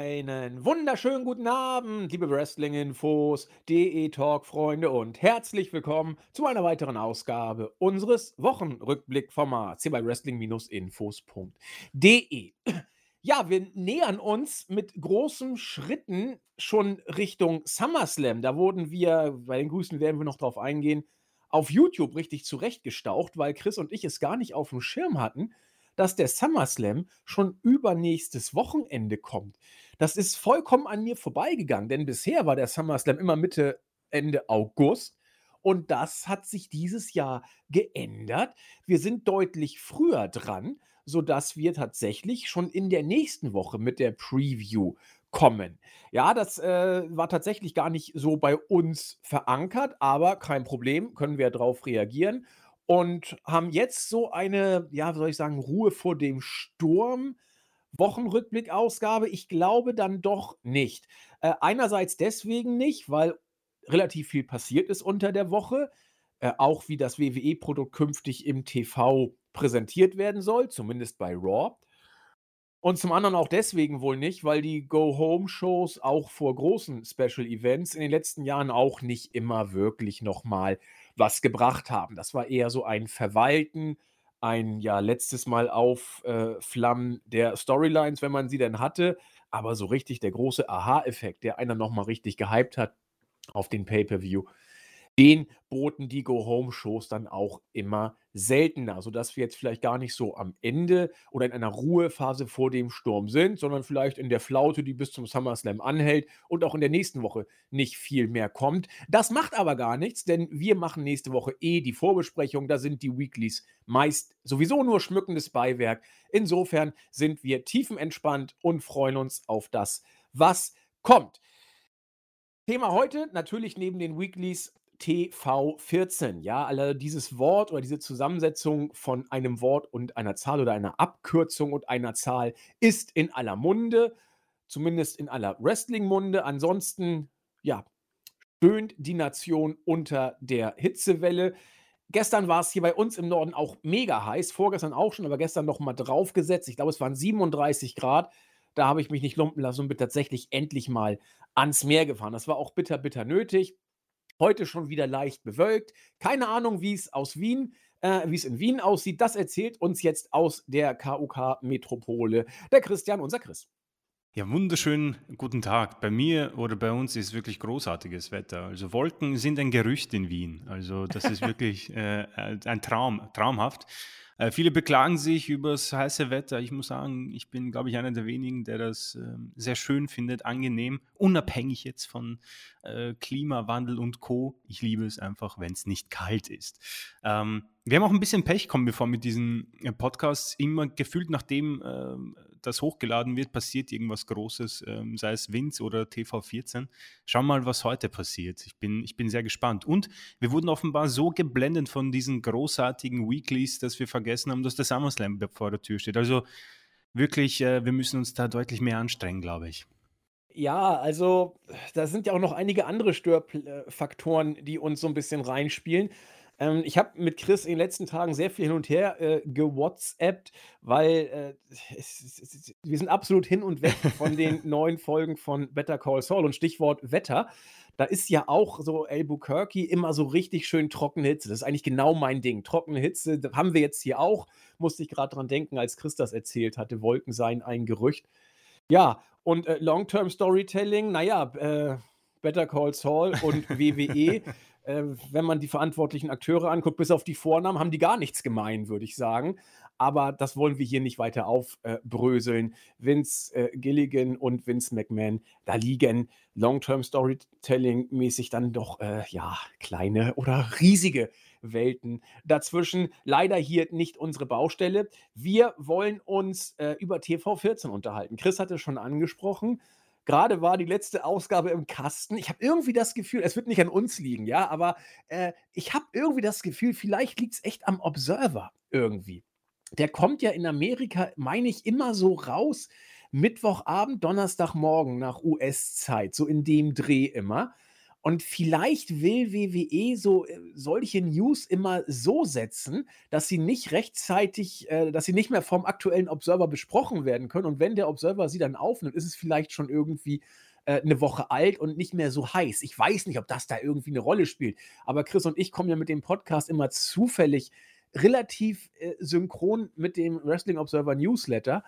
Einen wunderschönen guten Abend, liebe Wrestling-Infos, DE-Talk-Freunde und herzlich willkommen zu einer weiteren Ausgabe unseres Wochenrückblick-Formats hier bei Wrestling-Infos.de. Ja, wir nähern uns mit großen Schritten schon Richtung SummerSlam. Da wurden wir, bei den Grüßen werden wir noch drauf eingehen, auf YouTube richtig zurechtgestaucht, weil Chris und ich es gar nicht auf dem Schirm hatten, dass der SummerSlam schon übernächstes Wochenende kommt. Das ist vollkommen an mir vorbeigegangen, denn bisher war der SummerSlam immer Mitte, Ende August. Und das hat sich dieses Jahr geändert. Wir sind deutlich früher dran, sodass wir tatsächlich schon in der nächsten Woche mit der Preview kommen. Ja, das äh, war tatsächlich gar nicht so bei uns verankert, aber kein Problem, können wir darauf reagieren und haben jetzt so eine, ja, wie soll ich sagen, Ruhe vor dem Sturm. Wochenrückblick-Ausgabe? Ich glaube dann doch nicht. Äh, einerseits deswegen nicht, weil relativ viel passiert ist unter der Woche. Äh, auch wie das WWE-Produkt künftig im TV präsentiert werden soll, zumindest bei Raw. Und zum anderen auch deswegen wohl nicht, weil die Go-Home-Shows auch vor großen Special-Events in den letzten Jahren auch nicht immer wirklich nochmal was gebracht haben. Das war eher so ein Verwalten, ein ja letztes Mal aufflammen äh, der Storylines, wenn man sie denn hatte. Aber so richtig der große Aha-Effekt, der einer nochmal richtig gehypt hat auf den Pay-Per-View, den boten die Go-Home-Shows dann auch immer seltener, sodass wir jetzt vielleicht gar nicht so am Ende oder in einer Ruhephase vor dem Sturm sind, sondern vielleicht in der Flaute, die bis zum SummerSlam anhält und auch in der nächsten Woche nicht viel mehr kommt. Das macht aber gar nichts, denn wir machen nächste Woche eh die Vorbesprechung. Da sind die Weeklies meist sowieso nur schmückendes Beiwerk. Insofern sind wir tiefenentspannt und freuen uns auf das, was kommt. Thema heute natürlich neben den Weeklies TV14. Ja, alle dieses Wort oder diese Zusammensetzung von einem Wort und einer Zahl oder einer Abkürzung und einer Zahl ist in aller Munde, zumindest in aller Wrestling-Munde. Ansonsten, ja, stöhnt die Nation unter der Hitzewelle. Gestern war es hier bei uns im Norden auch mega heiß, vorgestern auch schon, aber gestern noch mal draufgesetzt. Ich glaube, es waren 37 Grad. Da habe ich mich nicht lumpen lassen und bin tatsächlich endlich mal ans Meer gefahren. Das war auch bitter, bitter nötig. Heute schon wieder leicht bewölkt. Keine Ahnung, wie es aus Wien, äh, wie es in Wien aussieht. Das erzählt uns jetzt aus der KUK-Metropole der Christian, unser Chris. Ja, wunderschönen guten Tag. Bei mir oder bei uns ist wirklich großartiges Wetter. Also Wolken sind ein Gerücht in Wien. Also das ist wirklich äh, ein Traum, traumhaft. Äh, viele beklagen sich über das heiße Wetter. Ich muss sagen, ich bin, glaube ich, einer der wenigen, der das äh, sehr schön findet, angenehm, unabhängig jetzt von äh, Klimawandel und Co. Ich liebe es einfach, wenn es nicht kalt ist. Ähm, wir haben auch ein bisschen Pech, kommen wir mit diesen äh, Podcasts. Immer gefühlt, nachdem ähm, das hochgeladen wird, passiert irgendwas Großes, ähm, sei es Winz oder TV14. Schau mal, was heute passiert. Ich bin, ich bin sehr gespannt. Und wir wurden offenbar so geblendet von diesen großartigen Weeklies, dass wir vergessen haben, dass der SummerSlam vor der Tür steht. Also wirklich, äh, wir müssen uns da deutlich mehr anstrengen, glaube ich. Ja, also da sind ja auch noch einige andere Störfaktoren, die uns so ein bisschen reinspielen. Ähm, ich habe mit Chris in den letzten Tagen sehr viel hin und her äh, gewhatsappt, weil äh, es, es, es, wir sind absolut hin und weg von den neuen Folgen von Better Call Saul und Stichwort Wetter. Da ist ja auch so Albuquerque immer so richtig schön trockene Hitze. Das ist eigentlich genau mein Ding. Trockene Hitze haben wir jetzt hier auch. Musste ich gerade dran denken, als Chris das erzählt hatte. Wolken seien ein Gerücht. Ja, und äh, Long-Term Storytelling, naja, äh, Better Call Saul und WWE äh, wenn man die verantwortlichen Akteure anguckt, bis auf die Vornamen, haben die gar nichts gemein, würde ich sagen. Aber das wollen wir hier nicht weiter aufbröseln. Vince äh, Gilligan und Vince McMahon, da liegen Long-Term Storytelling-mäßig dann doch, äh, ja, kleine oder riesige Welten dazwischen. Leider hier nicht unsere Baustelle. Wir wollen uns äh, über TV14 unterhalten. Chris hatte schon angesprochen. Gerade war die letzte Ausgabe im Kasten. Ich habe irgendwie das Gefühl, es wird nicht an uns liegen, ja, aber äh, ich habe irgendwie das Gefühl, vielleicht liegt es echt am Observer irgendwie. Der kommt ja in Amerika, meine ich, immer so raus. Mittwochabend, Donnerstagmorgen nach US-Zeit, so in dem Dreh immer. Und vielleicht will WWE so äh, solche News immer so setzen, dass sie nicht rechtzeitig, äh, dass sie nicht mehr vom aktuellen Observer besprochen werden können. Und wenn der Observer sie dann aufnimmt, ist es vielleicht schon irgendwie äh, eine Woche alt und nicht mehr so heiß. Ich weiß nicht, ob das da irgendwie eine Rolle spielt. Aber Chris und ich kommen ja mit dem Podcast immer zufällig relativ äh, synchron mit dem Wrestling Observer Newsletter.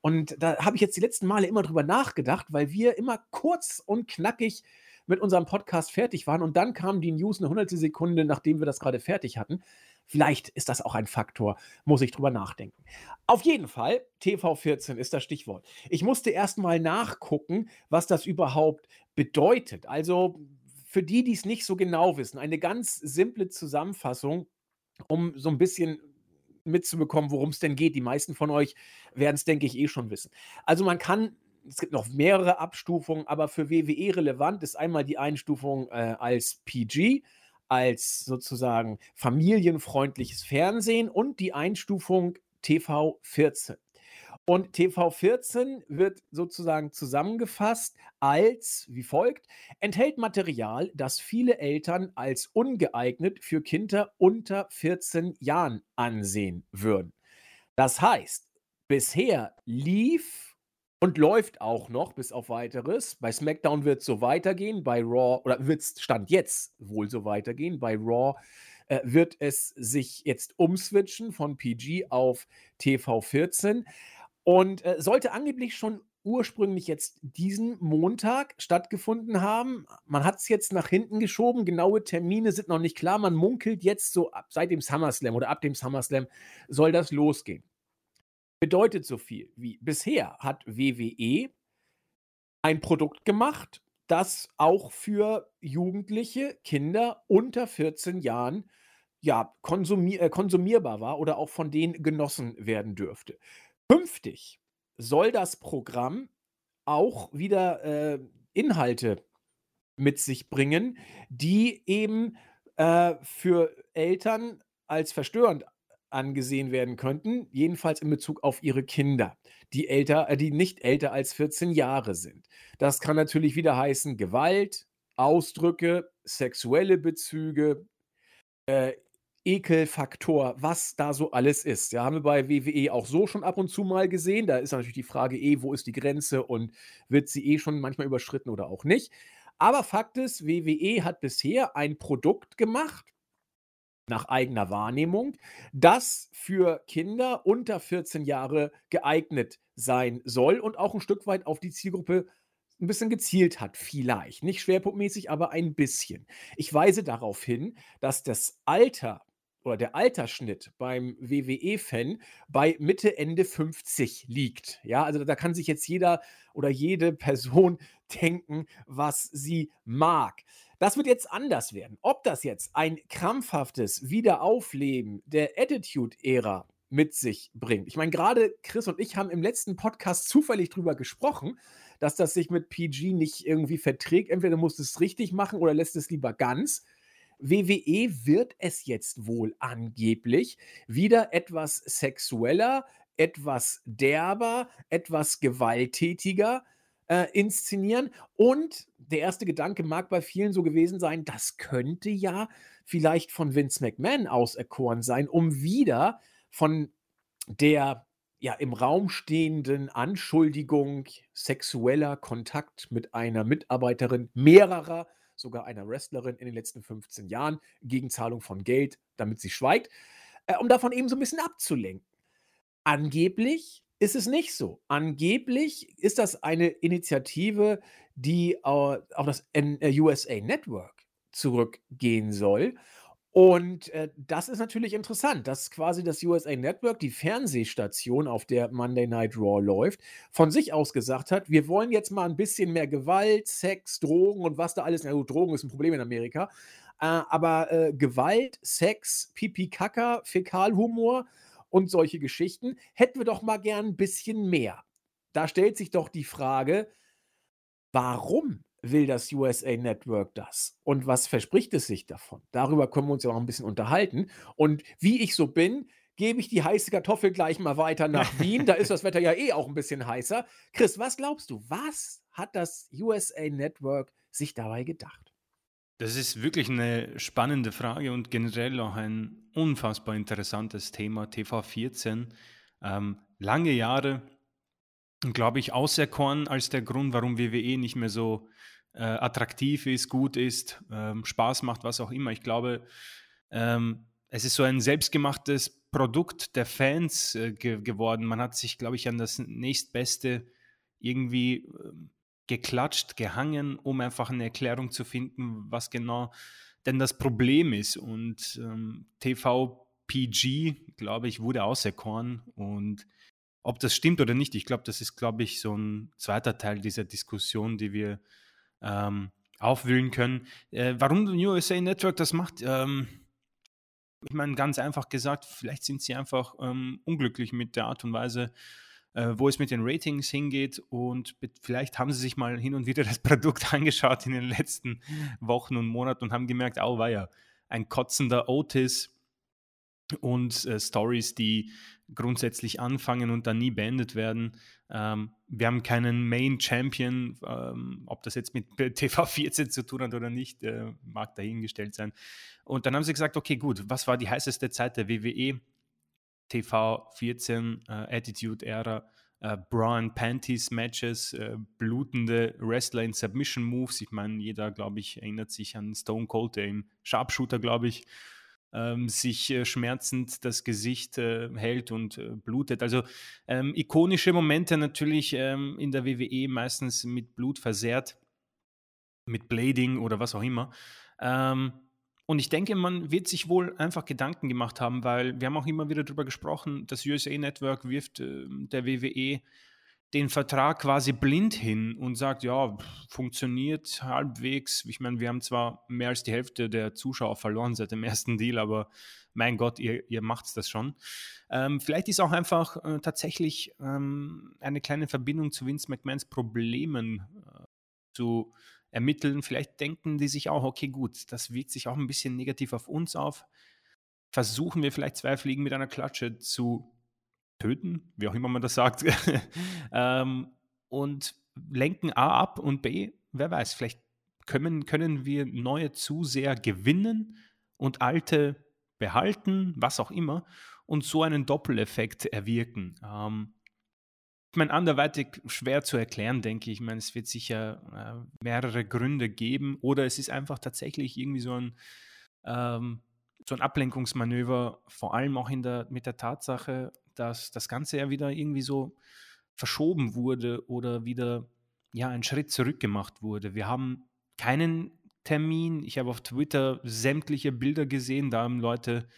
Und da habe ich jetzt die letzten Male immer drüber nachgedacht, weil wir immer kurz und knackig mit unserem Podcast fertig waren und dann kam die News eine hundertstel Sekunde, nachdem wir das gerade fertig hatten. Vielleicht ist das auch ein Faktor, muss ich drüber nachdenken. Auf jeden Fall, TV14 ist das Stichwort. Ich musste erst mal nachgucken, was das überhaupt bedeutet. Also für die, die es nicht so genau wissen, eine ganz simple Zusammenfassung, um so ein bisschen mitzubekommen, worum es denn geht. Die meisten von euch werden es, denke ich, eh schon wissen. Also man kann es gibt noch mehrere Abstufungen, aber für WWE relevant ist einmal die Einstufung äh, als PG, als sozusagen familienfreundliches Fernsehen und die Einstufung TV 14. Und TV 14 wird sozusagen zusammengefasst als wie folgt: enthält Material, das viele Eltern als ungeeignet für Kinder unter 14 Jahren ansehen würden. Das heißt, bisher lief und läuft auch noch bis auf weiteres. Bei SmackDown wird es so weitergehen, bei Raw, oder wird es Stand jetzt wohl so weitergehen. Bei Raw äh, wird es sich jetzt umswitchen von PG auf TV 14 und äh, sollte angeblich schon ursprünglich jetzt diesen Montag stattgefunden haben. Man hat es jetzt nach hinten geschoben. Genaue Termine sind noch nicht klar. Man munkelt jetzt so ab, seit dem SummerSlam oder ab dem SummerSlam soll das losgehen bedeutet so viel wie bisher hat WWE ein Produkt gemacht, das auch für Jugendliche, Kinder unter 14 Jahren ja, konsumier äh, konsumierbar war oder auch von denen genossen werden dürfte. Künftig soll das Programm auch wieder äh, Inhalte mit sich bringen, die eben äh, für Eltern als verstörend angesehen werden könnten, jedenfalls in Bezug auf ihre Kinder, die älter, äh, die nicht älter als 14 Jahre sind. Das kann natürlich wieder heißen Gewalt, Ausdrücke, sexuelle Bezüge, äh, Ekelfaktor, was da so alles ist. Ja, haben wir bei WWE auch so schon ab und zu mal gesehen. Da ist natürlich die Frage eh, wo ist die Grenze und wird sie eh schon manchmal überschritten oder auch nicht. Aber Fakt ist, WWE hat bisher ein Produkt gemacht, nach eigener Wahrnehmung, das für Kinder unter 14 Jahre geeignet sein soll und auch ein Stück weit auf die Zielgruppe ein bisschen gezielt hat, vielleicht. Nicht schwerpunktmäßig, aber ein bisschen. Ich weise darauf hin, dass das Alter oder der Altersschnitt beim WWE-Fan bei Mitte, Ende 50 liegt. Ja, also da kann sich jetzt jeder oder jede Person denken, was sie mag. Das wird jetzt anders werden. Ob das jetzt ein krampfhaftes Wiederaufleben der Attitude-Ära mit sich bringt. Ich meine, gerade Chris und ich haben im letzten Podcast zufällig drüber gesprochen, dass das sich mit PG nicht irgendwie verträgt. Entweder musst du es richtig machen oder lässt es lieber ganz. WWE wird es jetzt wohl angeblich wieder etwas sexueller, etwas derber, etwas gewalttätiger äh, inszenieren. Und der erste Gedanke mag bei vielen so gewesen sein, das könnte ja vielleicht von Vince McMahon auserkoren sein, um wieder von der ja im Raum stehenden Anschuldigung sexueller Kontakt mit einer Mitarbeiterin mehrerer, sogar einer Wrestlerin in den letzten 15 Jahren gegen Zahlung von Geld, damit sie schweigt, äh, um davon eben so ein bisschen abzulenken. Angeblich ist es nicht so. Angeblich ist das eine Initiative, die au auf das äh, USA Network zurückgehen soll. Und, äh, das ist natürlich interessant, dass quasi das USA Network, die Fernsehstation, auf der Monday Night Raw läuft, von sich aus gesagt hat: „Wir wollen jetzt mal ein bisschen mehr Gewalt, Sex, Drogen und was da alles“ na gut, Drogen ist ein Problem in Amerika, äh, aber, äh, Gewalt, Sex, Pipi, Kaka, Fäkalhumor und solche Geschichten, hätten wir doch mal gern ein bisschen mehr. Da stellt sich doch die Frage, warum will das USA Network das? Und was verspricht es sich davon? Darüber können wir uns ja auch ein bisschen unterhalten. Und wie ich so bin, gebe ich die heiße Kartoffel gleich mal weiter nach Wien. Da ist das Wetter ja eh auch ein bisschen heißer. Chris, was glaubst du, was hat das USA Network sich dabei gedacht? Das ist wirklich eine spannende Frage und generell auch ein unfassbar interessantes Thema, TV14. Ähm, lange Jahre, glaube ich, auserkoren als der Grund, warum WWE nicht mehr so äh, attraktiv ist, gut ist, ähm, Spaß macht, was auch immer. Ich glaube, ähm, es ist so ein selbstgemachtes Produkt der Fans äh, ge geworden. Man hat sich, glaube ich, an das nächstbeste irgendwie äh, geklatscht, gehangen, um einfach eine Erklärung zu finden, was genau denn das Problem ist. Und ähm, TVPG, glaube ich, wurde auserkoren. Und ob das stimmt oder nicht, ich glaube, das ist, glaube ich, so ein zweiter Teil dieser Diskussion, die wir ähm, aufwühlen können. Äh, warum USA Network das macht, ähm, ich meine, ganz einfach gesagt, vielleicht sind sie einfach ähm, unglücklich mit der Art und Weise, äh, wo es mit den Ratings hingeht und vielleicht haben sie sich mal hin und wieder das Produkt angeschaut in den letzten Wochen und Monaten und haben gemerkt, oh war ja ein kotzender Otis und äh, Stories, die grundsätzlich anfangen und dann nie beendet werden. Ähm, wir haben keinen Main Champion, ähm, ob das jetzt mit TV14 zu tun hat oder nicht, äh, mag dahingestellt sein. Und dann haben sie gesagt, okay, gut, was war die heißeste Zeit der WWE? TV14, äh, Attitude Era, äh, Bra and Panties Matches, äh, blutende Wrestler in Submission Moves. Ich meine, jeder, glaube ich, erinnert sich an Stone Cold, der im Sharpshooter, glaube ich, ähm, sich äh, schmerzend das Gesicht äh, hält und äh, blutet. Also ähm, ikonische Momente natürlich ähm, in der WWE meistens mit Blut versehrt, mit Blading oder was auch immer. Ähm, und ich denke, man wird sich wohl einfach Gedanken gemacht haben, weil wir haben auch immer wieder darüber gesprochen, das USA Network wirft äh, der WWE den Vertrag quasi blind hin und sagt, ja, funktioniert halbwegs. Ich meine, wir haben zwar mehr als die Hälfte der Zuschauer verloren seit dem ersten Deal, aber mein Gott, ihr, ihr macht das schon. Ähm, vielleicht ist auch einfach äh, tatsächlich ähm, eine kleine Verbindung zu Vince McMahons Problemen äh, zu ermitteln. Vielleicht denken die sich auch, okay, gut, das wirkt sich auch ein bisschen negativ auf uns auf. Versuchen wir vielleicht zwei Fliegen mit einer Klatsche zu töten, wie auch immer man das sagt, ähm, und lenken A ab und B, wer weiß, vielleicht können, können wir neue Zuseher gewinnen und alte behalten, was auch immer, und so einen Doppeleffekt erwirken. Ähm, meine, anderweitig schwer zu erklären, denke ich. Ich meine, es wird sicher äh, mehrere Gründe geben oder es ist einfach tatsächlich irgendwie so ein, ähm, so ein Ablenkungsmanöver, vor allem auch in der, mit der Tatsache, dass das Ganze ja wieder irgendwie so verschoben wurde oder wieder ja einen Schritt zurück gemacht wurde. Wir haben keinen Termin. Ich habe auf Twitter sämtliche Bilder gesehen, da haben Leute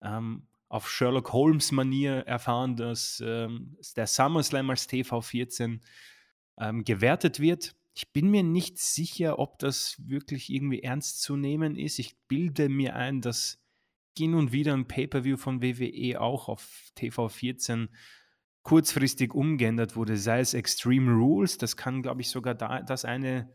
ähm, auf Sherlock Holmes-Manier erfahren, dass ähm, der SummerSlam als TV14 ähm, gewertet wird. Ich bin mir nicht sicher, ob das wirklich irgendwie ernst zu nehmen ist. Ich bilde mir ein, dass hin und wieder ein Pay-per-view von WWE auch auf TV14 kurzfristig umgeändert wurde, sei es Extreme Rules, das kann, glaube ich, sogar da, das eine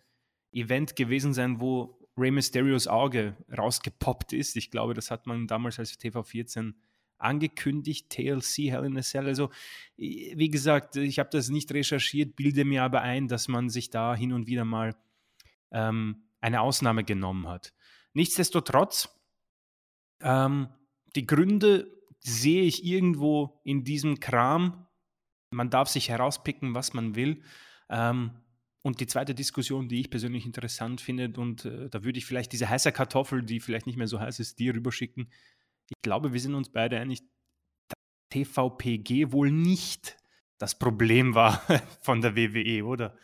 Event gewesen sein, wo Rey Mysterios Auge rausgepoppt ist. Ich glaube, das hat man damals als TV14 angekündigt, TLC Hell in a Cell. Also, wie gesagt, ich habe das nicht recherchiert, bilde mir aber ein, dass man sich da hin und wieder mal ähm, eine Ausnahme genommen hat. Nichtsdestotrotz, ähm, die Gründe sehe ich irgendwo in diesem Kram. Man darf sich herauspicken, was man will. Ähm, und die zweite Diskussion, die ich persönlich interessant finde, und äh, da würde ich vielleicht diese heiße Kartoffel, die vielleicht nicht mehr so heiß ist, dir rüberschicken. Ich glaube, wir sind uns beide einig, dass TVPG wohl nicht das Problem war von der WWE, oder?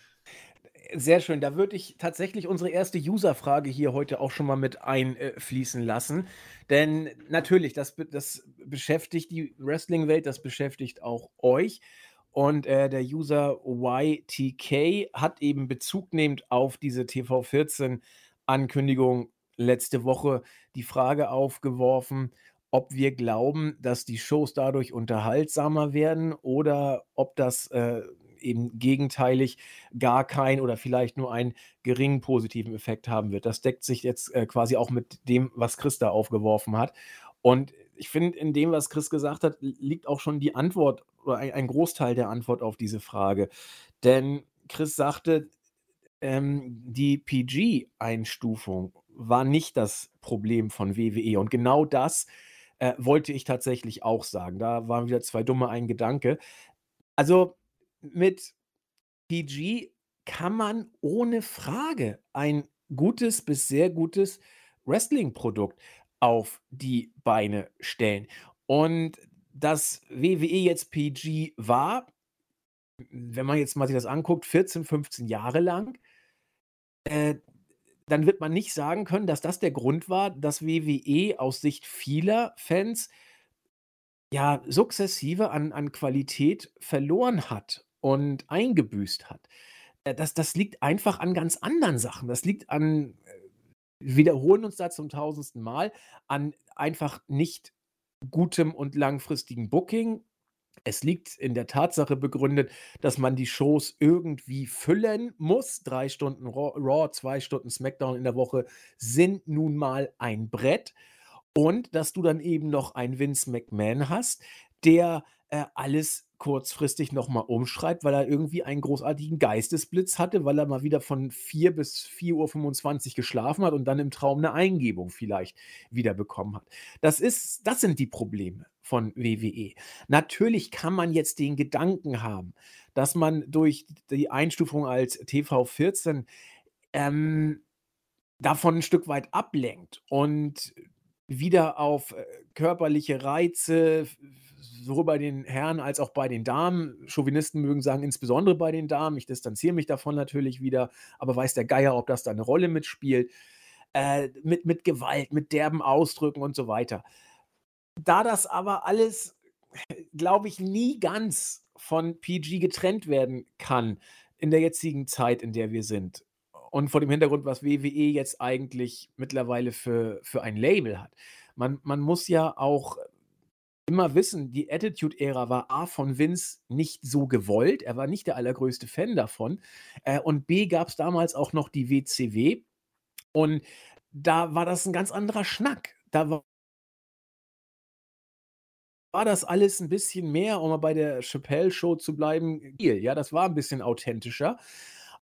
Sehr schön. Da würde ich tatsächlich unsere erste User-Frage hier heute auch schon mal mit einfließen lassen. Denn natürlich, das, das beschäftigt die Wrestling-Welt, das beschäftigt auch euch. Und äh, der User YTK hat eben Bezug nehmend auf diese TV14-Ankündigung letzte Woche die Frage aufgeworfen, ob wir glauben, dass die Shows dadurch unterhaltsamer werden oder ob das äh, eben gegenteilig gar keinen oder vielleicht nur einen geringen positiven Effekt haben wird. Das deckt sich jetzt äh, quasi auch mit dem, was Chris da aufgeworfen hat. Und ich finde, in dem, was Chris gesagt hat, liegt auch schon die Antwort oder ein, Großteil der Antwort auf diese Frage. Denn Chris sagte, ähm, die PG-Einstufung war nicht das Problem von WWE. Und genau das äh, wollte ich tatsächlich auch sagen. Da waren wieder zwei dumme ein Gedanke. Also mit PG kann man ohne Frage ein gutes bis sehr gutes Wrestling-Produkt auf die Beine stellen. Und dass WWE jetzt PG war, wenn man jetzt mal sich das anguckt, 14, 15 Jahre lang, äh, dann wird man nicht sagen können, dass das der Grund war, dass WWE aus Sicht vieler Fans ja sukzessive an, an Qualität verloren hat und eingebüßt hat. Äh, das, das liegt einfach an ganz anderen Sachen. Das liegt an, äh, wiederholen uns da zum tausendsten Mal, an einfach nicht gutem und langfristigen Booking. Es liegt in der Tatsache begründet, dass man die Shows irgendwie füllen muss. Drei Stunden Raw, zwei Stunden SmackDown in der Woche sind nun mal ein Brett. Und dass du dann eben noch einen Vince McMahon hast, der äh, alles kurzfristig nochmal umschreibt, weil er irgendwie einen großartigen Geistesblitz hatte, weil er mal wieder von 4 bis 4.25 Uhr geschlafen hat und dann im Traum eine Eingebung vielleicht wieder bekommen hat. Das, ist, das sind die Probleme von WWE. Natürlich kann man jetzt den Gedanken haben, dass man durch die Einstufung als TV14 ähm, davon ein Stück weit ablenkt und wieder auf äh, körperliche Reize sowohl bei den Herren als auch bei den Damen. Chauvinisten mögen sagen, insbesondere bei den Damen. Ich distanziere mich davon natürlich wieder, aber weiß der Geier, ob das da eine Rolle mitspielt. Äh, mit, mit Gewalt, mit derben Ausdrücken und so weiter. Da das aber alles, glaube ich, nie ganz von PG getrennt werden kann in der jetzigen Zeit, in der wir sind, und vor dem Hintergrund, was WWE jetzt eigentlich mittlerweile für, für ein Label hat. Man, man muss ja auch immer wissen, die Attitude-Ära war A von Vince nicht so gewollt. Er war nicht der allergrößte Fan davon. Äh, und B gab es damals auch noch die WCW. Und da war das ein ganz anderer Schnack. Da war war das alles ein bisschen mehr, um mal bei der Chappelle-Show zu bleiben, ja, das war ein bisschen authentischer.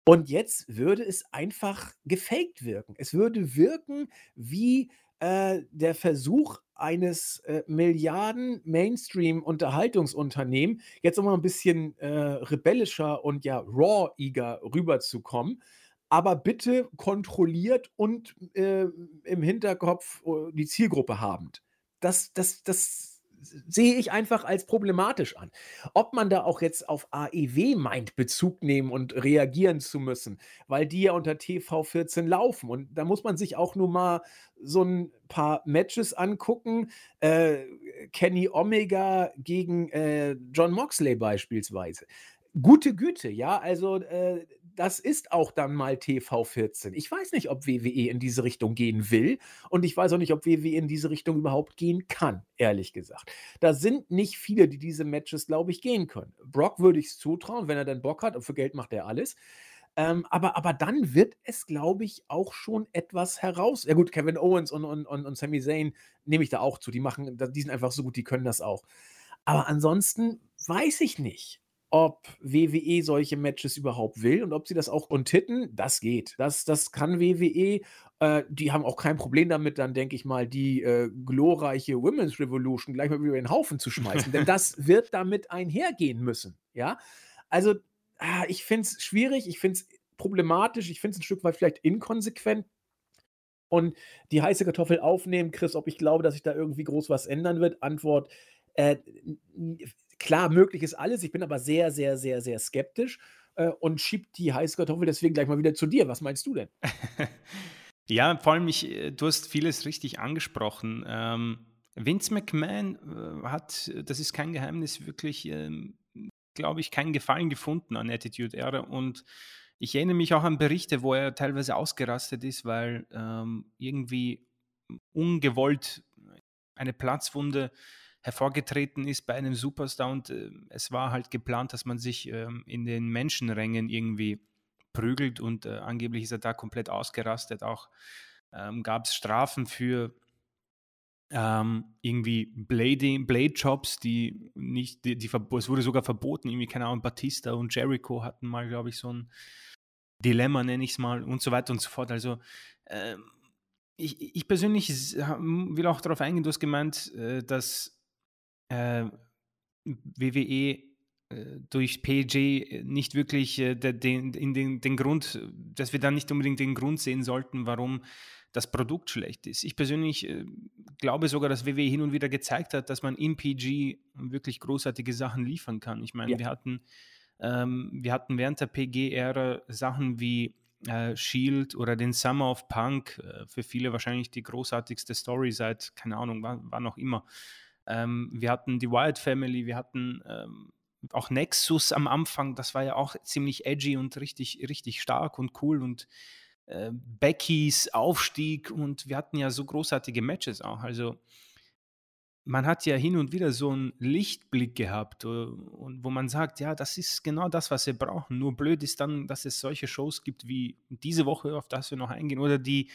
Und jetzt würde es einfach gefaked wirken. Es würde wirken wie äh, der Versuch eines äh, Milliarden Mainstream-Unterhaltungsunternehmen jetzt mal ein bisschen äh, rebellischer und ja raw-eager rüberzukommen, aber bitte kontrolliert und äh, im Hinterkopf äh, die Zielgruppe habend. Das, das, das sehe ich einfach als problematisch an. Ob man da auch jetzt auf AEW meint, Bezug nehmen und reagieren zu müssen, weil die ja unter TV14 laufen. Und da muss man sich auch nur mal so ein paar Matches angucken. Äh, Kenny Omega gegen äh, John Moxley beispielsweise. Gute Güte, ja, also äh, das ist auch dann mal TV14. Ich weiß nicht, ob WWE in diese Richtung gehen will und ich weiß auch nicht, ob WWE in diese Richtung überhaupt gehen kann, ehrlich gesagt. Da sind nicht viele, die diese Matches, glaube ich, gehen können. Brock würde ich es zutrauen, wenn er dann Bock hat und für Geld macht er alles. Ähm, aber, aber dann wird es, glaube ich, auch schon etwas heraus. Ja, gut, Kevin Owens und, und, und, und Sami Zayn nehme ich da auch zu. Die machen, die sind einfach so gut, die können das auch. Aber ansonsten weiß ich nicht ob WWE solche Matches überhaupt will und ob sie das auch untitten, das geht. Das, das kann WWE. Äh, die haben auch kein Problem damit, dann denke ich mal, die äh, glorreiche Women's Revolution gleich mal über den Haufen zu schmeißen. Denn das wird damit einhergehen müssen. Ja, also ah, ich finde es schwierig, ich finde es problematisch, ich finde es ein Stück weit vielleicht inkonsequent. Und die heiße Kartoffel aufnehmen, Chris, ob ich glaube, dass sich da irgendwie groß was ändern wird. Antwort: äh, klar, möglich ist alles. Ich bin aber sehr, sehr, sehr, sehr skeptisch äh, und schieb die heiße Kartoffel deswegen gleich mal wieder zu dir. Was meinst du denn? ja, vor allem, ich, äh, du hast vieles richtig angesprochen. Ähm, Vince McMahon äh, hat, das ist kein Geheimnis, wirklich, ähm, glaube ich, keinen Gefallen gefunden an Attitude Era und ich erinnere mich auch an Berichte, wo er teilweise ausgerastet ist, weil ähm, irgendwie ungewollt eine Platzwunde hervorgetreten ist bei einem Superstar und äh, es war halt geplant, dass man sich ähm, in den Menschenrängen irgendwie prügelt und äh, angeblich ist er da komplett ausgerastet. Auch ähm, gab es Strafen für ähm, irgendwie Blading, Blade die nicht, die, die, es wurde sogar verboten, irgendwie, keine Ahnung, Batista und Jericho hatten mal, glaube ich, so ein Dilemma nenne ich es mal und so weiter und so fort. Also äh, ich, ich, persönlich will auch darauf eingehen, du hast gemeint, äh, dass äh, WWE äh, durch PG nicht wirklich äh, den, in den, den Grund, dass wir da nicht unbedingt den Grund sehen sollten, warum das Produkt schlecht ist. Ich persönlich äh, glaube sogar, dass WWE hin und wieder gezeigt hat, dass man in PG wirklich großartige Sachen liefern kann. Ich meine, ja. wir hatten ähm, wir hatten während der PG-Ära Sachen wie äh, Shield oder den Summer of Punk, äh, für viele wahrscheinlich die großartigste Story seit, keine Ahnung, wann, wann auch immer. Ähm, wir hatten die Wild Family, wir hatten ähm, auch Nexus am Anfang, das war ja auch ziemlich edgy und richtig, richtig stark und cool und äh, Beckys Aufstieg und wir hatten ja so großartige Matches auch. Also man hat ja hin und wieder so einen Lichtblick gehabt, äh, und wo man sagt, ja, das ist genau das, was wir brauchen. Nur blöd ist dann, dass es solche Shows gibt wie diese Woche, auf das wir noch eingehen, oder die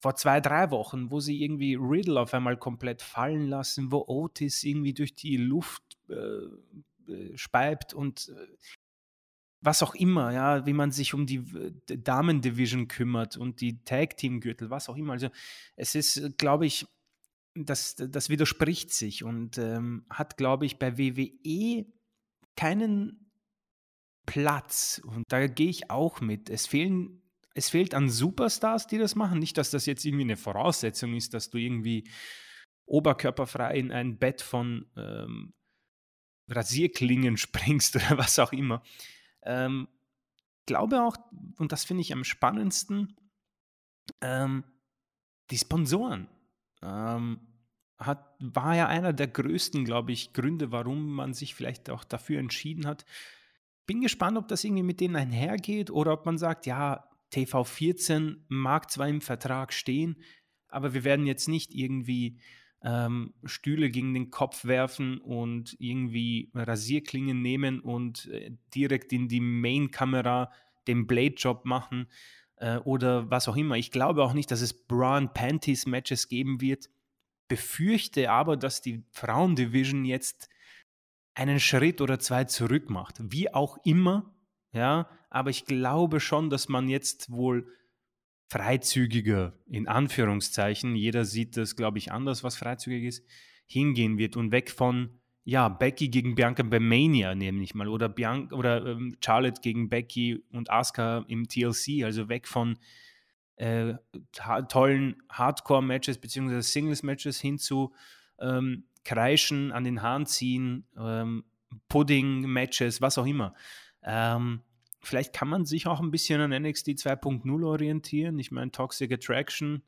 vor zwei, drei Wochen, wo sie irgendwie Riddle auf einmal komplett fallen lassen, wo Otis irgendwie durch die Luft äh, äh speibt und äh, was auch immer, ja, wie man sich um die Damen-Division kümmert und die Tag-Team-Gürtel, was auch immer. Also es ist, glaube ich, das, das widerspricht sich und ähm, hat, glaube ich, bei WWE keinen Platz. Und da gehe ich auch mit. Es fehlen, es fehlt an Superstars, die das machen. Nicht, dass das jetzt irgendwie eine Voraussetzung ist, dass du irgendwie oberkörperfrei in ein Bett von ähm, Rasierklingen springst oder was auch immer. Ähm, glaube auch, und das finde ich am spannendsten, ähm, die Sponsoren ähm, hat, war ja einer der größten, glaube ich, Gründe, warum man sich vielleicht auch dafür entschieden hat. Bin gespannt, ob das irgendwie mit denen einhergeht oder ob man sagt, ja, TV14 mag zwar im Vertrag stehen, aber wir werden jetzt nicht irgendwie ähm, Stühle gegen den Kopf werfen und irgendwie Rasierklingen nehmen und äh, direkt in die Main-Kamera den Blade-Job machen äh, oder was auch immer. Ich glaube auch nicht, dass es Braun Panties Matches geben wird. Befürchte aber, dass die Frauendivision jetzt einen Schritt oder zwei zurück macht. Wie auch immer, ja, aber ich glaube schon, dass man jetzt wohl freizügiger, in Anführungszeichen, jeder sieht das, glaube ich, anders, was freizügig ist, hingehen wird und weg von ja, Becky gegen Bianca bei Mania, nämlich mal, oder, Bianca, oder ähm, Charlotte gegen Becky und Asuka im TLC, also weg von äh, ha tollen Hardcore-Matches bzw. Singles-Matches hin zu ähm, Kreischen, an den Haaren ziehen, ähm, Pudding-Matches, was auch immer. Ähm, vielleicht kann man sich auch ein bisschen an NXT 2.0 orientieren. Ich meine, Toxic Attraction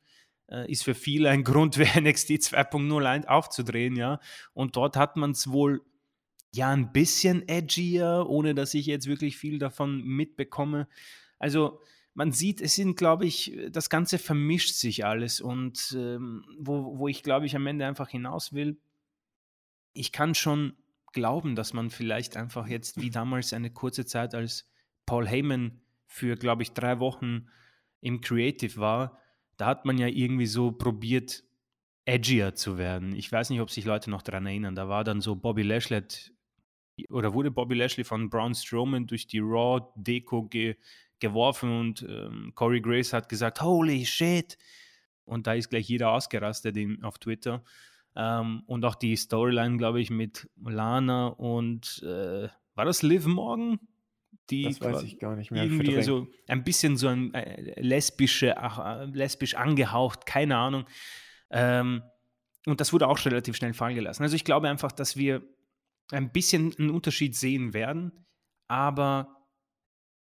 äh, ist für viele ein Grund, NXT 2.0 aufzudrehen, ja. Und dort hat man es wohl ja ein bisschen edgier, ohne dass ich jetzt wirklich viel davon mitbekomme. Also man sieht, es sind, glaube ich, das Ganze vermischt sich alles und ähm, wo, wo ich, glaube ich, am Ende einfach hinaus will, ich kann schon glauben, dass man vielleicht einfach jetzt wie damals eine kurze Zeit als Paul Heyman für, glaube ich, drei Wochen im Creative war, da hat man ja irgendwie so probiert, edgier zu werden. Ich weiß nicht, ob sich Leute noch daran erinnern. Da war dann so Bobby Lashley oder wurde Bobby Lashley von Braun Strowman durch die Raw-Deko ge geworfen und ähm, Corey Grace hat gesagt, holy shit. Und da ist gleich jeder ausgerastet in, auf Twitter. Ähm, und auch die Storyline, glaube ich, mit Lana und äh, war das Liv Morgan? die das weiß ich gar nicht mehr. Irgendwie so ein bisschen so ein äh, lesbische, ach, äh, lesbisch angehaucht, keine Ahnung. Ähm, und das wurde auch relativ schnell fallen gelassen. Also ich glaube einfach, dass wir ein bisschen einen Unterschied sehen werden, aber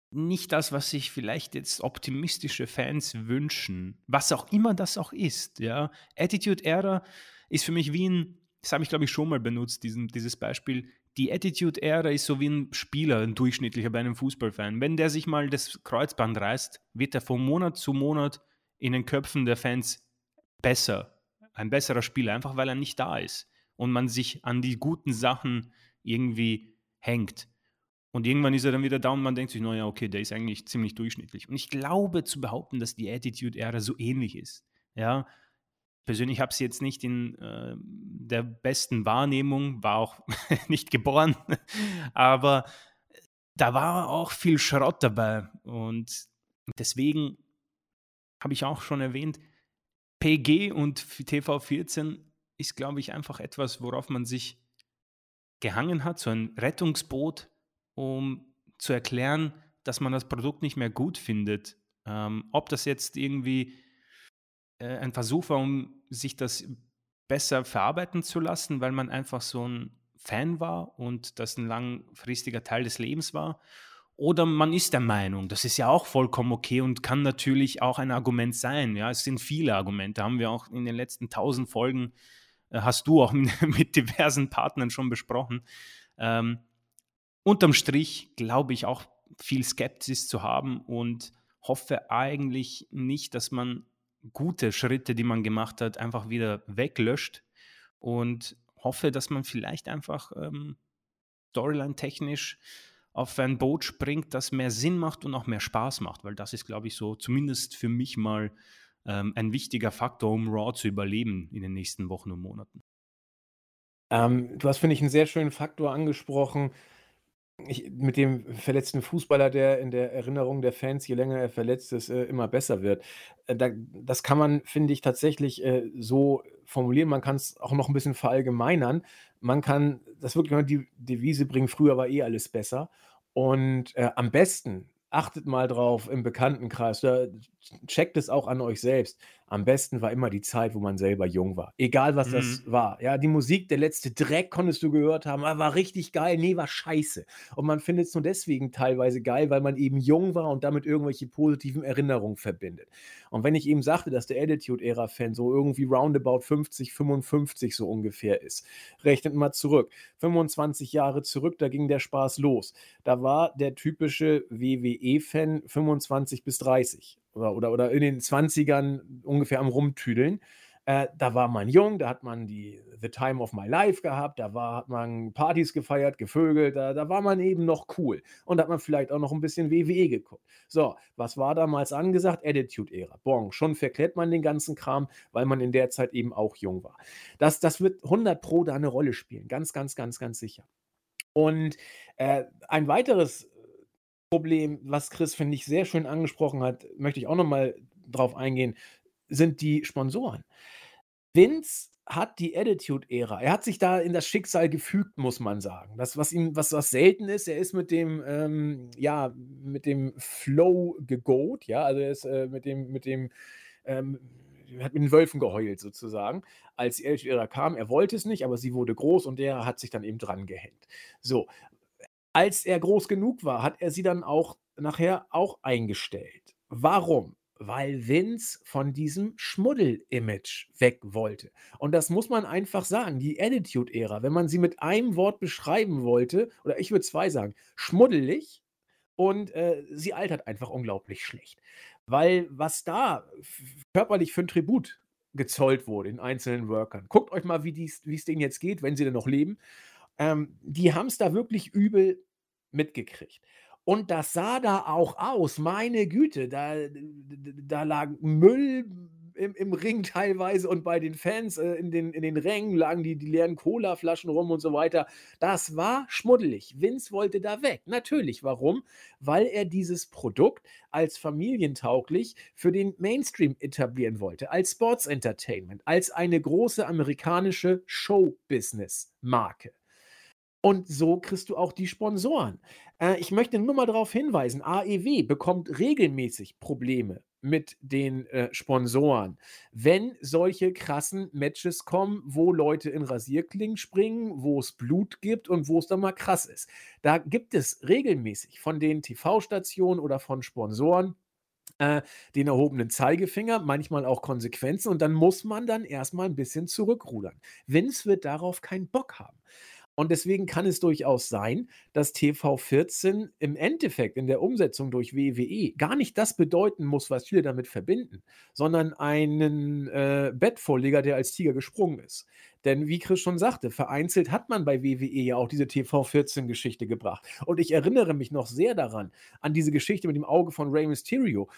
nicht das, was sich vielleicht jetzt optimistische Fans wünschen, was auch immer das auch ist. Ja, Attitude Era ist für mich wie ein, das habe ich glaube ich schon mal benutzt, diesen, dieses Beispiel, die Attitude-Ära ist so wie ein Spieler, ein durchschnittlicher bei einem Fußballfan. Wenn der sich mal das Kreuzband reißt, wird er von Monat zu Monat in den Köpfen der Fans besser. Ein besserer Spieler, einfach weil er nicht da ist. Und man sich an die guten Sachen irgendwie hängt. Und irgendwann ist er dann wieder da und man denkt sich, naja, okay, der ist eigentlich ziemlich durchschnittlich. Und ich glaube zu behaupten, dass die Attitude-Ära so ähnlich ist. Ja, persönlich habe sie jetzt nicht in äh, der besten Wahrnehmung, war auch nicht geboren, aber da war auch viel Schrott dabei und deswegen habe ich auch schon erwähnt, PG und TV14 ist, glaube ich, einfach etwas, worauf man sich gehangen hat, so ein Rettungsboot, um zu erklären, dass man das Produkt nicht mehr gut findet. Ähm, ob das jetzt irgendwie äh, ein Versuch war, um sich das besser verarbeiten zu lassen, weil man einfach so ein Fan war und das ein langfristiger Teil des Lebens war. Oder man ist der Meinung, das ist ja auch vollkommen okay und kann natürlich auch ein Argument sein. Ja, es sind viele Argumente, haben wir auch in den letzten tausend Folgen, äh, hast du auch mit, diversen Partnern schon besprochen. Ähm, unterm Strich glaube ich auch viel Skepsis zu haben und hoffe eigentlich nicht, dass man gute Schritte, die man gemacht hat, einfach wieder weglöscht und hoffe, dass man vielleicht einfach ähm, Storyline-technisch auf ein Boot springt, das mehr Sinn macht und auch mehr Spaß macht, weil das ist, glaube ich, so zumindest für mich mal ähm, ein wichtiger Faktor, um Raw zu überleben in den nächsten Wochen und Monaten. Ähm, du hast, finde ich, einen sehr schönen Faktor angesprochen, ich, mit dem verletzten Fußballer, der in der Erinnerung der Fans, je länger er verletzt ist, äh, immer besser wird. Äh, da, das kann man, finde ich, tatsächlich äh, so formulieren. Man kann es auch noch ein bisschen verallgemeinern. Man kann das wirklich mal die Devise bringen, früher war eh alles besser. Und äh, am besten achtet mal drauf im Bekanntenkreis, da checkt es auch an euch selbst. Am besten war immer die Zeit, wo man selber jung war. Egal, was mhm. das war. Ja, die Musik, der letzte Dreck konntest du gehört haben, ah, war richtig geil. Nee, war scheiße. Und man findet es nur deswegen teilweise geil, weil man eben jung war und damit irgendwelche positiven Erinnerungen verbindet. Und wenn ich eben sagte, dass der Attitude-Ära-Fan so irgendwie roundabout 50, 55 so ungefähr ist, rechnet mal zurück. 25 Jahre zurück, da ging der Spaß los. Da war der typische WWE-Fan 25 bis 30 oder, oder, oder in den 20ern ungefähr am Rumtüdeln. Äh, da war man jung, da hat man die The Time of My Life gehabt, da war, hat man Partys gefeiert, gevögelt, da, da war man eben noch cool. Und da hat man vielleicht auch noch ein bisschen WWE geguckt. So, was war damals angesagt? Attitude-Ära. Bon, schon verklärt man den ganzen Kram, weil man in der Zeit eben auch jung war. Das, das wird 100 Pro da eine Rolle spielen. Ganz, ganz, ganz, ganz sicher. Und äh, ein weiteres Problem, was Chris, finde ich, sehr schön angesprochen hat, möchte ich auch nochmal drauf eingehen, sind die Sponsoren. Vince hat die Attitude-Ära. Er hat sich da in das Schicksal gefügt, muss man sagen. Das, was ihm, was, was selten ist, er ist mit dem, ähm, ja, mit dem Flow gegoat, ja, also er ist äh, mit dem, mit dem, ähm, hat mit den Wölfen geheult sozusagen, als die Attitude-Ära kam. Er wollte es nicht, aber sie wurde groß und der hat sich dann eben dran gehängt. So, als er groß genug war, hat er sie dann auch nachher auch eingestellt. Warum? Weil Vince von diesem Schmuddel-Image weg wollte. Und das muss man einfach sagen. Die Attitude-Ära, wenn man sie mit einem Wort beschreiben wollte, oder ich würde zwei sagen, schmuddelig und äh, sie altert einfach unglaublich schlecht. Weil was da körperlich für ein Tribut gezollt wurde in einzelnen Workern. Guckt euch mal, wie es denen jetzt geht, wenn sie denn noch leben. Ähm, die haben es da wirklich übel mitgekriegt. Und das sah da auch aus, meine Güte, da, da lag Müll im, im Ring teilweise und bei den Fans äh, in, den, in den Rängen lagen die, die leeren Cola-Flaschen rum und so weiter. Das war schmuddelig. Vince wollte da weg. Natürlich. Warum? Weil er dieses Produkt als familientauglich für den Mainstream etablieren wollte, als Sports Entertainment, als eine große amerikanische Show-Business-Marke. Und so kriegst du auch die Sponsoren. Äh, ich möchte nur mal darauf hinweisen, AEW bekommt regelmäßig Probleme mit den äh, Sponsoren, wenn solche krassen Matches kommen, wo Leute in Rasierklingen springen, wo es Blut gibt und wo es dann mal krass ist. Da gibt es regelmäßig von den TV-Stationen oder von Sponsoren äh, den erhobenen Zeigefinger, manchmal auch Konsequenzen und dann muss man dann erstmal ein bisschen zurückrudern. Vince wird darauf keinen Bock haben. Und deswegen kann es durchaus sein, dass TV14 im Endeffekt in der Umsetzung durch WWE gar nicht das bedeuten muss, was viele damit verbinden, sondern einen äh, Bettvorleger, der als Tiger gesprungen ist. Denn wie Chris schon sagte, vereinzelt hat man bei WWE ja auch diese TV14-Geschichte gebracht. Und ich erinnere mich noch sehr daran, an diese Geschichte mit dem Auge von Rey Mysterio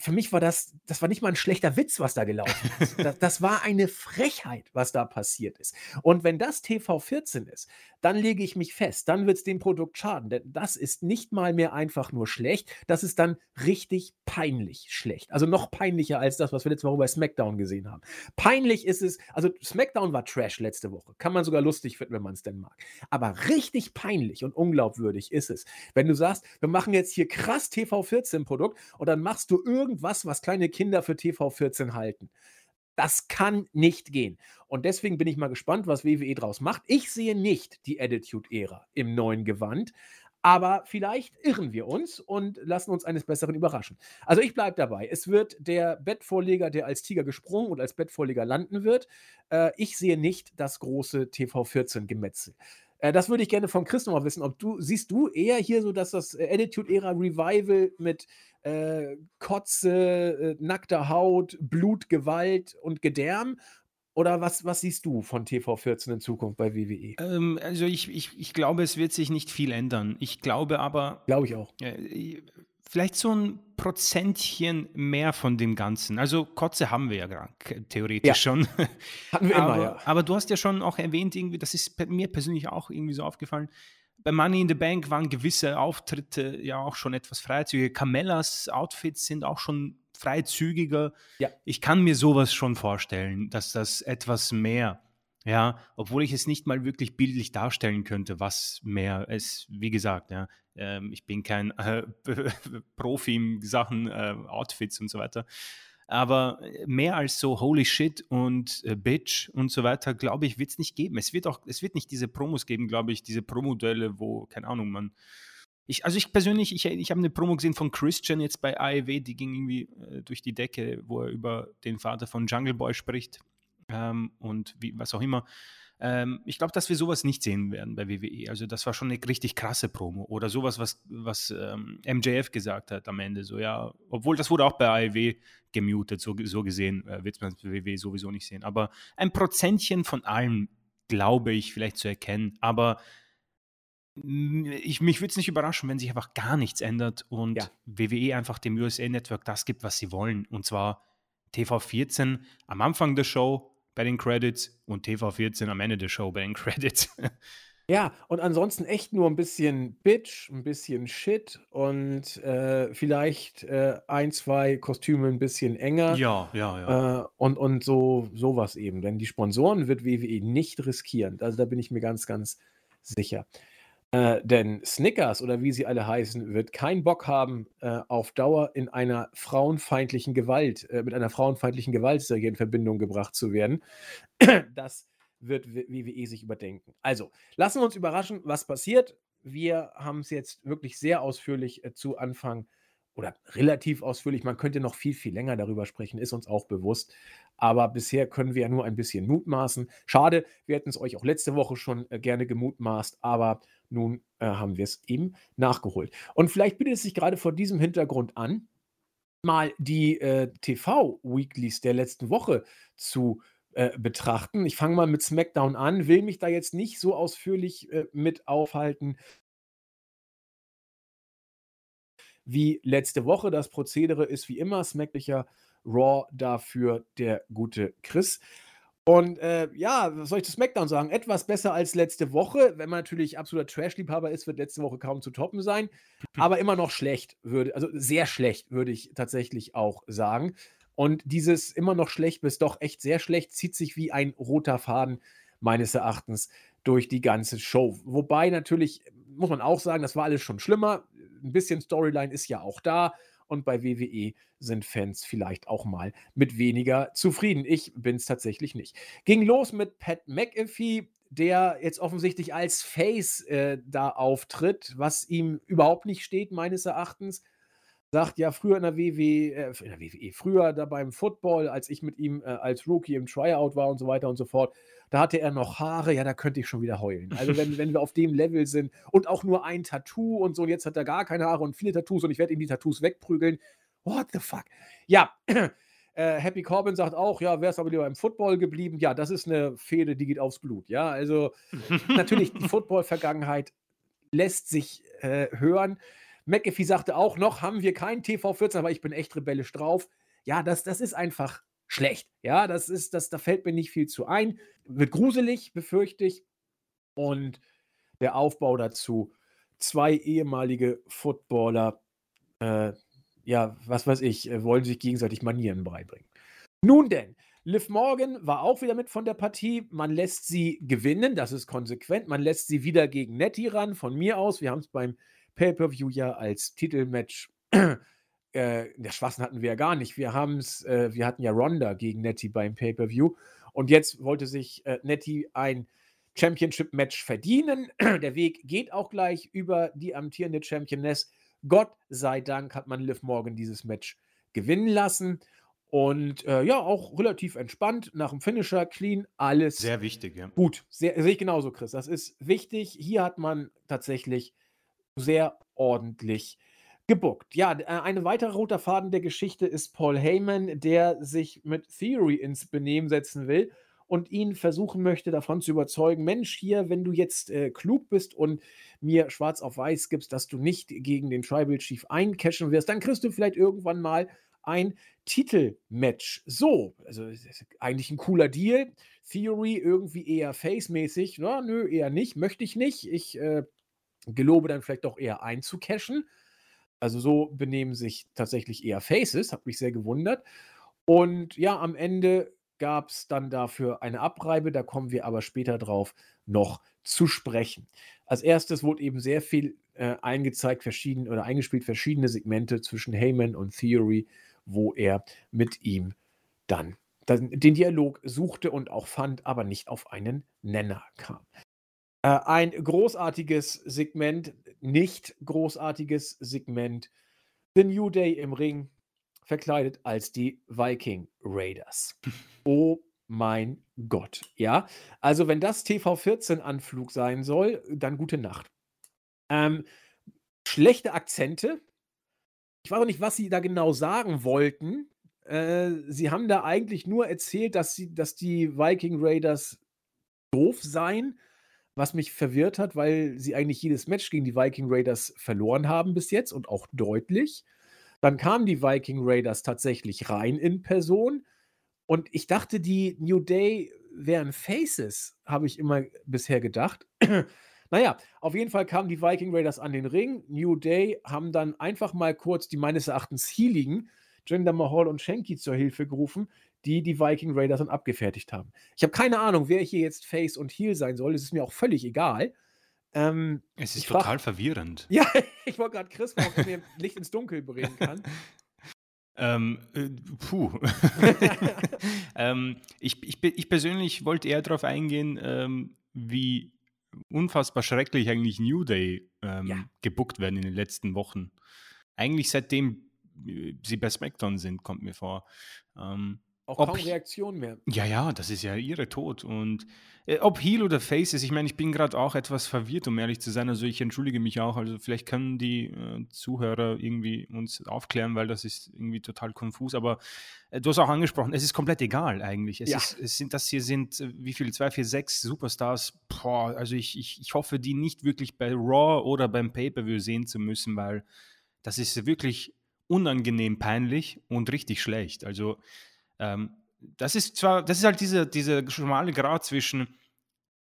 für mich war das, das war nicht mal ein schlechter Witz, was da gelaufen ist. das, das, war eine Frechheit, was da passiert ist. Und wenn das TV14 ist, dann lege ich mich fest, dann wird es dem Produkt schaden. Denn das ist nicht mal mehr einfach nur schlecht, das ist dann richtig peinlich schlecht. Also noch peinlicher als das, was wir letzte Woche bei SmackDown gesehen haben. Peinlich ist es, also SmackDown war Trash letzte Woche. Kann man sogar lustig finden, wenn man es denn mag. Aber richtig peinlich und unglaubwürdig ist es, wenn du sagst, wir machen jetzt hier krass TV14-Produkt und dann machst du irgendwas, was kleine Kinder für TV14 halten. Das kann nicht gehen. Und deswegen bin ich mal gespannt, was WWE draus macht. Ich sehe nicht die Attitude-Ära im neuen Gewand. Aber vielleicht irren wir uns und lassen uns eines Besseren überraschen. Also ich bleibe dabei. Es wird der Bettvorleger, der als Tiger gesprungen und als Bettvorleger landen wird. Äh, ich sehe nicht das große TV14-Gemetzel. Äh, das würde ich gerne von Chris nochmal wissen. Ob du, siehst du eher hier so, dass das äh, Attitude-Ära Revival mit äh, Kotze, äh, nackter Haut, Blut, Gewalt und Gedärm oder was, was siehst du von TV14 in Zukunft bei WWE? Ähm, also ich, ich, ich glaube, es wird sich nicht viel ändern. Ich glaube aber. Glaube ich auch. Äh, vielleicht so ein Prozentchen mehr von dem Ganzen. Also Kotze haben wir ja gerade theoretisch ja. schon. Hatten wir aber, immer, ja. Aber du hast ja schon auch erwähnt, irgendwie, das ist mir persönlich auch irgendwie so aufgefallen. Bei Money in the Bank waren gewisse Auftritte ja auch schon etwas freizügiger. Camellas Outfits sind auch schon freizügiger. Ja. Ich kann mir sowas schon vorstellen, dass das etwas mehr ja, obwohl ich es nicht mal wirklich bildlich darstellen könnte, was mehr ist. Wie gesagt, ja, äh, ich bin kein äh, Profi in Sachen äh, Outfits und so weiter. Aber mehr als so Holy Shit und äh, Bitch und so weiter, glaube ich, wird es nicht geben. Es wird auch, es wird nicht diese Promos geben, glaube ich, diese Promodelle, wo, keine Ahnung, man. Ich, also ich persönlich, ich, ich habe eine Promo gesehen von Christian jetzt bei AEW, die ging irgendwie äh, durch die Decke, wo er über den Vater von Jungle Boy spricht ähm, und wie, was auch immer. Ähm, ich glaube, dass wir sowas nicht sehen werden bei WWE. Also das war schon eine richtig krasse Promo oder sowas, was, was ähm, MJF gesagt hat am Ende. So ja, obwohl das wurde auch bei AEW gemutet, so, so gesehen äh, wird man bei WWE sowieso nicht sehen. Aber ein Prozentchen von allem glaube ich vielleicht zu erkennen. Aber ich, mich würde es nicht überraschen, wenn sich einfach gar nichts ändert und ja. WWE einfach dem USA Network das gibt, was sie wollen. Und zwar TV14 am Anfang der Show bei den Credits und TV14 am Ende der Show bei den Credits. Ja, und ansonsten echt nur ein bisschen Bitch, ein bisschen Shit und äh, vielleicht äh, ein, zwei Kostüme ein bisschen enger. Ja, ja, ja. Äh, und, und so sowas eben. Denn die Sponsoren wird WWE nicht riskieren. Also da bin ich mir ganz, ganz sicher. Äh, denn Snickers oder wie sie alle heißen, wird keinen Bock haben, äh, auf Dauer in einer frauenfeindlichen Gewalt, äh, mit einer frauenfeindlichen Gewaltserie in Verbindung gebracht zu werden. das wird WWE sich überdenken. Also, lassen wir uns überraschen, was passiert. Wir haben es jetzt wirklich sehr ausführlich äh, zu Anfang oder relativ ausführlich, man könnte noch viel, viel länger darüber sprechen, ist uns auch bewusst. Aber bisher können wir ja nur ein bisschen mutmaßen. Schade, wir hätten es euch auch letzte Woche schon äh, gerne gemutmaßt, aber nun äh, haben wir es eben nachgeholt. Und vielleicht bietet es sich gerade vor diesem Hintergrund an, mal die äh, TV-Weeklies der letzten Woche zu äh, betrachten. Ich fange mal mit SmackDown an, will mich da jetzt nicht so ausführlich äh, mit aufhalten wie letzte Woche. Das Prozedere ist wie immer Smacklicher Raw dafür der gute Chris. Und äh, ja, was soll ich zu SmackDown sagen? Etwas besser als letzte Woche. Wenn man natürlich absoluter Trash-Liebhaber ist, wird letzte Woche kaum zu toppen sein. Aber immer noch schlecht, würde, also sehr schlecht, würde ich tatsächlich auch sagen. Und dieses immer noch schlecht bis doch echt sehr schlecht zieht sich wie ein roter Faden meines Erachtens durch die ganze Show. Wobei natürlich, muss man auch sagen, das war alles schon schlimmer. Ein bisschen Storyline ist ja auch da. Und bei WWE sind Fans vielleicht auch mal mit weniger zufrieden. Ich bin es tatsächlich nicht. Ging los mit Pat McAfee, der jetzt offensichtlich als Face äh, da auftritt, was ihm überhaupt nicht steht, meines Erachtens. Sagt ja früher in der WWE, äh, in der WWE, früher da beim Football, als ich mit ihm äh, als Rookie im Tryout war und so weiter und so fort, da hatte er noch Haare, ja, da könnte ich schon wieder heulen. Also wenn, wenn wir auf dem Level sind und auch nur ein Tattoo und so, und jetzt hat er gar keine Haare und viele Tattoos und ich werde ihm die Tattoos wegprügeln. What the fuck? Ja, äh, Happy Corbin sagt auch, ja, wäre es aber lieber im Football geblieben. Ja, das ist eine Fehde, die geht aufs Blut. Ja, also natürlich die Football-Vergangenheit lässt sich äh, hören. McAfee sagte auch noch, haben wir keinen TV14, aber ich bin echt rebellisch drauf. Ja, das, das ist einfach schlecht. Ja, das ist, das, da fällt mir nicht viel zu ein. Wird gruselig, befürchte ich. Und der Aufbau dazu. Zwei ehemalige Footballer, äh, ja, was weiß ich, äh, wollen sich gegenseitig Manieren beibringen. Nun denn, Liv Morgan war auch wieder mit von der Partie. Man lässt sie gewinnen, das ist konsequent. Man lässt sie wieder gegen Nettie ran, von mir aus. Wir haben es beim Pay-Per-View ja als Titelmatch. Äh, der Schwachsinn hatten wir ja gar nicht. Wir haben es, äh, wir hatten ja Ronda gegen Nettie beim Pay-Per-View. Und jetzt wollte sich äh, Nettie ein Championship-Match verdienen. Der Weg geht auch gleich über die amtierende Championess. Gott sei Dank hat man Liv Morgan dieses Match gewinnen lassen. Und äh, ja, auch relativ entspannt nach dem Finisher, clean, alles. Sehr wichtig, ja. Gut, sehe ich genauso, Chris. Das ist wichtig. Hier hat man tatsächlich sehr ordentlich gebuckt. Ja, äh, eine weitere roter Faden der Geschichte ist Paul Heyman, der sich mit Theory ins Benehmen setzen will und ihn versuchen möchte, davon zu überzeugen: Mensch, hier, wenn du jetzt äh, klug bist und mir schwarz auf weiß gibst, dass du nicht gegen den Tribal Chief eincashen wirst, dann kriegst du vielleicht irgendwann mal ein Titelmatch. So, also eigentlich ein cooler Deal. Theory irgendwie eher face-mäßig. Na, nö, eher nicht. Möchte ich nicht. Ich äh, gelobe dann vielleicht doch eher einzucashen. Also so benehmen sich tatsächlich eher Faces, hat mich sehr gewundert. Und ja, am Ende gab es dann dafür eine Abreibe, da kommen wir aber später drauf noch zu sprechen. Als erstes wurde eben sehr viel äh, eingezeigt, verschieden oder eingespielt, verschiedene Segmente zwischen Heyman und Theory, wo er mit ihm dann den Dialog suchte und auch fand, aber nicht auf einen Nenner kam. Äh, ein großartiges Segment, nicht großartiges Segment. The New Day im Ring, verkleidet als die Viking Raiders. Oh mein Gott. Ja, also wenn das TV14-Anflug sein soll, dann gute Nacht. Ähm, schlechte Akzente, ich weiß auch nicht, was sie da genau sagen wollten. Äh, sie haben da eigentlich nur erzählt, dass, sie, dass die Viking Raiders doof seien, was mich verwirrt hat, weil sie eigentlich jedes Match gegen die Viking Raiders verloren haben bis jetzt und auch deutlich. Dann kamen die Viking Raiders tatsächlich rein in Person und ich dachte, die New Day wären Faces, habe ich immer bisher gedacht. Naja, auf jeden Fall kamen die Viking Raiders an den Ring. New Day haben dann einfach mal kurz die meines Erachtens healigen Jinder Mahal und Shanky zur Hilfe gerufen, die die Viking Raiders dann abgefertigt haben. Ich habe keine Ahnung, wer hier jetzt Face und Heel sein soll. Es ist mir auch völlig egal. Ähm, es ist total frag, verwirrend. Ja, ich wollte gerade Chris fragen, ob er mir Licht ins Dunkel bringen kann. Ähm, äh, puh. ähm, ich, ich, ich persönlich wollte eher darauf eingehen, ähm, wie unfassbar schrecklich eigentlich New Day ähm, ja. gebuckt werden in den letzten Wochen. Eigentlich seitdem äh, sie bei SmackDown sind, kommt mir vor. Ähm, auch kaum Reaktion mehr. Ja, ja, das ist ja ihre Tod. Und äh, ob Heel oder Face ist, ich meine, ich bin gerade auch etwas verwirrt, um ehrlich zu sein. Also ich entschuldige mich auch. Also vielleicht können die äh, Zuhörer irgendwie uns aufklären, weil das ist irgendwie total konfus. Aber äh, du hast auch angesprochen, es ist komplett egal eigentlich. Es, ja. ist, es sind, das hier sind, äh, wie viele, zwei, vier, sechs Superstars. Boah, also ich, ich, ich hoffe, die nicht wirklich bei Raw oder beim Pay-Per-View sehen zu müssen, weil das ist wirklich unangenehm peinlich und richtig schlecht. Also ähm, das ist zwar, das ist halt dieser diese schmale Grad zwischen,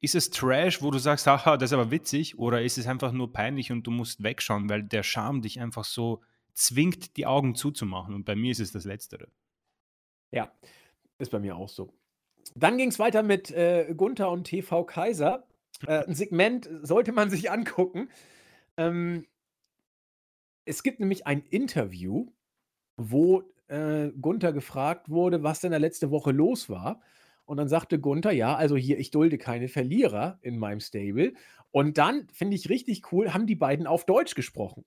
ist es Trash, wo du sagst, haha, das ist aber witzig, oder ist es einfach nur peinlich und du musst wegschauen, weil der Charme dich einfach so zwingt, die Augen zuzumachen. Und bei mir ist es das Letztere. Ja, ist bei mir auch so. Dann ging es weiter mit äh, Gunther und TV Kaiser. Äh, ein Segment sollte man sich angucken. Ähm, es gibt nämlich ein Interview, wo äh, Gunther gefragt wurde, was denn da letzte Woche los war. Und dann sagte Gunther, ja, also hier, ich dulde keine Verlierer in meinem Stable. Und dann, finde ich richtig cool, haben die beiden auf Deutsch gesprochen.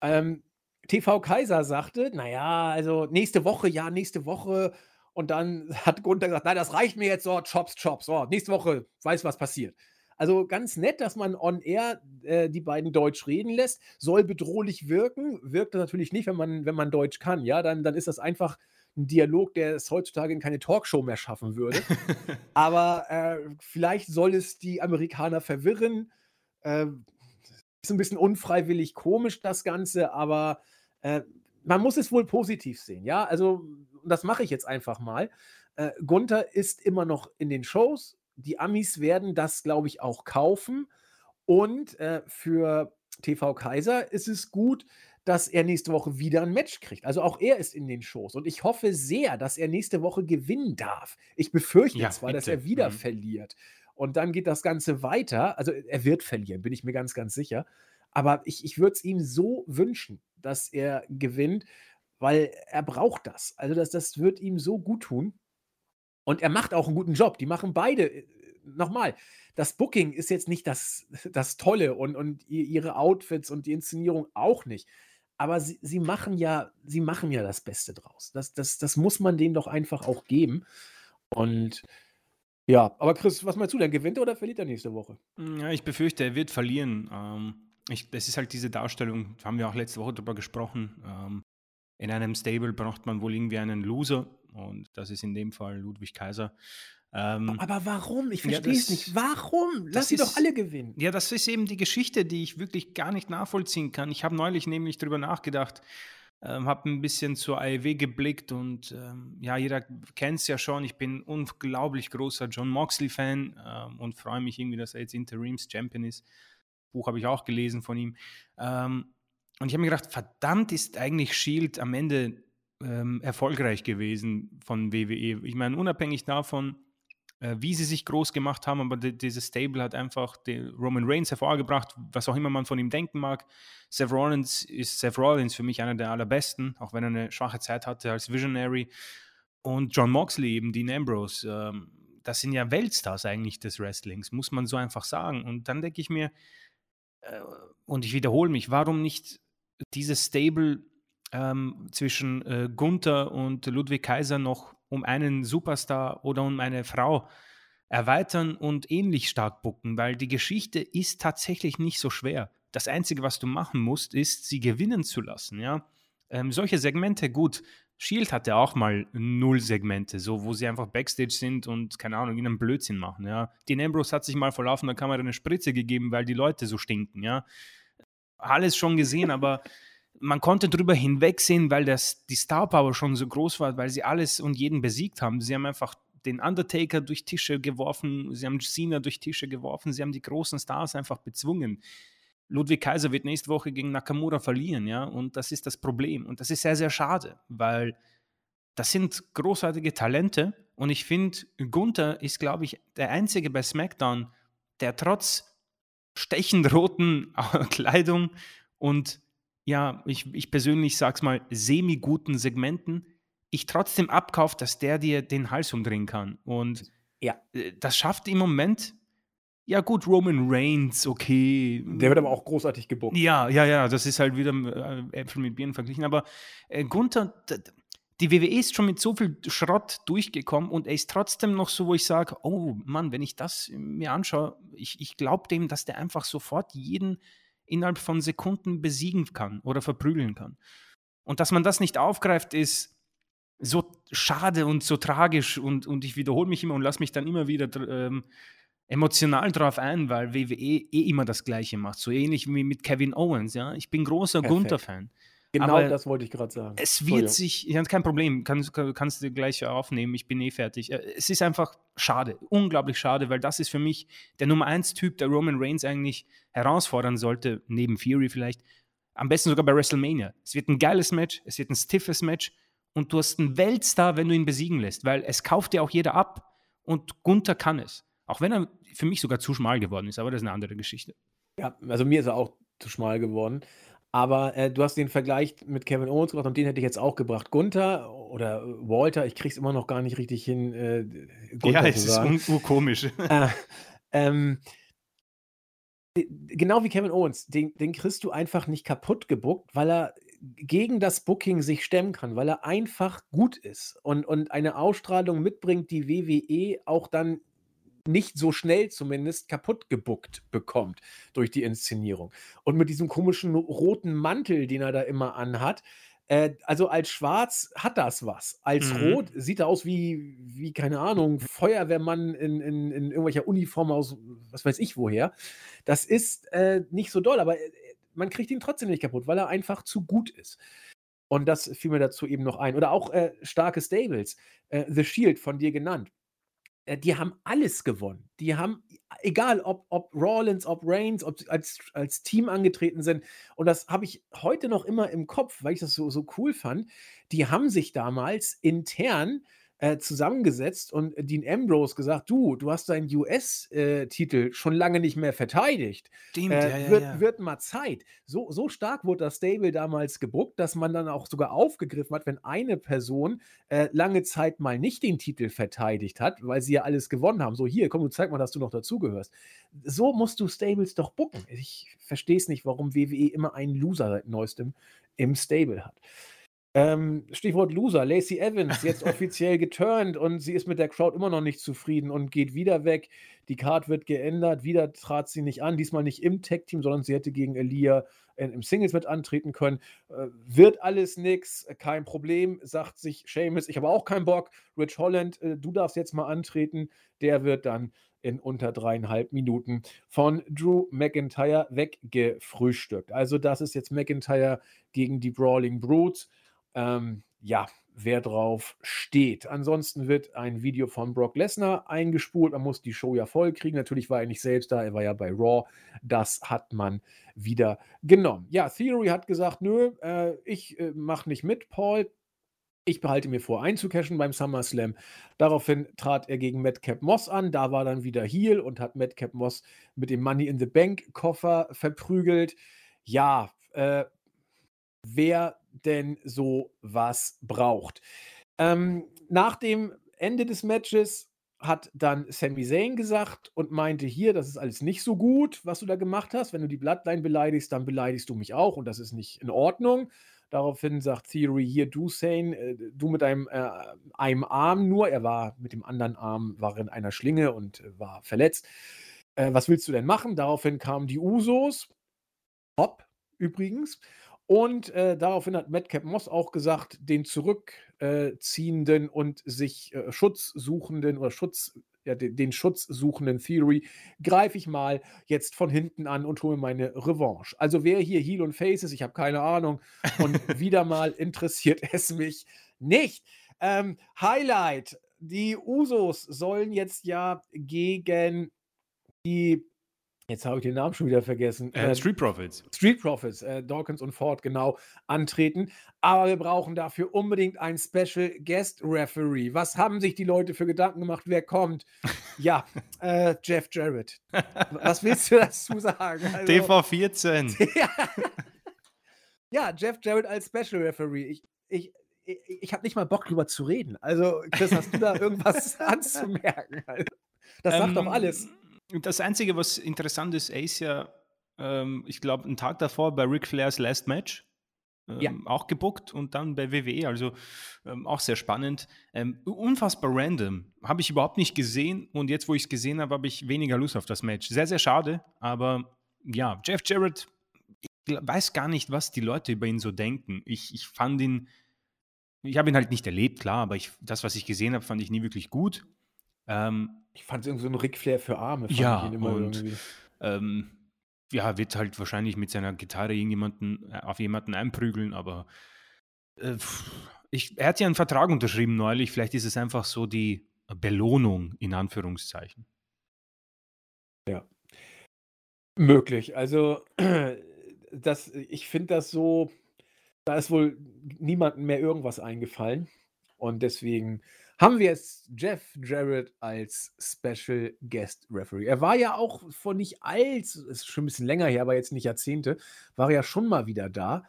Ähm, TV Kaiser sagte, naja, also nächste Woche, ja, nächste Woche. Und dann hat Gunther gesagt, nein, das reicht mir jetzt so, Chops, Chops. So, nächste Woche weiß, was passiert. Also ganz nett, dass man on air äh, die beiden Deutsch reden lässt. Soll bedrohlich wirken. Wirkt das natürlich nicht, wenn man, wenn man Deutsch kann. Ja, dann, dann ist das einfach ein Dialog, der es heutzutage in keine Talkshow mehr schaffen würde. Aber äh, vielleicht soll es die Amerikaner verwirren. Äh, ist ein bisschen unfreiwillig komisch, das Ganze, aber äh, man muss es wohl positiv sehen, ja. Also, das mache ich jetzt einfach mal. Äh, Gunther ist immer noch in den Shows. Die Amis werden das, glaube ich, auch kaufen. Und äh, für TV Kaiser ist es gut, dass er nächste Woche wieder ein Match kriegt. Also auch er ist in den Shows. Und ich hoffe sehr, dass er nächste Woche gewinnen darf. Ich befürchte ja, zwar, bitte. dass er wieder mhm. verliert. Und dann geht das Ganze weiter. Also er wird verlieren, bin ich mir ganz, ganz sicher. Aber ich, ich würde es ihm so wünschen, dass er gewinnt, weil er braucht das. Also das, das wird ihm so gut tun. Und er macht auch einen guten Job. Die machen beide, äh, nochmal, das Booking ist jetzt nicht das, das Tolle und, und ihre Outfits und die Inszenierung auch nicht. Aber sie, sie machen ja, sie machen ja das Beste draus. Das, das, das muss man denen doch einfach auch geben. Und ja, aber Chris, was meinst du denn? Gewinnt er oder verliert er nächste Woche? Ja, ich befürchte, er wird verlieren. Ähm, ich, das ist halt diese Darstellung, haben wir auch letzte Woche darüber gesprochen. Ähm, in einem Stable braucht man wohl irgendwie einen Loser und das ist in dem Fall Ludwig Kaiser. Ähm, aber warum? Ich verstehe ja, es nicht. Warum? Lass sie doch alle gewinnen. Ja, das ist eben die Geschichte, die ich wirklich gar nicht nachvollziehen kann. Ich habe neulich nämlich darüber nachgedacht, ähm, habe ein bisschen zur AEW geblickt und ähm, ja, jeder kennt es ja schon. Ich bin unglaublich großer John Moxley-Fan ähm, und freue mich irgendwie, dass er jetzt Interims-Champion ist. Buch habe ich auch gelesen von ihm. Ähm, und ich habe mir gedacht, verdammt ist eigentlich Shield am Ende ähm, erfolgreich gewesen von WWE. Ich meine, unabhängig davon, äh, wie sie sich groß gemacht haben, aber die, dieses Stable hat einfach Roman Reigns hervorgebracht, was auch immer man von ihm denken mag. Seth Rollins ist Seth Rollins für mich einer der allerbesten, auch wenn er eine schwache Zeit hatte als Visionary. Und John Moxley, eben Dean Ambrose, ähm, das sind ja Weltstars eigentlich des Wrestlings, muss man so einfach sagen. Und dann denke ich mir, äh, und ich wiederhole mich, warum nicht dieses Stable ähm, zwischen äh, Gunther und Ludwig Kaiser noch um einen Superstar oder um eine Frau erweitern und ähnlich stark bucken, weil die Geschichte ist tatsächlich nicht so schwer. Das Einzige, was du machen musst, ist, sie gewinnen zu lassen. Ja? Ähm, solche Segmente, gut, Shield hatte auch mal null Segmente, so wo sie einfach Backstage sind und keine Ahnung, ihnen Blödsinn machen. Ja? Dean Ambrose hat sich mal vor laufender Kamera eine Spritze gegeben, weil die Leute so stinken. Ja? Alles schon gesehen, aber man konnte darüber hinwegsehen, weil das, die Star Power schon so groß war, weil sie alles und jeden besiegt haben. Sie haben einfach den Undertaker durch Tische geworfen, sie haben Cena durch Tische geworfen, sie haben die großen Stars einfach bezwungen. Ludwig Kaiser wird nächste Woche gegen Nakamura verlieren, ja, und das ist das Problem. Und das ist sehr, sehr schade, weil das sind großartige Talente und ich finde, Gunther ist, glaube ich, der Einzige bei SmackDown, der trotz stechend roten Kleidung und ja, ich, ich persönlich sag's mal, semi-guten Segmenten, ich trotzdem abkaufe, dass der dir den Hals umdrehen kann. Und ja. Äh, das schafft im Moment, ja gut, Roman Reigns, okay. Der wird aber auch großartig gebuckt. Ja, ja, ja, das ist halt wieder äh, Äpfel mit Birnen verglichen. Aber äh, Gunther, die WWE ist schon mit so viel Schrott durchgekommen und er ist trotzdem noch so, wo ich sage, oh Mann, wenn ich das mir anschaue, ich, ich glaube dem, dass der einfach sofort jeden innerhalb von Sekunden besiegen kann oder verprügeln kann. Und dass man das nicht aufgreift, ist so schade und so tragisch und, und ich wiederhole mich immer und lasse mich dann immer wieder ähm, emotional drauf ein, weil WWE eh immer das Gleiche macht. So ähnlich wie mit Kevin Owens, ja. Ich bin großer Gunther-Fan. Genau Aber das wollte ich gerade sagen. Es wird sich, ja, kein Problem, kannst, kannst du gleich aufnehmen, ich bin eh fertig. Äh, es ist einfach schade, unglaublich schade, weil das ist für mich der Nummer 1 Typ, der Roman Reigns eigentlich herausfordern sollte, neben Fury vielleicht. Am besten sogar bei WrestleMania. Es wird ein geiles Match, es wird ein stiffes Match und du hast einen Weltstar, wenn du ihn besiegen lässt, weil es kauft dir auch jeder ab und Gunther kann es. Auch wenn er für mich sogar zu schmal geworden ist, aber das ist eine andere Geschichte. Ja, also mir ist er auch zu schmal geworden. Aber äh, du hast den Vergleich mit Kevin Owens gemacht und den hätte ich jetzt auch gebracht. Gunther oder Walter, ich krieg's immer noch gar nicht richtig hin. Äh, Gunther ja, es ist urkomisch. Äh, ähm, genau wie Kevin Owens, den, den kriegst du einfach nicht kaputt gebuckt, weil er gegen das Booking sich stemmen kann, weil er einfach gut ist und, und eine Ausstrahlung mitbringt, die WWE auch dann nicht so schnell zumindest kaputt gebuckt bekommt durch die Inszenierung. Und mit diesem komischen roten Mantel, den er da immer anhat, Äh, also als schwarz hat das was. Als Mhm. rot sieht er aus wie, wie keine Ahnung, Feuerwehrmann in, in, in irgendwelcher Uniform aus was weiß ich woher. Das ist äh, nicht so doll, aber äh, man kriegt ihn trotzdem nicht kaputt, weil er einfach zu gut ist. Und das fiel mir dazu eben noch ein. Oder auch äh, starke Stables. Äh, The Shield von dir genannt. Äh, die haben alles gewonnen. Die haben, egal ob, ob Rollins, ob Reigns, ob sie als, als Team angetreten sind. Und das habe ich heute noch immer im Kopf, weil ich das so, so cool fand. Die haben sich damals intern äh, zusammengesetzt und Dean Ambrose gesagt, du, du hast deinen US-Titel schon lange nicht mehr verteidigt. Stimmt, Äh, ja, ja, wird, ja. wird mal Zeit. So, so stark wurde das Stable damals gebuckt, dass man dann auch sogar aufgegriffen hat, wenn eine Person äh, lange Zeit mal nicht den Titel verteidigt hat, weil sie ja alles gewonnen haben. So, hier, komm, du zeig mal, dass du noch dazugehörst. So musst du Stables doch bucken. Ich verstehe es nicht, warum WWE immer einen Loser seit neuestem im Stable hat. Ähm, Stichwort Loser, Lacey Evans, jetzt offiziell geturnt und sie ist mit der Crowd immer noch nicht zufrieden und geht wieder weg. Die Card wird geändert, wieder trat sie nicht an, diesmal nicht im Tag-Team, sondern sie hätte gegen Elia in, im Singles mit antreten können. Äh, wird alles nix, äh, kein Problem, sagt sich Seamus. Ich habe auch keinen Bock. Rich Holland, äh, du darfst jetzt mal antreten. Der wird dann in unter dreieinhalb Minuten von Drew McIntyre weggefrühstückt. Also, das ist jetzt McIntyre gegen die Brawling Brutes. Ähm, ja, wer drauf steht. Ansonsten wird ein Video von Brock Lesnar eingespult. Man muss die Show ja voll kriegen. Natürlich war er nicht selbst da, er war ja bei Raw. Das hat man wieder genommen. Ja, Theory hat gesagt, nö, äh, ich äh, mache nicht mit, Paul. Ich behalte mir vor, einzucashen beim SummerSlam. Daraufhin trat er gegen Madcap Moss an. Da war dann wieder Heel und hat Madcap Moss mit dem Money in the Bank Koffer verprügelt. Ja, äh, wer denn so was braucht. Ähm, nach dem Ende des Matches hat dann Sami Zayn gesagt und meinte hier, das ist alles nicht so gut, was du da gemacht hast. Wenn du die Bloodline beleidigst, dann beleidigst du mich auch und das ist nicht in Ordnung. Daraufhin sagt Theory hier, du Zayn, äh, du mit deinem äh, einem Arm nur, er war mit dem anderen Arm, war in einer Schlinge und äh, war verletzt. Äh, was willst du denn machen? Daraufhin kamen die Usos, Top übrigens, und äh, daraufhin hat Madcap Moss auch gesagt, den zurückziehenden und sich äh, schutzsuchenden oder Schutz, ja, den, den schutzsuchenden Theory greife ich mal jetzt von hinten an und hole meine Revanche. Also wer hier Heel und Face ist, ich habe keine Ahnung. Und wieder mal interessiert es mich nicht. Ähm, Highlight: Die Usos sollen jetzt ja gegen die Jetzt habe ich den Namen schon wieder vergessen. Äh, Äh, Street Profits. Street Profits, äh, Dawkins und Ford, genau, antreten. Aber wir brauchen dafür unbedingt einen Special Guest Referee. Was haben sich die Leute für Gedanken gemacht? Wer kommt? Ja, äh, Jeff Jarrett. Was willst du dazu sagen? Also, TV14. ja. ja, Jeff Jarrett als Special Referee. Ich, ich, ich, ich habe nicht mal Bock drüber zu reden. Also, Chris, hast du da irgendwas anzumerken? Also, das sagt doch Ähm, alles. Das Einzige, was interessant ist, er ist ja, ähm, ich glaube, einen Tag davor bei Ric Flairs Last Match ähm, Ja. auch gebuckt und dann bei WWE, also ähm, auch sehr spannend. Ähm, unfassbar random. Habe ich überhaupt nicht gesehen und jetzt, wo ich es gesehen habe, habe ich weniger Lust auf das Match. Sehr, sehr schade, aber ja, Jeff Jarrett, ich weiß gar nicht, was die Leute über ihn so denken. Ich, ich fand ihn, ich habe ihn halt nicht erlebt, klar, aber ich, das, was ich gesehen habe, fand ich nie wirklich gut. Ähm, Ich fand es irgendwie so ein Ric Flair für Arme. Ja, und- ähm, ja, wird halt wahrscheinlich mit seiner Gitarre irgendjemanden äh, auf jemanden einprügeln, aber äh, ich, er hat ja einen Vertrag unterschrieben neulich, vielleicht ist es einfach so die Belohnung in Anführungszeichen. Möglich. Also, das, ich finde das so, da ist wohl niemandem mehr irgendwas eingefallen. Und deswegen haben wir jetzt Jeff Jarrett als Special Guest Referee. Er war ja auch vor nicht allzu, ist schon ein bisschen länger her, aber jetzt nicht Jahrzehnte, war er ja schon mal wieder da.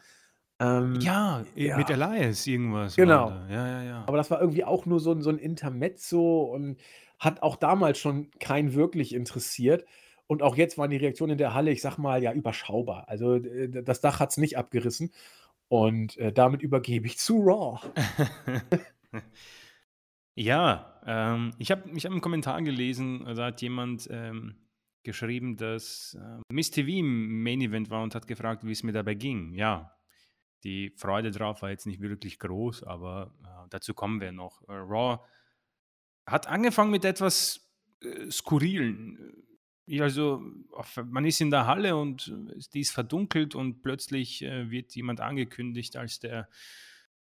Ähm, Ja, ja. mit Elias irgendwas. Genau. Ja, ja, ja. Aber das war irgendwie auch nur so ein, so ein Intermezzo und hat auch damals schon keinen wirklich interessiert. Und auch jetzt waren die Reaktionen in der Halle, ich sag mal, ja, überschaubar. Also das Dach hat es nicht abgerissen. Und äh, damit übergebe ich zu Raw. Ja, ähm, ich habe ich hab einen Kommentar gelesen, da hat jemand ähm, geschrieben, dass äh, Miss TV im Main Event war und hat gefragt, wie es mir dabei ging. Ja, die Freude drauf war jetzt nicht wirklich groß, aber äh, dazu kommen wir noch. Äh, Raw hat angefangen mit etwas äh, Skurrilen. Ja, also man ist in der Halle und die ist verdunkelt und plötzlich äh, wird jemand angekündigt als der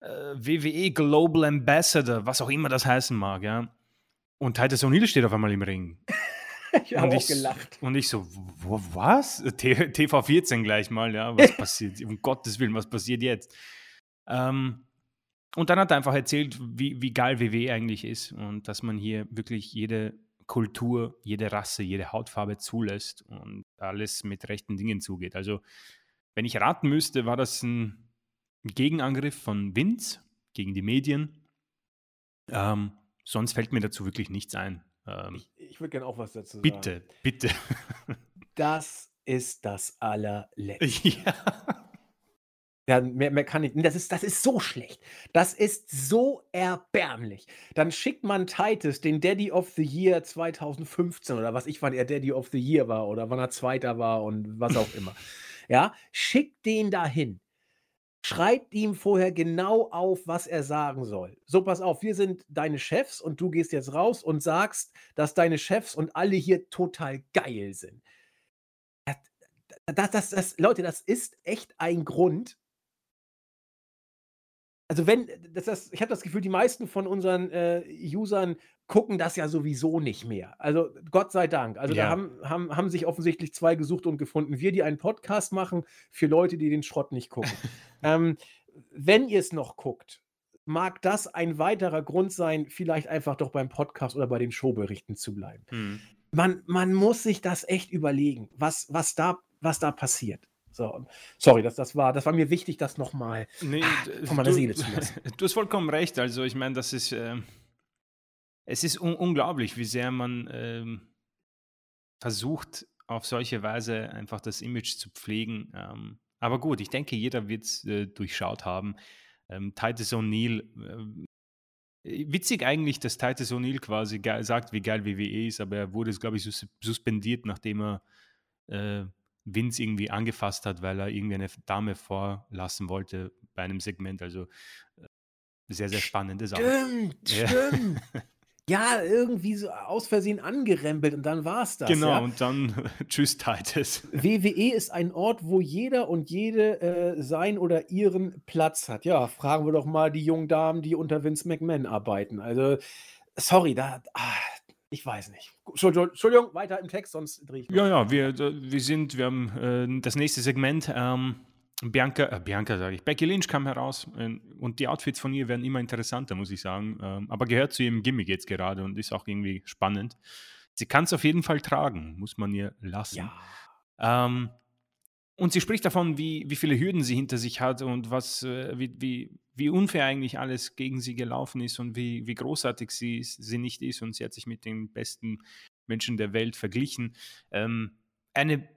äh, WWE Global Ambassador, was auch immer das heißen mag, ja. Und Titus O'Neill steht auf einmal im Ring. ich habe auch gelacht. Und ich so, wo, was? T TV 14 gleich mal, ja, was passiert? Um Gottes Willen, was passiert jetzt? Ähm, und dann hat er einfach erzählt, wie, wie geil WWE eigentlich ist und dass man hier wirklich jede Kultur, jede Rasse, jede Hautfarbe zulässt und alles mit rechten Dingen zugeht. Also, wenn ich raten müsste, war das ein Gegenangriff von Vince gegen die Medien. Ähm, sonst fällt mir dazu wirklich nichts ein. Ähm, ich, ich würde gerne auch was dazu bitte, sagen. Bitte, bitte. das ist das allerletzte. Ja. Ja, mehr, mehr kann ich. Das ist, das ist so schlecht. Das ist so erbärmlich. Dann schickt man Titus, den Daddy of the Year 2015 oder was ich, wann er Daddy of the Year war oder wann er Zweiter war und was auch immer. ja, schickt den dahin. Schreibt ihm vorher genau auf, was er sagen soll. So, pass auf, wir sind deine Chefs und du gehst jetzt raus und sagst, dass deine Chefs und alle hier total geil sind. Das, das, das, Leute, das ist echt ein Grund, also wenn, das, das, ich habe das Gefühl, die meisten von unseren äh, Usern gucken das ja sowieso nicht mehr. Also Gott sei Dank. Also ja. da haben, haben, haben sich offensichtlich zwei gesucht und gefunden. Wir, die einen Podcast machen für Leute, die den Schrott nicht gucken. ähm, wenn ihr es noch guckt, mag das ein weiterer Grund sein, vielleicht einfach doch beim Podcast oder bei den Showberichten zu bleiben. Hm. Man, man muss sich das echt überlegen, was, was, da, was da passiert. So, sorry, das, das, war, das war mir wichtig, das nochmal nee, ah, von meiner du, Seele zu lassen. Du hast vollkommen recht. Also, ich meine, das ist, äh, es ist un unglaublich, wie sehr man äh, versucht, auf solche Weise einfach das Image zu pflegen. Ähm, aber gut, ich denke, jeder wird es äh, durchschaut haben. Ähm, Titus O'Neill, äh, witzig eigentlich, dass Titus O'Neill quasi sagt, wie geil WWE ist, aber er wurde, glaube ich, sus suspendiert, nachdem er äh, Vince irgendwie angefasst hat, weil er irgendwie eine Dame vorlassen wollte bei einem Segment. Also äh, sehr, sehr spannende Sache. Stimmt, ja. stimmt. ja, irgendwie so aus Versehen angerempelt und dann war es das. Genau, ja? und dann tschüss, Titus. WWE ist ein Ort, wo jeder und jede äh, sein oder ihren Platz hat. Ja, fragen wir doch mal die jungen Damen, die unter Vince McMahon arbeiten. Also, sorry, da, ah, ich weiß nicht. Entschuldigung, weiter im Text, sonst drehe ich. Mal. Ja, ja, wir, wir sind, wir haben äh, das nächste Segment. Ähm, Bianca, äh, Bianca sage ich, Becky Lynch kam heraus äh, und die Outfits von ihr werden immer interessanter, muss ich sagen. Ähm, aber gehört zu ihrem Gimmick jetzt gerade und ist auch irgendwie spannend. Sie kann es auf jeden Fall tragen, muss man ihr lassen. Ja. Ähm, und sie spricht davon, wie, wie viele Hürden sie hinter sich hat und was, äh, wie, wie, wie unfair eigentlich alles gegen sie gelaufen ist und wie, wie großartig sie, sie nicht ist. Und sie hat sich mit den besten Menschen der Welt verglichen. Ähm, eine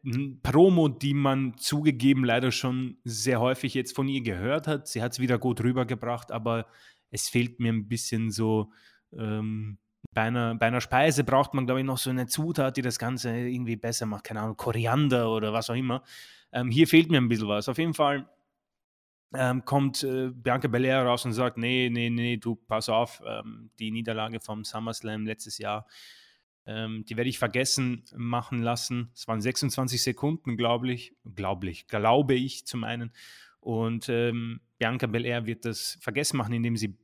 Promo, die man zugegeben leider schon sehr häufig jetzt von ihr gehört hat. Sie hat es wieder gut rübergebracht, aber es fehlt mir ein bisschen so. Ähm, bei einer, bei einer Speise braucht man, glaube ich, noch so eine Zutat, die das Ganze irgendwie besser macht. Keine Ahnung, Koriander oder was auch immer. Ähm, hier fehlt mir ein bisschen was. Auf jeden Fall ähm, kommt äh, Bianca Belair raus und sagt, nee, nee, nee, du pass auf, ähm, die Niederlage vom SummerSlam letztes Jahr, ähm, die werde ich vergessen machen lassen. Es waren 26 Sekunden, glaube ich, glaublich, glaube ich zum einen. Und ähm, Bianca Belair wird das vergessen machen, indem sie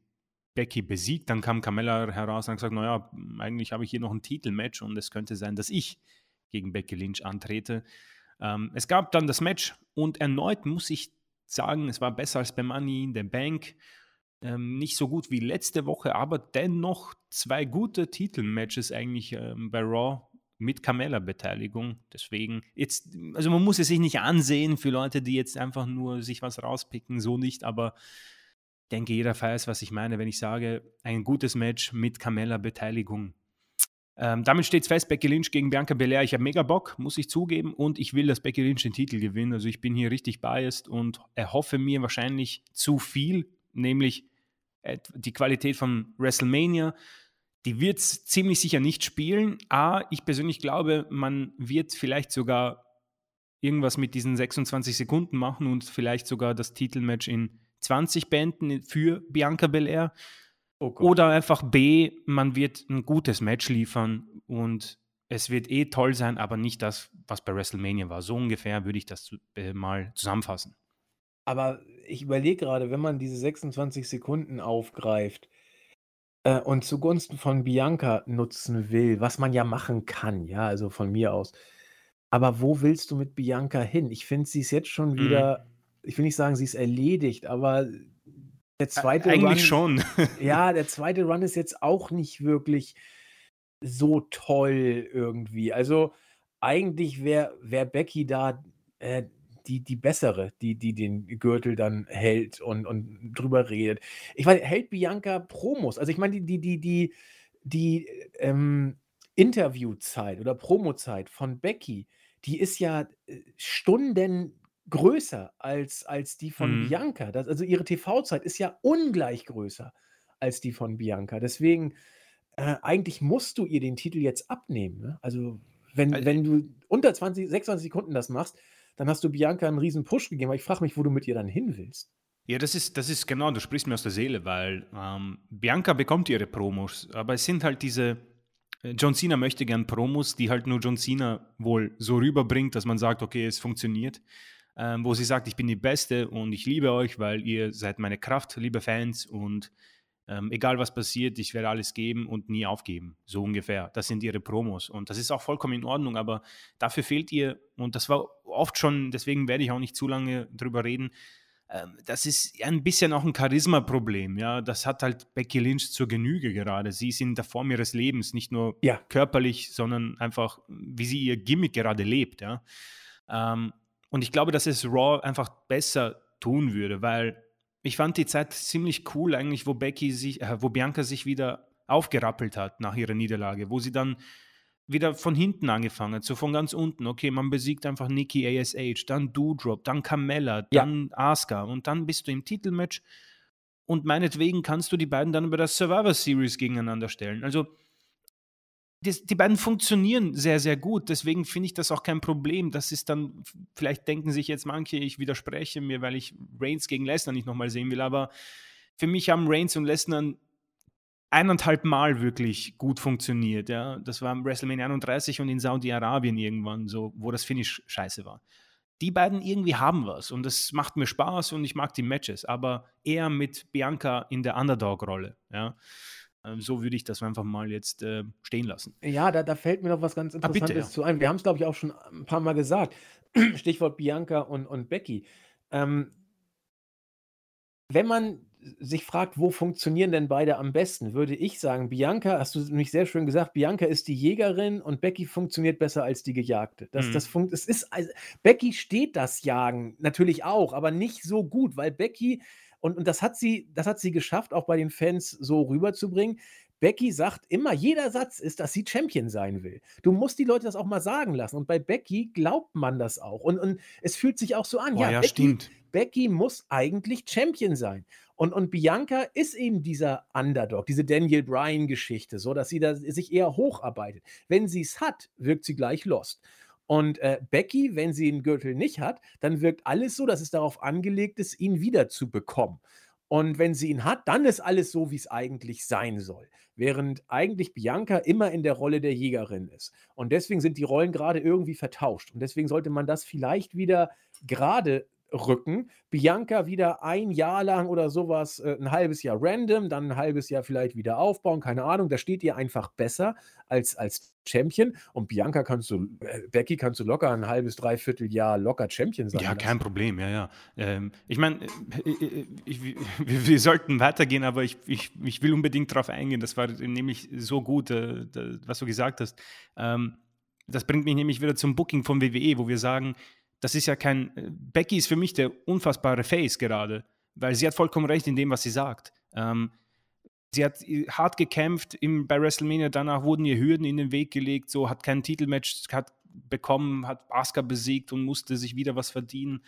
Becky besiegt. Dann kam Carmella heraus und hat gesagt, naja, eigentlich habe ich hier noch ein Titelmatch und es könnte sein, dass ich gegen Becky Lynch antrete. Ähm, es gab dann das Match und erneut muss ich sagen, es war besser als bei Money in the Bank. Ähm, nicht so gut wie letzte Woche, aber dennoch zwei gute Titelmatches eigentlich ähm, bei Raw mit Carmella-Beteiligung. Deswegen, jetzt, also man muss es sich nicht ansehen für Leute, die jetzt einfach nur sich was rauspicken, so nicht, aber denke, jeder weiß, was ich meine, wenn ich sage, ein gutes Match mit Carmella-Beteiligung. Ähm, damit steht es fest, Becky Lynch gegen Bianca Belair. Ich habe mega Bock, muss ich zugeben. Und ich will, dass Becky Lynch den Titel gewinnt. Also ich bin hier richtig biased und erhoffe mir wahrscheinlich zu viel, nämlich die Qualität von WrestleMania. Die wird es ziemlich sicher nicht spielen. A, ich persönlich glaube, man wird vielleicht sogar irgendwas mit diesen 26 Sekunden machen und vielleicht sogar das Titelmatch in 20 beenden für Bianca Belair. Oh Oder einfach B, man wird ein gutes Match liefern und es wird eh toll sein, aber nicht das, was bei WrestleMania war. So ungefähr würde ich das äh, mal zusammenfassen. Aber ich überlege gerade, wenn man diese 26 Sekunden aufgreift äh, und zugunsten von Bianca nutzen will, was man ja machen kann, ja, also von mir aus. Aber wo willst du mit Bianca hin? Ich finde, sie ist jetzt schon mhm. wieder, mhm. ich will nicht sagen, sie ist erledigt, aber der zweite Eigentlich Run, schon. ja, der zweite Run ist jetzt auch nicht wirklich so toll irgendwie. Also eigentlich wäre wär Becky da äh, die, die bessere, die, die den Gürtel dann hält und, und drüber redet. Ich meine, hält Bianca Promos? Also ich meine, die, die, die, die, die ähm, Interviewzeit oder Promozeit von Becky, die ist ja äh, Stunden größer als, als die von mhm. Bianca. Das, also ihre TV-Zeit ist ja ungleich größer als die von Bianca. Deswegen, äh, eigentlich musst du ihr den Titel jetzt abnehmen. Ne? Also, wenn, also, wenn du unter 20, 26 Sekunden das machst, dann hast du Bianca einen riesen Push gegeben. Aber ich frage mich, wo du mit ihr dann hin willst. Ja, das ist, das ist genau, du sprichst mir aus der Seele, weil ähm, Bianca bekommt ihre Promos, aber es sind halt diese, äh, John Cena möchte gern Promos, die halt nur John Cena wohl so rüberbringt, dass man sagt, okay, es funktioniert ähm, wo sie sagt, ich bin die Beste und ich liebe euch, weil ihr seid meine Kraft, liebe Fans und ähm, egal was passiert, ich werde alles geben und nie aufgeben. So ungefähr. Das sind ihre Promos und das ist auch vollkommen in Ordnung, aber dafür fehlt ihr, und das war oft schon, deswegen werde ich auch nicht zu lange drüber reden, ähm, das ist ein bisschen auch ein Charisma-Problem, ja. Das hat halt Becky Lynch zur Genüge gerade. Sie ist in der Form ihres Lebens, nicht nur ja. körperlich, sondern einfach, wie sie ihr Gimmick gerade lebt, ja. Ähm, und ich glaube, dass es Raw einfach besser tun würde, weil ich fand die Zeit ziemlich cool eigentlich, wo Becky sich, äh, wo Bianca sich wieder aufgerappelt hat nach ihrer Niederlage, wo sie dann wieder von hinten angefangen hat, so von ganz unten. Okay, man besiegt einfach Nikki ASH, dann Doudrop, dann Carmella, dann ja. Asuka und dann bist du im Titelmatch und meinetwegen kannst du die beiden dann über das Survivor Series gegeneinander stellen. Also die, die, beiden funktionieren sehr, sehr gut. Deswegen finde ich das auch kein Problem. Das ist dann, vielleicht denken sich jetzt manche, ich widerspreche mir, weil ich Reigns gegen Lesnar nicht nochmal sehen will. Aber für mich haben Reigns und Lesnar eineinhalb Mal wirklich gut funktioniert. Ja? Das war im WrestleMania 31 und in Saudi-Arabien irgendwann, so, wo das Finish scheiße war. Die beiden irgendwie haben was und das macht mir Spaß und ich mag die Matches, aber eher mit Bianca in der Underdog-Rolle. Ja? Ähm, so würde ich das einfach mal jetzt äh, stehen lassen. Ja, da, da fällt mir noch was ganz Interessantes ah, bitte, ja. zu ein. Wir haben es, glaube ich, auch schon ein paar Mal gesagt. Stichwort Bianca und, und Becky. Ähm, wenn man sich fragt, wo funktionieren denn beide am besten, würde ich sagen, Bianca, hast du mich sehr schön gesagt, Bianca ist die Jägerin und Becky funktioniert besser als die Gejagte. Das, mhm. das funkt, es ist, also, Becky steht das Jagen natürlich auch, aber nicht so gut, weil Becky und, und das hat sie, das hat sie geschafft, auch bei den Fans so rüberzubringen. Becky sagt immer, jeder Satz ist, dass sie Champion sein will. Du musst die Leute das auch mal sagen lassen. Und bei Becky glaubt man das auch. Und, und es fühlt sich auch so an. Oh, ja, ja Becky, stimmt. Becky muss eigentlich Champion sein. Und, und Bianca ist eben dieser Underdog, diese Daniel Bryan-Geschichte, so dass sie da sich eher hocharbeitet. Wenn sie es hat, wirkt sie gleich lost. Und äh, Becky, wenn sie den Gürtel nicht hat, dann wirkt alles so, dass es darauf angelegt ist, ihn wieder zu bekommen. Und wenn sie ihn hat, dann ist alles so, wie es eigentlich sein soll. Während eigentlich Bianca immer in der Rolle der Jägerin ist. Und deswegen sind die Rollen gerade irgendwie vertauscht. Und deswegen sollte man das vielleicht wieder gerade rücken. Bianca wieder ein Jahr lang oder sowas, äh, ein halbes Jahr random, dann ein halbes Jahr vielleicht wieder aufbauen, keine Ahnung. Da steht ihr einfach besser als, als Champion. Und Bianca kannst du, äh, Becky kannst du locker ein halbes, dreiviertel Jahr locker Champion sein. Ja, lassen. kein Problem, ja, ja. Ähm, ich meine, äh, wir sollten weitergehen, aber ich, ich, ich will unbedingt darauf eingehen. Das war nämlich so gut, äh, was du gesagt hast. Ähm, das bringt mich nämlich wieder zum Booking von WWE, wo wir sagen, das ist ja kein. Äh, Becky ist für mich der unfassbare Face gerade, weil sie hat vollkommen recht in dem, was sie sagt. Ähm, sie hat äh, hart gekämpft im, bei WrestleMania, danach wurden ihr Hürden in den Weg gelegt, so hat kein Titelmatch hat bekommen, hat Asuka besiegt und musste sich wieder was verdienen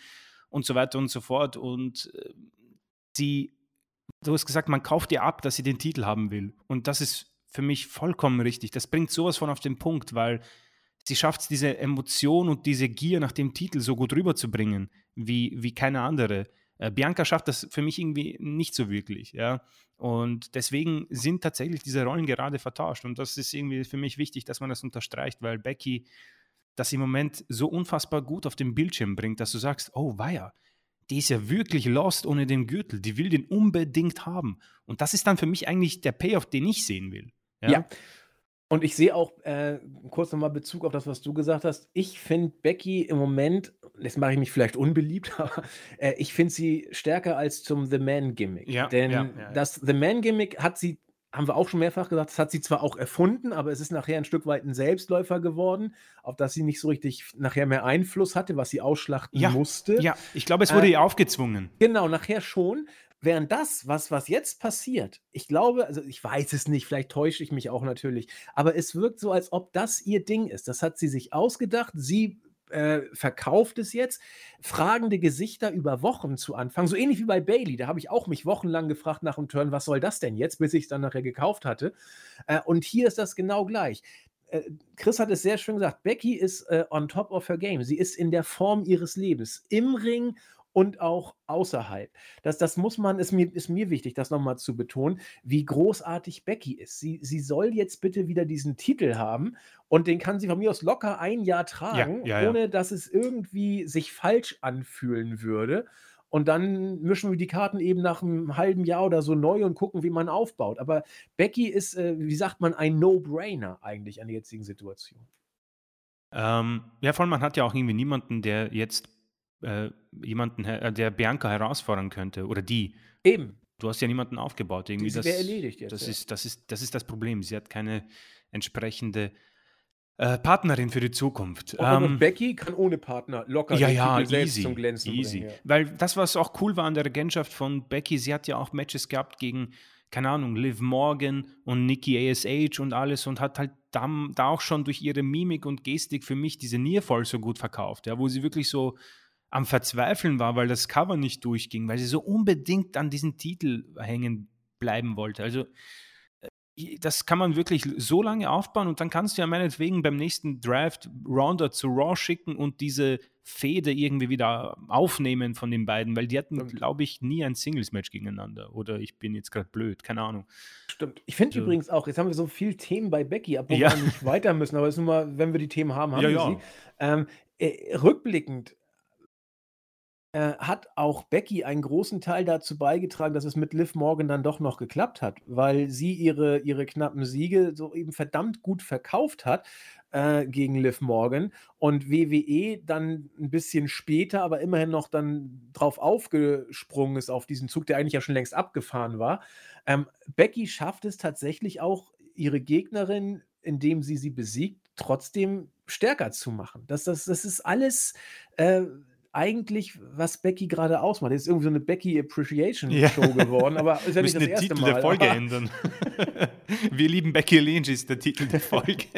und so weiter und so fort. Und äh, sie, du hast gesagt, man kauft ihr ab, dass sie den Titel haben will. Und das ist für mich vollkommen richtig. Das bringt sowas von auf den Punkt, weil sie schafft es, diese Emotion und diese Gier nach dem Titel so gut rüberzubringen, wie, wie keine andere. Äh, Bianca schafft das für mich irgendwie nicht so wirklich, ja. Und deswegen sind tatsächlich diese Rollen gerade vertauscht. Und das ist irgendwie für mich wichtig, dass man das unterstreicht, weil Becky das im Moment so unfassbar gut auf den Bildschirm bringt, dass du sagst, oh weia, die ist ja wirklich lost ohne den Gürtel, die will den unbedingt haben. Und das ist dann für mich eigentlich der Payoff, den ich sehen will. Ja. ja. Und ich sehe auch äh, kurz nochmal Bezug auf das, was du gesagt hast. Ich finde Becky im Moment, jetzt mache ich mich vielleicht unbeliebt, aber äh, ich finde sie stärker als zum The Man-Gimmick. Ja, Denn ja, ja, das The Man-Gimmick hat sie, haben wir auch schon mehrfach gesagt, das hat sie zwar auch erfunden, aber es ist nachher ein Stück weit ein Selbstläufer geworden, auf das sie nicht so richtig nachher mehr Einfluss hatte, was sie ausschlachten musste. Ja, ich glaube, es wurde äh, ihr aufgezwungen. Genau, nachher schon. Während das, was, was jetzt passiert, ich glaube, also ich weiß es nicht, vielleicht täusche ich mich auch natürlich, aber es wirkt so, als ob das ihr Ding ist. Das hat sie sich ausgedacht. Sie äh, verkauft es jetzt, fragende Gesichter über Wochen zu anfangen. So ähnlich wie bei Bailey. Da habe ich auch mich wochenlang gefragt nach dem Turn, was soll das denn jetzt, bis ich es dann nachher gekauft hatte. Äh, und hier ist das genau gleich. Äh, Chris hat es sehr schön gesagt. Becky ist äh, on top of her game. Sie ist in der Form ihres Lebens. Im Ring und auch außerhalb. Das, das muss man, ist mir, ist mir wichtig, das nochmal zu betonen, wie großartig Becky ist. Sie, sie soll jetzt bitte wieder diesen Titel haben und den kann sie von mir aus locker ein Jahr tragen, ja, ja, ja. ohne dass es irgendwie sich falsch anfühlen würde. Und dann mischen wir die Karten eben nach einem halben Jahr oder so neu und gucken, wie man aufbaut. Aber Becky ist, äh, wie sagt man, ein No-Brainer eigentlich an der jetzigen Situation. Ähm, ja, vor allem, man hat ja auch irgendwie niemanden, der jetzt äh, jemanden, äh, der Bianca herausfordern könnte oder die. Eben. Du hast ja niemanden aufgebaut. Irgendwie das wäre erledigt jetzt. Das, ja. ist, das, ist, das ist das Problem. Sie hat keine entsprechende äh, Partnerin für die Zukunft. Ähm, Becky kann ohne Partner locker ja, ja, easy, zum Glänzen easy. Bringen, ja. Weil das, was auch cool war an der Regentschaft von Becky, sie hat ja auch Matches gehabt gegen, keine Ahnung, Liv Morgan und Nikki ASH und alles und hat halt da, da auch schon durch ihre Mimik und Gestik für mich diese Nearfall so gut verkauft, ja, wo sie wirklich so am Verzweifeln war, weil das Cover nicht durchging, weil sie so unbedingt an diesen Titel hängen bleiben wollte. Also äh, das kann man wirklich so lange aufbauen und dann kannst du ja meinetwegen beim nächsten Draft Rounder zu Raw schicken und diese Fehde irgendwie wieder aufnehmen von den beiden, weil die hatten, glaube ich, nie ein Singles-Match gegeneinander. Oder ich bin jetzt gerade blöd, keine Ahnung. Stimmt. Ich finde also, übrigens auch, jetzt haben wir so viele Themen bei Becky, obwohl ja. wir nicht weiter müssen, aber es ist nun mal, wenn wir die Themen haben, haben ja, wir ja. sie. Ähm, äh, rückblickend äh, hat auch Becky einen großen Teil dazu beigetragen, dass es mit Liv Morgan dann doch noch geklappt hat, weil sie ihre, ihre knappen Siege so eben verdammt gut verkauft hat äh, gegen Liv Morgan und WWE dann ein bisschen später, aber immerhin noch dann drauf aufgesprungen ist auf diesen Zug, der eigentlich ja schon längst abgefahren war. Ähm, Becky schafft es tatsächlich auch, ihre Gegnerin, indem sie sie besiegt, trotzdem stärker zu machen. Das, das, das ist alles äh, eigentlich, was Becky gerade ausmacht. Das ist irgendwie so eine Becky Appreciation ja. Show geworden, aber ist ja nicht das erste Titel Mal. der Folge ändern. Wir lieben Becky Lynch ist der Titel der Folge.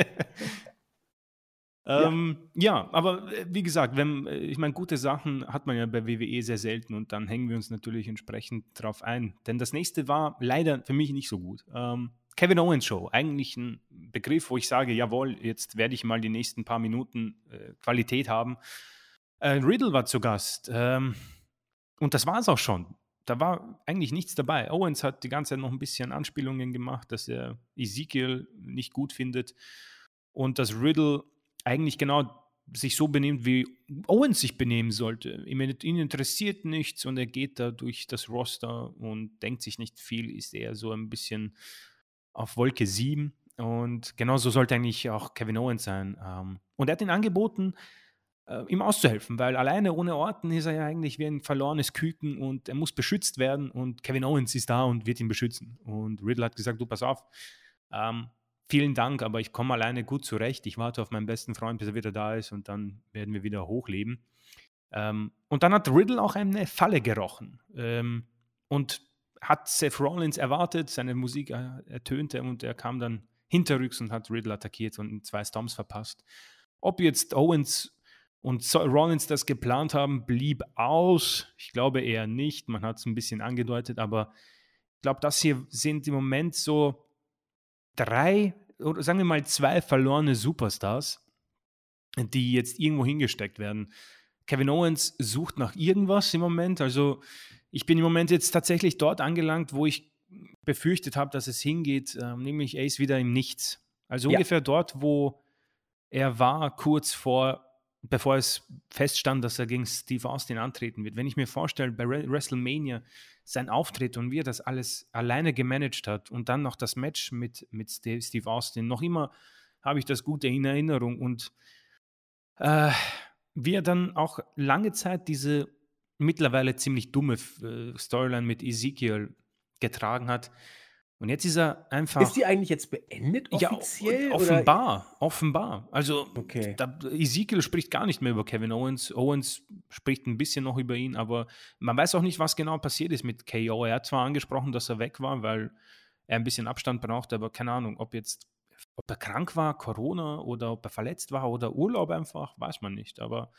Ähm, ja. ja. aber äh, wie gesagt, wenn, äh, ich meine, gute Sachen hat man ja bei WWE sehr selten und dann hängen wir uns natürlich entsprechend drauf ein. Denn das nächste war leider für mich nicht so gut. Ähm, Kevin Owens Show, eigentlich ein Begriff, wo ich sage, jawohl, jetzt werde ich mal die nächsten paar Minuten äh, Qualität haben. Äh, Riddle war zu Gast. Ähm, und das war es auch schon. Da war eigentlich nichts dabei. Owens hat die ganze Zeit noch ein bisschen Anspielungen gemacht, dass er Ezekiel nicht gut findet und dass Riddle eigentlich genau sich so benimmt, wie Owens sich benehmen sollte. Ihn, interessiert nichts und er geht da durch das Roster und denkt sich nicht viel, ist eher so ein bisschen auf Wolke 7. Und genauso sollte eigentlich auch Kevin Owens sein. Ähm, und er hat ihn angeboten, äh, ihm auszuhelfen, weil alleine ohne Orten ist er ja eigentlich wie ein verlorenes Küken und er muss beschützt werden und Kevin Owens ist da und wird ihn beschützen. Und Riddle hat gesagt, du pass auf, ähm, vielen Dank, aber ich komme alleine gut zurecht. Ich warte auf meinen besten Freund, bis er wieder da ist und dann werden wir wieder hochleben. Ähm, und dann hat Riddle auch eine Falle gerochen ähm, und hat Seth Rollins erwartet, seine Musik ertönte und er kam dann hinterrücks und hat Riddle attackiert und zwei Stomps verpasst. Ob jetzt Owens und Rollins das geplant haben, blieb aus. Ich glaube eher nicht. Man hat es ein bisschen angedeutet, aber ich glaube, das hier sind im Moment so drei oder sagen wir mal zwei verlorene Superstars. die jetzt irgendwo hingesteckt werden. Kevin Owens sucht nach irgendwas im Moment. Also ich bin im Moment jetzt tatsächlich dort angelangt, wo ich befürchtet habe, dass es hingeht, äh, nämlich ist wieder im Nichts. Also ja. ungefähr dort, wo er war, kurz vor, bevor es feststand, dass er gegen Steve Austin antreten wird. Wenn ich mir vorstelle, bei WrestleMania sein Auftritt und wie er das alles alleine gemanagt hat und dann noch das Match mit, mit Steve Austin, noch immer habe ich das gute in Erinnerung und äh, wie er dann auch lange Zeit diese mittlerweile ziemlich dumme äh, Storyline mit Ezekiel getragen hat. Und jetzt ist er einfach. Ist die eigentlich jetzt beendet offiziell? Ja, offenbar, oder? offenbar. Also okay. da, Ezekiel spricht gar nicht mehr über Kevin Owens. Owens spricht ein bisschen noch über ihn, aber man weiß auch nicht, was genau passiert ist mit KO. Er hat zwar angesprochen, dass er weg war, weil er ein bisschen Abstand brauchte, aber keine Ahnung, ob jetzt ob er krank war, Corona oder ob er verletzt war oder Urlaub einfach, weiß man nicht. Aber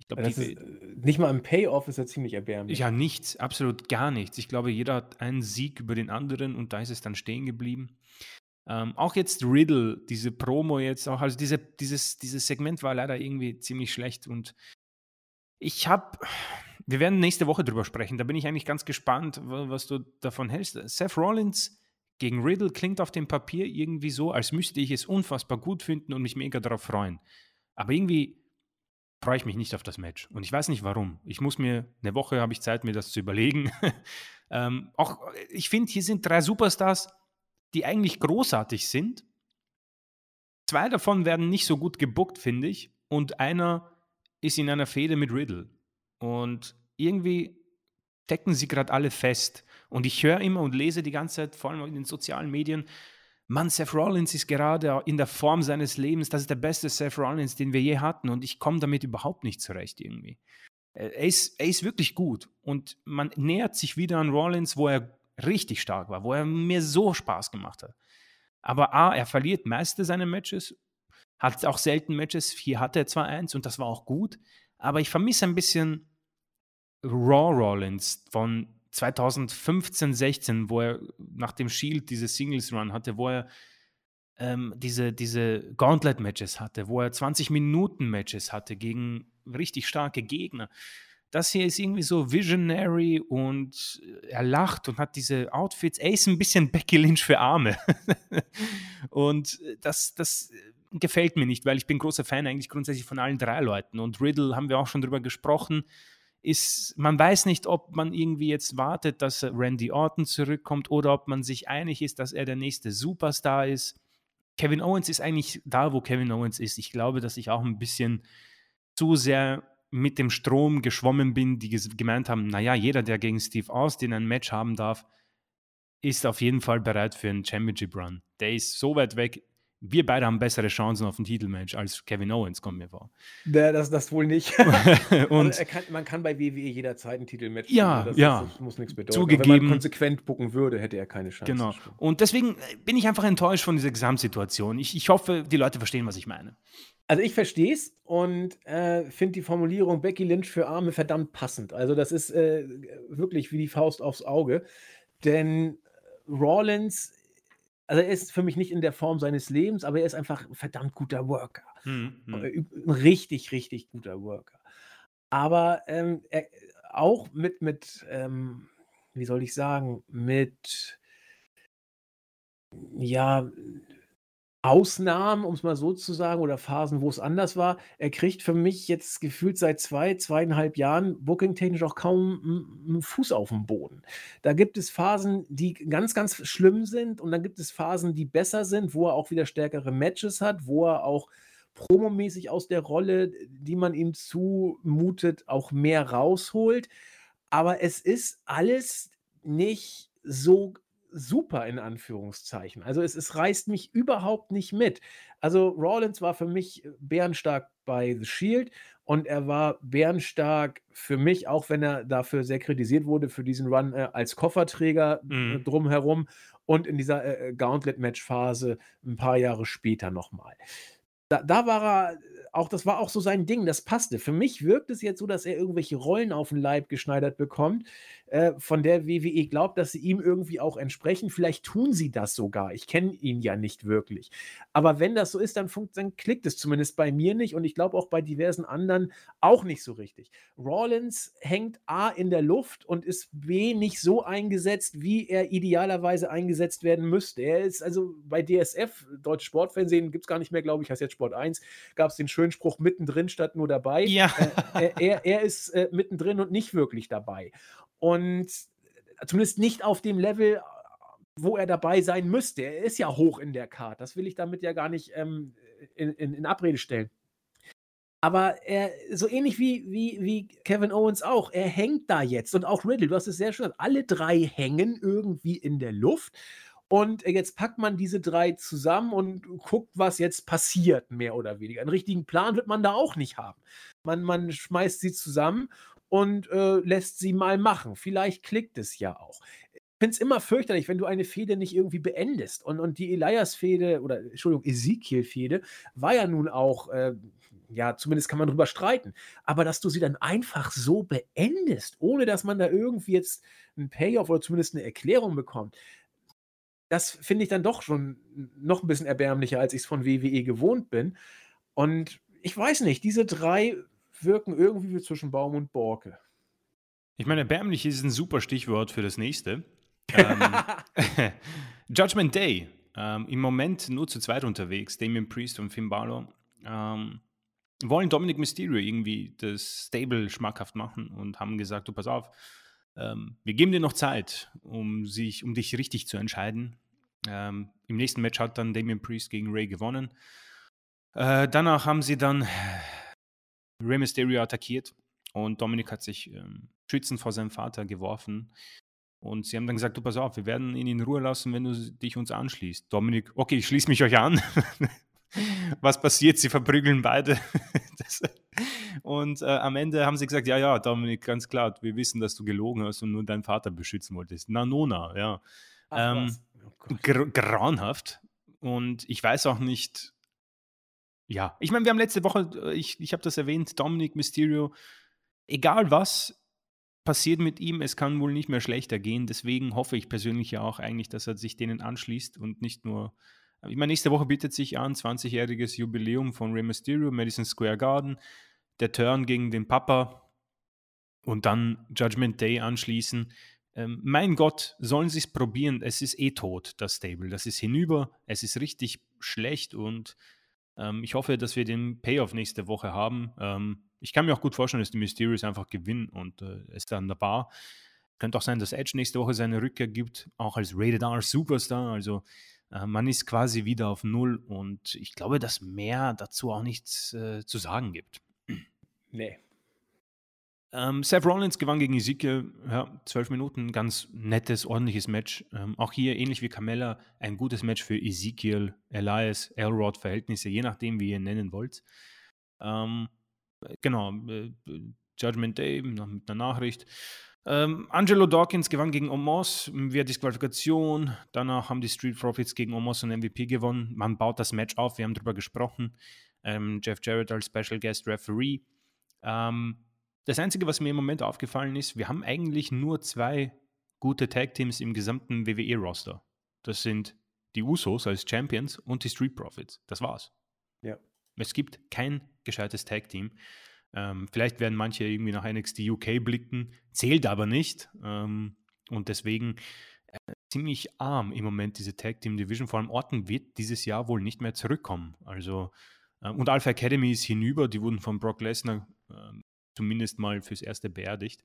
ich glaube, äh, nicht mal im Payoff ist er ziemlich erbärmlich. Ja, nichts, absolut gar nichts. Ich glaube, jeder hat einen Sieg über den anderen und da ist es dann stehen geblieben. Ähm, auch jetzt Riddle, diese Promo jetzt auch, also diese, dieses, dieses Segment war leider irgendwie ziemlich schlecht und ich habe, wir werden nächste Woche drüber sprechen, da bin ich eigentlich ganz gespannt, was du davon hältst. Seth Rollins gegen Riddle klingt auf dem Papier irgendwie so, als müsste ich es unfassbar gut finden und mich mega darauf freuen. Aber irgendwie freue ich mich nicht auf das Match. Und ich weiß nicht warum. Ich muss mir, eine Woche habe ich Zeit, mir das zu überlegen. ähm, auch, ich finde, hier sind drei Superstars, die eigentlich großartig sind. Zwei davon werden nicht so gut gebuckt, finde ich. Und einer ist in einer Fehde mit Riddle. Und irgendwie decken sie gerade alle fest. Und ich höre immer und lese die ganze Zeit, vor allem in den sozialen Medien, Mann, Seth Rollins ist gerade in der Form seines Lebens, das ist der beste Seth Rollins, den wir je hatten und ich komme damit überhaupt nicht zurecht irgendwie. Äh, er ist, er ist wirklich gut und man nähert sich wieder an Rollins, wo er richtig stark war, wo er mir so Spaß gemacht hat. Aber A, er verliert meiste seine Matches, hat auch selten Matches, hier hatte er zwar eins und das war auch gut, aber ich vermisse ein bisschen Raw Rollins von 2015, 16, wo er nach dem Shield diese Singles Run hatte, wo er ähm, diese, diese Gauntlet-Matches hatte, wo er 20-Minuten-Matches hatte gegen richtig starke Gegner. Das hier ist irgendwie so visionary und er lacht und hat diese Outfits. Er ist ein bisschen Becky Lynch für Arme. und das, das gefällt mir nicht, weil ich bin großer Fan eigentlich grundsätzlich von allen drei Leuten. Und Riddle haben wir auch schon drüber gesprochen ist, man weiß nicht, ob man irgendwie jetzt wartet, dass Randy Orton zurückkommt oder ob man sich einig ist, dass er der nächste Superstar ist. Kevin Owens ist eigentlich da, wo Kevin Owens ist. Ich glaube, dass ich auch ein bisschen zu sehr mit dem Strom geschwommen bin, die gemeint haben, naja, jeder, der gegen Steve Austin ein Match haben darf, ist auf jeden Fall bereit für einen Championship Run. Der ist so weit weg, wir beide haben bessere Chancen auf ein Titelmatch als Kevin Owens, kommt mir vor. Ja, das, das wohl nicht. und kann, man kann bei WWE jederzeit ein Titelmatch Ja, das, ja. Das, muss nichts bedeuten. Zugegeben. wenn man konsequent bucken würde, hätte er keine Chance. Genau. Und deswegen bin ich einfach enttäuscht von dieser Gesamtsituation. Ich, ich hoffe, die Leute verstehen, was ich meine. Also ich verstehe es und äh, finde die Formulierung Becky Lynch für Arme verdammt passend. Also das ist äh, wirklich wie die Faust aufs Auge. Denn Rawlins also er ist für mich nicht in der Form seines Lebens, aber er ist einfach ein verdammt guter Worker. Mhm. Ein richtig, richtig guter Worker. Aber ähm, er, auch mit, mit ähm, wie soll ich sagen, mit ja, Ausnahmen, um es mal so zu sagen, oder Phasen, wo es anders war. Er kriegt für mich jetzt gefühlt seit zwei, zweieinhalb Jahren booking-technisch auch kaum einen Fuß auf dem Boden. Da gibt es Phasen, die ganz, ganz schlimm sind und dann gibt es Phasen, die besser sind, wo er auch wieder stärkere Matches hat, wo er auch promomäßig aus der Rolle, die man ihm zumutet, auch mehr rausholt. Aber es ist alles nicht so super in Anführungszeichen. Also es, es reißt mich überhaupt nicht mit. Also Rawlins war für mich äh, bärenstark bei The Shield und er war bärenstark für mich, auch wenn er dafür sehr kritisiert wurde, für diesen Run äh, als Kofferträger äh, mhm. drumherum und in dieser äh, äh Gauntlet-Match-Phase ein paar Jahre später nochmal. Da, da war er auch das war auch so sein Ding, das passte. Für mich wirkt es jetzt so, dass er irgendwelche Rollen auf den Leib geschneidert bekommt, äh, von der WWE glaubt, dass sie ihm irgendwie auch entsprechen. Vielleicht tun sie das sogar. Ich kenne ihn ja nicht wirklich. Aber wenn das so ist, dann, funkt, dann klickt es zumindest bei mir nicht und ich glaube auch bei diversen anderen auch nicht so richtig. Rollins hängt A in der Luft und ist B nicht so eingesetzt, wie er idealerweise eingesetzt werden müsste. Er ist also bei DSF, Deutsche Sportfernsehen, gibt es gar nicht mehr, glaube ich, heißt jetzt Sport 1, gab es den schönen Spruch mittendrin statt nur dabei. Ja. Äh, er, er, ist äh, mittendrin und nicht wirklich dabei. Und zumindest nicht auf dem Level, wo er dabei sein müsste. Er ist ja hoch in der Karte. Das will ich damit ja gar nicht ähm, in, in, in, Abrede stellen. Aber er, so ähnlich wie, wie, wie Kevin Owens auch, er hängt da jetzt. Und auch Riddle, du hast es sehr schön gesagt, alle drei hängen irgendwie in der Luft. Und jetzt packt man diese drei zusammen und guckt, was jetzt passiert, mehr oder weniger. Einen richtigen Plan wird man da auch nicht haben. Man, man schmeißt sie zusammen und äh, lässt sie mal machen. Vielleicht klickt es ja auch. Ich finde es immer fürchterlich, wenn du eine Fehde nicht irgendwie beendest. Und, und die Elias-Fehde, oder Entschuldigung, Ezekiel-Fehde, war ja nun auch, äh, ja, zumindest kann man drüber streiten. Aber dass du sie dann einfach so beendest, ohne dass man da irgendwie jetzt einen Payoff oder zumindest eine Erklärung bekommt, das finde ich dann doch schon noch ein bisschen erbärmlicher, als ich es von WWE gewohnt bin. Und ich weiß nicht, diese drei wirken irgendwie wie zwischen Baum und Borke. Ich meine, erbärmlich ist ein super Stichwort für das nächste. ähm, Judgment Day. Ähm, Im Moment nur zu zweit unterwegs. Damien Priest und Finn Balor. Ähm, wollen Dominic Mysterio irgendwie das Stable schmackhaft machen und haben gesagt, du pass auf, ähm, wir geben dir noch Zeit, um, sich, um dich richtig zu entscheiden. Ähm, Im nächsten Match hat dann Damien Priest gegen Ray gewonnen. Äh, danach haben sie dann Rey Mysterio attackiert und Dominik hat sich ähm, schützend vor seinem Vater geworfen. Und sie haben dann gesagt, du pass auf, wir werden ihn in Ruhe lassen, wenn du dich uns anschließt. Dominik, okay, ich schließe mich euch an. Was passiert? Sie verprügeln beide. das, und äh, am Ende haben sie gesagt, ja, ja, Dominik, ganz klar, wir wissen, dass du gelogen hast und nur deinen Vater beschützen wolltest. Na, Nona, ja. Ach, ähm, oh grauenhaft. Und ich weiß auch nicht, ja, ich meine, wir haben letzte Woche, äh, ich, ich habe das erwähnt, Dominic Mysterio, egal was passiert mit ihm, es kann wohl nicht mehr schlechter gehen. Deswegen hoffe ich persönlich ja auch eigentlich, dass er sich denen anschließt und nicht nur. Ich meine, nächste Woche bietet sich an, 20-jähriges Jubiläum von Rey Mysterio, Madison Square Garden, der Turn gegen den Papa und dann Judgment Day anschließen. Ähm, mein Gott, sollen sie es probieren? Es ist eh tot, das Stable. Das ist hinüber. Es ist richtig schlecht und ähm, ich hoffe, dass wir den Payoff nächste Woche haben. Ähm, ich kann mir auch gut vorstellen, dass die Mysterios einfach gewinnen und äh, es dann der Bar. Könnte auch sein, dass Edge nächste Woche seine Rückkehr gibt, auch als Rated R Superstar. Also äh, man ist quasi wieder auf Null und ich glaube, dass mehr dazu auch nichts äh, zu sagen gibt. Nee, ähm, Seth Rollins gewann gegen Ezekiel, ja, zwölf Minuten, ganz nettes, ordentliches Match. Ähm, auch hier, ähnlich wie Carmella, ein gutes Match für Ezekiel, Elias, Elrod-Verhältnisse, je nachdem, wie ihr ihn nennen wollt. Ähm, genau, äh, Judgment Day mit einer Nachricht. Ähm, Angelo Dawkins gewann gegen Omos via Disqualifikation. Danach haben die Street Profits gegen Omos und MVP gewonnen. Man baut das Match auf, wir haben darüber gesprochen. Ähm, Jeff Jarrett als Special Guest Referee. Ähm, das Einzige, was mir im Moment aufgefallen ist, wir haben eigentlich nur zwei gute Tag-Teams im gesamten WWE-Roster. Das sind die Usos als Champions und die Street Profits. Das war's. Ja. Es gibt kein gescheites Tag-Team. Ähm, vielleicht werden manche irgendwie nach NXT UK blicken, zählt aber nicht. Ähm, und deswegen äh, ziemlich arm im Moment diese Tag Team Division. Vor allem Orton wird dieses Jahr wohl nicht mehr zurückkommen. Also, äh, und Alpha Academy ist hinüber, die wurden von Brock Lesnar äh, zumindest mal fürs Erste beerdigt.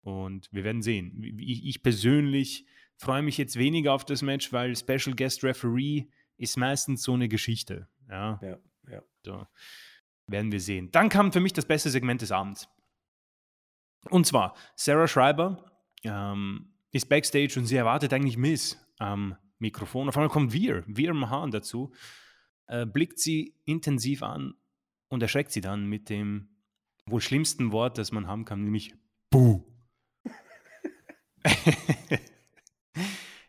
Und wir werden sehen. Ich, ich persönlich freue mich jetzt weniger auf das Match, weil Special Guest Referee ist meistens so eine Geschichte. Ja, ja. ja. So, werden wir sehen. Dann kam für mich das beste Segment des Abends. Und zwar, Sarah Schreiber ähm, ist backstage und sie erwartet eigentlich Miss am Mikrofon. Auf einmal kommt Wir, Wir Mahan dazu, äh, blickt sie intensiv an und erschreckt sie dann mit dem wohl schlimmsten Wort, das man haben kann, nämlich Buh.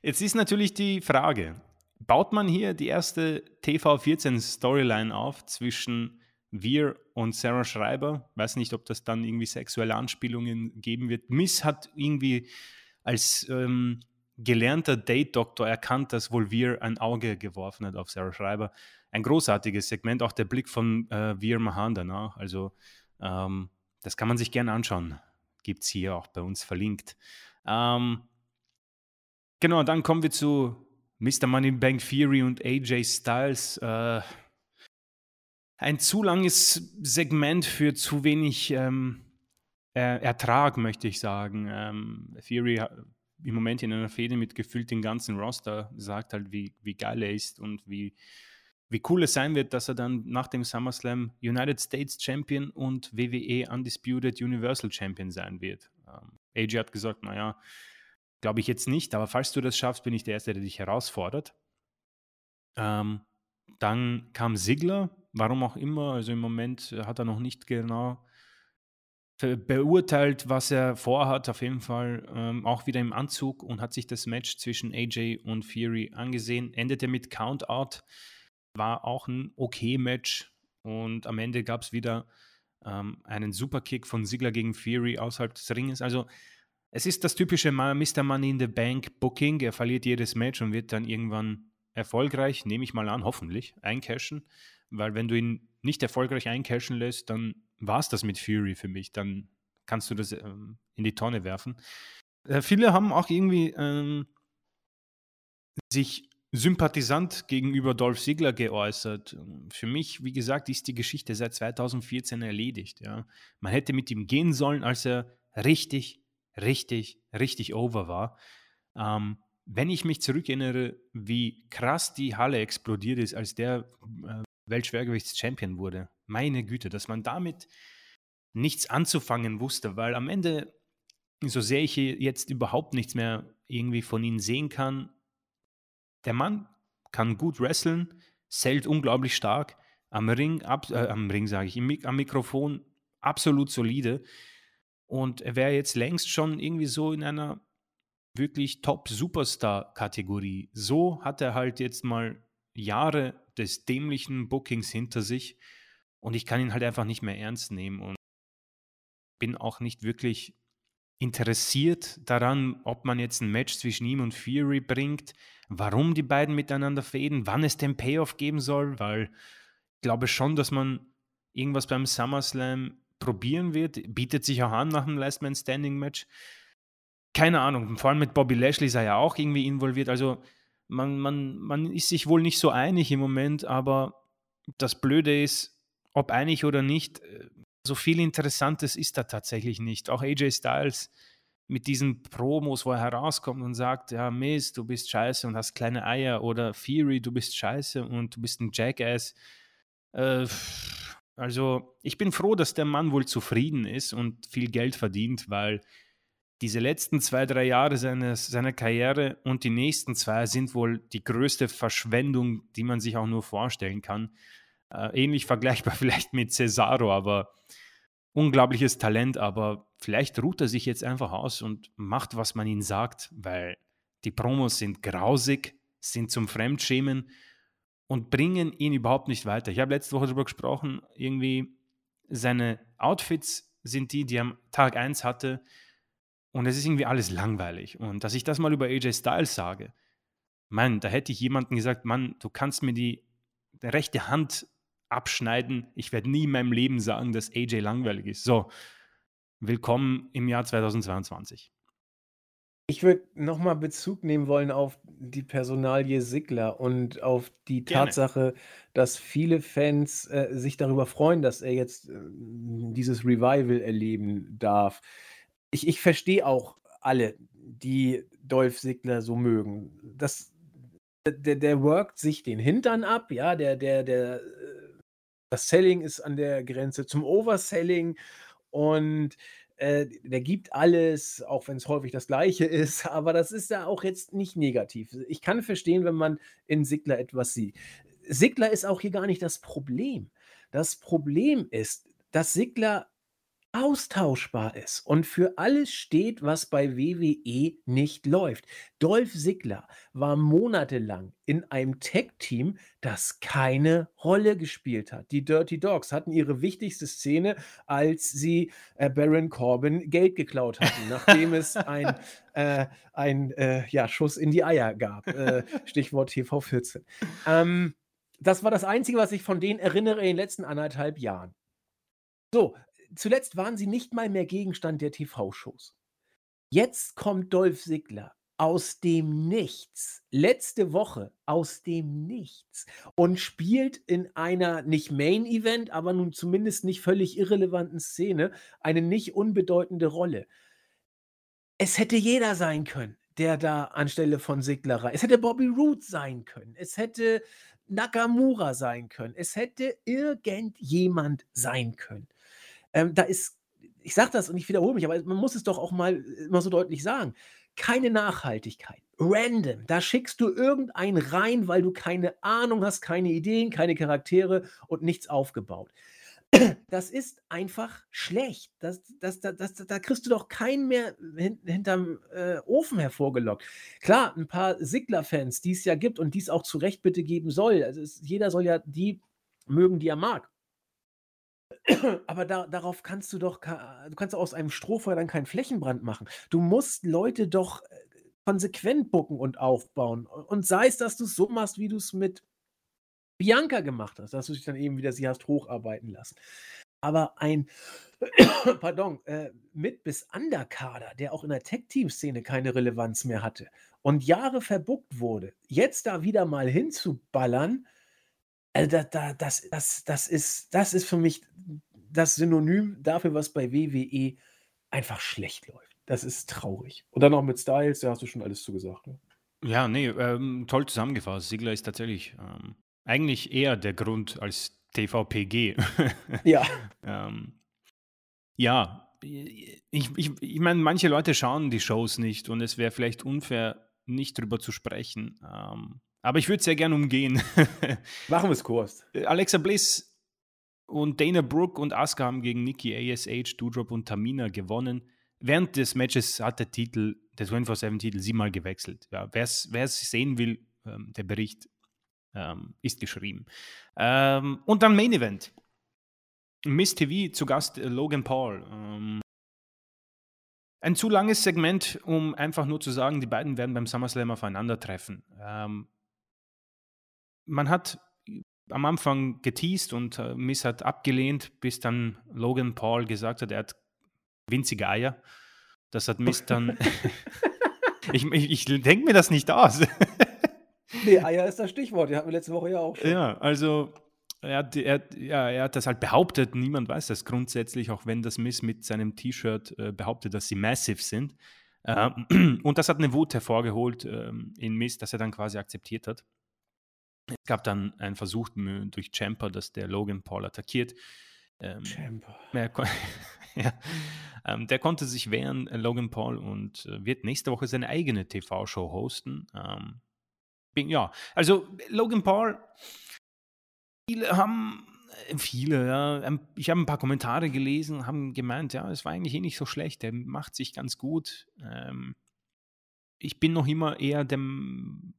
Jetzt ist natürlich die Frage, baut man hier die erste TV14 Storyline auf zwischen Wir und Sarah Schreiber. Weiß nicht, ob das dann irgendwie sexuelle Anspielungen geben wird. Miss hat irgendwie als ähm, gelernter Date-Doktor erkannt, dass wohl wir ein Auge geworfen hat auf Sarah Schreiber. Ein großartiges Segment, auch der Blick von äh, Veer Mahan danach. Also ähm, das kann man sich gerne anschauen. Gibt es hier auch bei uns verlinkt. Ähm, genau, dann kommen wir zu Mr. Money Bank Theory und AJ Styles. Äh, ein zu langes Segment für zu wenig ähm, Ertrag, möchte ich sagen. Ähm, Theory im Moment in einer Fehde mit gefühlt den ganzen Roster sagt halt, wie, wie geil er ist und wie, wie cool es sein wird, dass er dann nach dem SummerSlam United States Champion und WWE Undisputed Universal Champion sein wird. Ähm, AJ hat gesagt, naja, glaube ich jetzt nicht, aber falls du das schaffst, bin ich der Erste, der dich herausfordert. Ähm, dann kam Sigler, warum auch immer, also im Moment hat er noch nicht genau beurteilt, was er vorhat, auf jeden Fall ähm, auch wieder im Anzug und hat sich das Match zwischen AJ und Fury angesehen. Endete mit Countout, war auch ein okay Match und am Ende gab es wieder ähm, einen Superkick von Sigler gegen Fury außerhalb des Ringes. Also es ist das typische Mr. Money in the Bank Booking. Er verliert jedes Match und wird dann irgendwann erfolgreich, nehme ich mal an, hoffentlich, eincashen. Weil wenn du ihn nicht erfolgreich eincashen lässt, dann war es das mit Fury für mich. Dann kannst du das ähm, in die Tonne werfen. Äh, viele haben auch irgendwie ähm, sich sympathisant gegenüber Dolph Ziggler geäußert. Für mich, wie gesagt, ist die Geschichte seit 2014 erledigt. Ja. Man hätte mit ihm gehen sollen, als er richtig, richtig, richtig over war. Ähm, wenn ich mich zurückerinnere, wie krass die Halle explodiert ist, als der äh, Weltschwergewichts-Champion wurde. Meine Güte, dass man damit nichts anzufangen wusste, weil am Ende, so sehr ich jetzt überhaupt nichts mehr irgendwie von ihm sehen kann, der Mann kann gut wresteln, zählt unglaublich stark, am Ring, ab, äh, am Ring sage ich, im, am Mikrofon absolut solide und er wäre jetzt längst schon irgendwie so in einer wirklich Top-Superstar-Kategorie. So hat er halt jetzt mal Jahre des dämlichen Bookings hinter sich. Und ich kann ihn halt einfach nicht mehr ernst nehmen und bin auch nicht wirklich interessiert daran, ob man jetzt ein Match zwischen ihm und Fury bringt, warum die beiden miteinander fäden, wann es den Payoff geben soll, weil ich glaube schon, dass man irgendwas beim SummerSlam probieren wird, bietet sich auch an nach einem Last Man Standing Match. Keine Ahnung, vor allem mit Bobby Lashley sei er auch irgendwie involviert, also man, man, man ist sich wohl nicht so einig im Moment, aber das Blöde ist, ob einig oder nicht, äh, so viel Interessantes ist da tatsächlich nicht. Auch AJ Styles mit diesen Promos, wo er herauskommt und sagt, ja, Mist, du bist scheiße und hast kleine Eier oder Fury, du bist scheiße und du bist ein Jackass. Äh, also ich bin froh, dass der Mann wohl zufrieden ist und viel Geld verdient, weil diese letzten zwei, drei Jahre seines, seiner Karriere und die nächsten zwei sind wohl die größte Verschwendung, die man sich auch nur vorstellen kann. Äh, ähnlich vergleichbar vielleicht mit Cesaro, aber unglaubliches Talent, aber vielleicht ruht er sich jetzt einfach aus und macht, was man ihm sagt, weil die Promos sind grausig, sind zum Fremdschämen und bringen ihn überhaupt nicht weiter. Ich habe letzte Woche darüber gesprochen, irgendwie seine Outfits sind die, die er am Tag 1 hatte, und es ist irgendwie alles langweilig. Und dass ich das mal über AJ Styles sage, Mann, da hätte ich jemanden gesagt, Mann, du kannst mir die rechte Hand abschneiden. Ich werde nie in meinem Leben sagen, dass AJ langweilig ist. So, willkommen im Jahr 2022. Ich würde nochmal Bezug nehmen wollen auf die Personalie Sigler und auf die Gerne. Tatsache, dass viele Fans äh, sich darüber freuen, dass er jetzt äh, dieses Revival erleben darf ich, ich verstehe auch alle, die Dolph Ziggler so mögen. Das, der, der workt sich den Hintern ab, ja, der, der, der, äh, das Selling ist an der Grenze zum Overselling und äh, der gibt alles, auch wenn es häufig das Gleiche ist, aber das ist ja auch jetzt nicht negativ. Ich kann verstehen, wenn man in Sigler etwas sieht. Sigler ist auch hier gar nicht das Problem. Das Problem ist, dass Sigler austauschbar ist und für alles steht, was bei WWE nicht läuft. Dolph Ziggler war monatelang in einem Tag-Team, das keine Rolle gespielt hat. Die Dirty Dogs hatten ihre wichtigste Szene, als sie äh, Baron Corbin Geld geklaut hatten, nachdem es ein, äh, ein äh, ja, Schuss in die Eier gab. Äh, Stichwort TV14. Ähm, das war das Einzige, was ich von denen erinnere in den letzten anderthalb Jahren. So, zuletzt waren sie nicht mal mehr Gegenstand der TV-Shows. Jetzt kommt Dolph Ziggler aus dem Nichts, letzte Woche aus dem Nichts und spielt in einer nicht Main Event, aber nun zumindest nicht völlig irrelevanten Szene eine nicht unbedeutende Rolle. Es hätte jeder sein können, der da anstelle von Ziggler rein. Es hätte Bobby Roode sein können. Es hätte Nakamura sein können. Es hätte irgendjemand sein können. Ähm, da ist, ich sage das und ich wiederhole mich, aber man muss es doch auch mal immer so deutlich sagen. Keine Nachhaltigkeit. Random. Da schickst du irgendeinen rein, weil du keine Ahnung hast, keine Ideen, keine Charaktere und nichts aufgebaut. Das ist einfach schlecht. Das, das, das, das, da kriegst du doch keinen mehr hin, hinterm äh, Ofen hervorgelockt. Klar, ein paar Sigler-Fans, die es ja gibt und die es auch zu Recht bitte geben soll. Also es, jeder soll ja die mögen, die er mag. Aber da, darauf kannst du doch, du kannst aus einem Strohfeuer dann keinen Flächenbrand machen. Du musst Leute doch äh, konsequent bucken und aufbauen. Und sei es, dass du es so machst, wie du es mit Bianca gemacht hast, dass du dich dann eben wieder sie hast hocharbeiten lassen. Aber ein, pardon, äh, mit bis Underkader, der auch in der Tech-Team-Szene keine Relevanz mehr hatte und Jahre verbuckt wurde, jetzt da wieder mal hinzuballern, also da, da, das, das, das, ist, das ist für mich das Synonym dafür, was bei WWE einfach schlecht läuft. Das ist traurig. Und dann auch mit Styles, da hast du schon alles zugesagt. Ne? Ja, nee, ähm, toll zusammengefasst. Sigler ist tatsächlich ähm, eigentlich eher der Grund als TVPG. ja. ähm, ja, ich, ich, ich meine, manche Leute schauen die Shows nicht und es wäre vielleicht unfair, nicht drüber zu sprechen. Ähm, aber ich würde es sehr gerne umgehen. Machen wir es kurz. Alexa Bliss und Dana Brooke und Asuka haben gegen Nikki ASH, Doudrop und Tamina gewonnen. Während des Matches hat der Titel, der 24-7-Titel, siebenmal gewechselt. Ja, Wer es sehen will, ähm, der Bericht ähm, ist geschrieben. Ähm, und dann Main Event. Miss TV zu Gast äh, Logan Paul. Ähm, ein zu langes Segment, um einfach nur zu sagen, die beiden werden beim SummerSlam aufeinandertreffen. Ähm, man hat am Anfang geteased und äh, Miss hat abgelehnt, bis dann Logan Paul gesagt hat, er hat winzige Eier. Das hat Miss dann. ich ich, ich denke mir das nicht aus. nee, Eier ist das Stichwort. Die hatten wir letzte Woche ja auch schon. Ja, also er hat, er, ja, er hat das halt behauptet. Niemand weiß das grundsätzlich, auch wenn das Miss mit seinem T-Shirt äh, behauptet, dass sie massive sind. Äh, und das hat eine Wut hervorgeholt äh, in Miss, dass er dann quasi akzeptiert hat. Es gab dann einen Versuch durch Champer, dass der Logan Paul attackiert. Ähm, Champer. Der, ja, ähm, der, konnte sich wehren, äh, Logan Paul, und äh, wird nächste Woche seine eigene TV-Show hosten. Ähm, bin, ja, also Logan Paul, viele haben, äh, viele, ja, ähm, ich habe ein paar Kommentare gelesen, haben gemeint, ja, es war eigentlich eh nicht so schlecht, der macht sich ganz gut. Ähm, ich bin noch immer eher der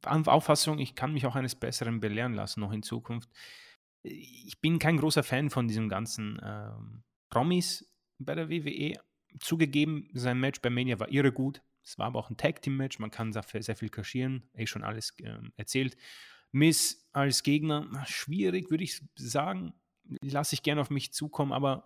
Auffassung, ich kann mich auch eines Besseren belehren lassen, noch in Zukunft. Ich bin kein großer Fan von diesen ganzen ähm, Promis bei der WWE. Zugegeben, sein Match bei Mania war irre gut. Es war aber auch ein Tag-Team-Match, man kann dafür sehr viel kaschieren, eh schon alles ähm, erzählt. Miss als Gegner, schwierig, würde ich sagen. Lasse ich gerne auf mich zukommen, aber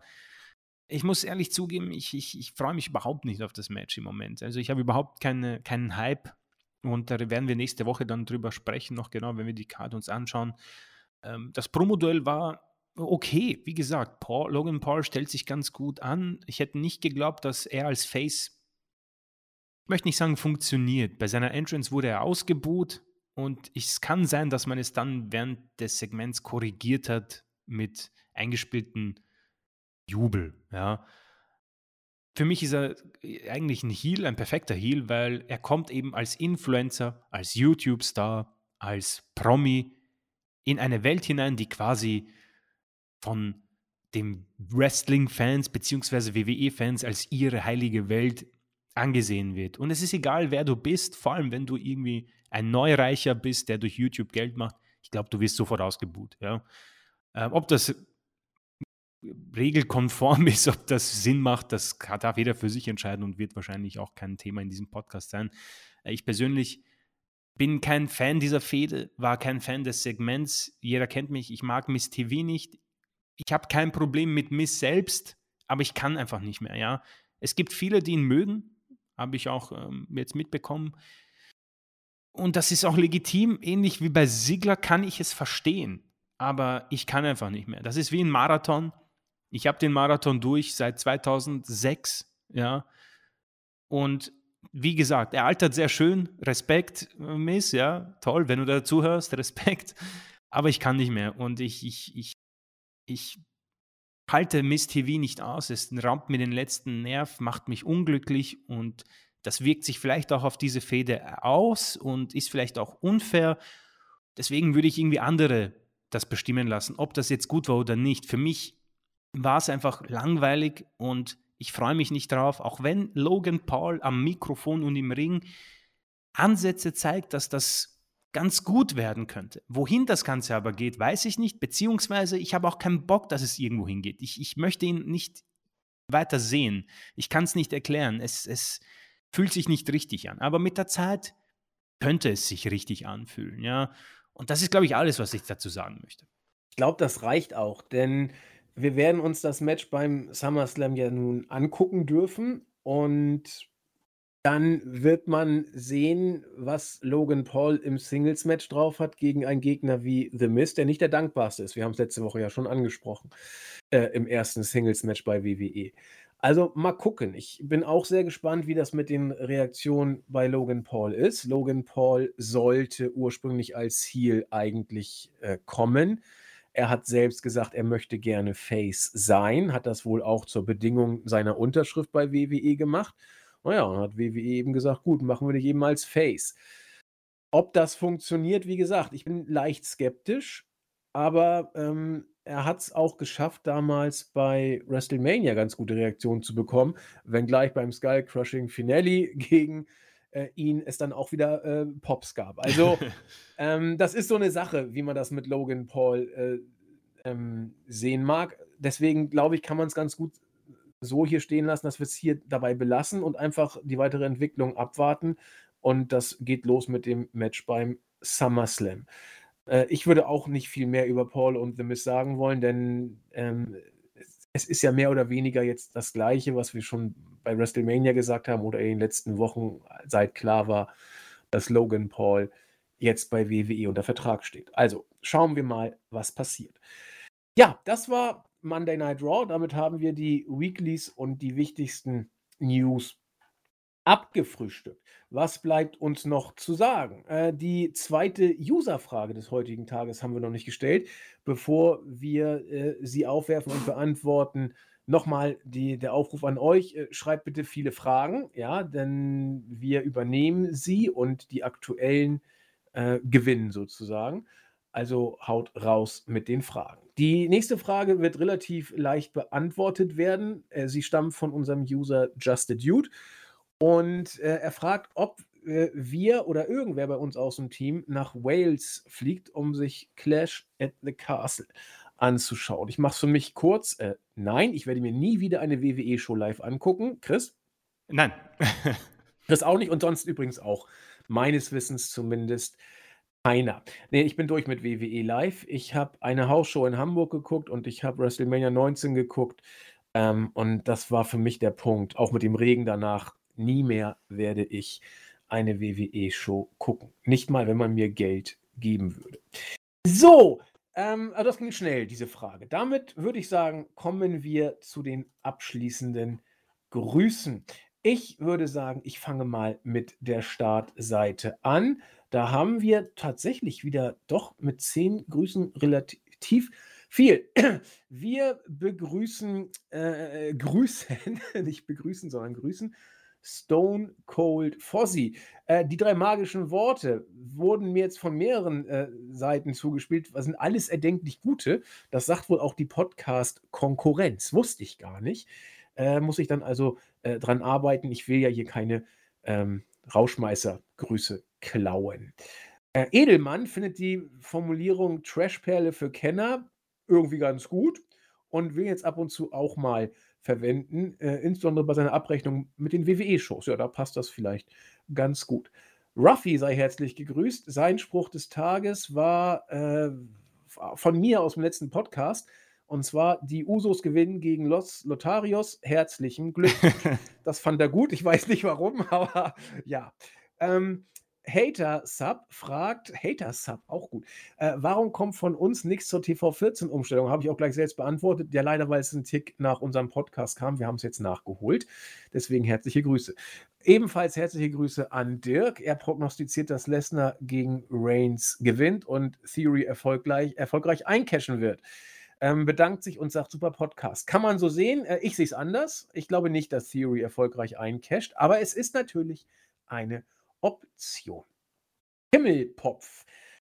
ich muss ehrlich zugeben, ich, ich, ich freue mich überhaupt nicht auf das Match im Moment. Also ich habe überhaupt keine, keinen Hype und da werden wir nächste Woche dann drüber sprechen, noch genau, wenn wir die Karte uns anschauen. Ähm, das Promoduell war okay, wie gesagt, Paul, Logan Paul stellt sich ganz gut an. Ich hätte nicht geglaubt, dass er als Face, ich möchte nicht sagen funktioniert. Bei seiner Entrance wurde er ausgebuht und es kann sein, dass man es dann während des Segments korrigiert hat mit eingespielten Jubel, ja. Für mich ist er eigentlich ein Heal, ein perfekter Heal, weil er kommt eben als Influencer, als YouTube-Star, als Promi in eine Welt hinein, die quasi von dem Wrestling-Fans bzw. WWE-Fans als ihre heilige Welt angesehen wird. Und es ist egal, wer du bist, vor allem wenn du irgendwie ein Neureicher bist, der durch YouTube Geld macht. Ich glaube, du wirst sofort ausgebucht. Ja? Äh, ob das regelkonform ist, ob das Sinn macht, das darf jeder für sich entscheiden und wird wahrscheinlich auch kein Thema in diesem Podcast sein. Äh, ich persönlich bin kein Fan dieser Fehde, war kein Fan des Segments. Jeder kennt mich, ich mag Miss TV nicht. Ich habe kein Problem mit Miss selbst, aber ich kann einfach nicht mehr, ja. Es gibt viele, die ihn mögen, habe ich auch ähm, jetzt mitbekommen. Und das ist auch legitim, ähnlich wie bei Sigler kann ich es verstehen, aber ich kann einfach nicht mehr. Das ist wie ein Marathon. Ich habe den Marathon durch seit 2006, ja. Und wie gesagt, er altert sehr schön. Respekt, Miss, ja, toll, wenn du dazu hörst, Respekt. Aber ich kann nicht mehr und ich, ich, ich, ich halte Miss TV nicht aus. Es raubt mir den letzten Nerv, macht mich unglücklich und das wirkt sich vielleicht auch auf diese Fehde aus und ist vielleicht auch unfair. Deswegen würde ich irgendwie andere das bestimmen lassen, ob das jetzt gut war oder nicht. Für mich war es einfach langweilig und ich freue mich nicht drauf, auch wenn Logan Paul am Mikrofon und im Ring Ansätze zeigt, dass das ganz gut werden könnte. Wohin das Ganze aber geht, weiß ich nicht, beziehungsweise ich habe auch keinen Bock, dass es irgendwo hingeht. Ich, ich möchte ihn nicht weiter sehen. Ich kann es nicht erklären. Es, es fühlt sich nicht richtig an. Aber mit der Zeit könnte es sich richtig anfühlen, ja. Und das ist, glaube ich, alles, was ich dazu sagen möchte. Ich glaube, das reicht auch, denn wir werden uns das Match beim SummerSlam ja nun angucken dürfen und dann wird man sehen, was Logan Paul im Singles-Match drauf hat gegen einen Gegner wie The Mist, der nicht der dankbarste ist. Wir haben es letzte Woche ja schon angesprochen, äh, im ersten Singles-Match bei WWE. Also mal gucken. Ich bin auch sehr gespannt, wie das mit den Reaktionen bei Logan Paul ist. Logan Paul sollte ursprünglich als Heel eigentlich äh, kommen. Er hat selbst gesagt, er möchte gerne Face sein, hat das wohl auch zur Bedingung seiner Unterschrift bei WWE gemacht. Naja, und hat WWE eben gesagt, gut, machen wir dich eben als Face. Ob das funktioniert, wie gesagt, ich bin leicht skeptisch, aber ähm, er hat es auch geschafft, damals bei WrestleMania ganz gute Reaktionen zu bekommen, wenngleich beim Skull Crushing Finale gegen äh, ihn es dann auch wieder äh, Pops gab. Also, ähm, das ist so eine Sache, wie man das mit Logan Paul äh, ähm, sehen mag. Deswegen glaube ich, kann man es ganz gut so hier stehen lassen, dass wir es hier dabei belassen und einfach die weitere Entwicklung abwarten. Und das geht los mit dem Match beim SummerSlam. Äh, ich würde auch nicht viel mehr über Paul und The Miz sagen wollen, denn ähm, es ist ja mehr oder weniger jetzt das Gleiche, was wir schon bei WrestleMania gesagt haben oder in den letzten Wochen, seit klar war, dass Logan Paul jetzt bei WWE unter Vertrag steht. Also schauen wir mal, was passiert. Ja, das war Monday Night Raw. Damit haben wir die Weeklies und die wichtigsten News abgefrühstückt. Was bleibt uns noch zu sagen? Äh, die zweite User-Frage des heutigen Tages haben wir noch nicht gestellt. Bevor wir äh, sie aufwerfen und beantworten, nochmal der Aufruf an euch. Äh, schreibt bitte viele Fragen, ja, denn wir übernehmen sie und die aktuellen äh, gewinnen sozusagen. Also haut raus mit den Fragen. Die nächste Frage wird relativ leicht beantwortet werden. Äh, sie stammt von unserem User Just a Dude. Und äh, er fragt, ob äh, wir oder irgendwer bei uns aus dem Team nach Wales fliegt, um sich Clash at the Castle anzuschauen. Ich mache es für mich kurz. Äh, nein, ich werde mir nie wieder eine WWE-Show live angucken. Chris? Nein. Chris auch nicht und sonst übrigens auch. Meines Wissens zumindest keiner. Nee, ich bin durch mit WWE live. Ich habe eine Hausshow in Hamburg geguckt und ich habe WrestleMania 19 geguckt. Ähm, und das war für mich der Punkt. Auch mit dem Regen danach nie mehr werde ich eine WWE-Show gucken. Nicht mal, wenn man mir Geld geben würde. So, ähm, also das ging schnell, diese Frage. Damit würde ich sagen, kommen wir zu den abschließenden Grüßen. Ich würde sagen, ich fange mal mit der Startseite an. Da haben wir tatsächlich wieder doch mit zehn Grüßen relativ viel. Wir begrüßen, äh, grüßen, nicht begrüßen, sondern grüßen Stone Cold Fozzy. Äh, die drei magischen Worte wurden mir jetzt von mehreren äh, Seiten zugespielt. Das sind alles erdenklich gute. Das sagt wohl auch die Podcast-Konkurrenz. Wusste ich gar nicht. Äh, muss ich dann also äh, dran arbeiten. Ich will ja hier keine ähm, Rauschmeißer-Grüße klauen. Äh, Edelmann findet die Formulierung Trashperle für Kenner irgendwie ganz gut und will jetzt ab und zu auch mal verwenden, äh, insbesondere bei seiner Abrechnung mit den WWE-Shows. Ja, da passt das vielleicht ganz gut. Ruffy sei herzlich gegrüßt. Sein Spruch des Tages war äh, von mir aus dem letzten Podcast. Und zwar, die Usos gewinnen gegen Los Lotarios. Herzlichen Glückwunsch. das fand er gut. Ich weiß nicht warum, aber ja. Ähm, Hater Sub fragt, Hater Sub, auch gut. Äh, warum kommt von uns nichts zur TV14-Umstellung? Habe ich auch gleich selbst beantwortet. Ja, leider, weil es ein Tick nach unserem Podcast kam. Wir haben es jetzt nachgeholt. Deswegen herzliche Grüße. Ebenfalls herzliche Grüße an Dirk. Er prognostiziert, dass Lesnar gegen Reigns gewinnt und Theory erfolgreich, erfolgreich eincashen wird. Ähm, bedankt sich und sagt, super Podcast. Kann man so sehen. Äh, ich sehe es anders. Ich glaube nicht, dass Theory erfolgreich eincasht, aber es ist natürlich eine Option. Himmelpopf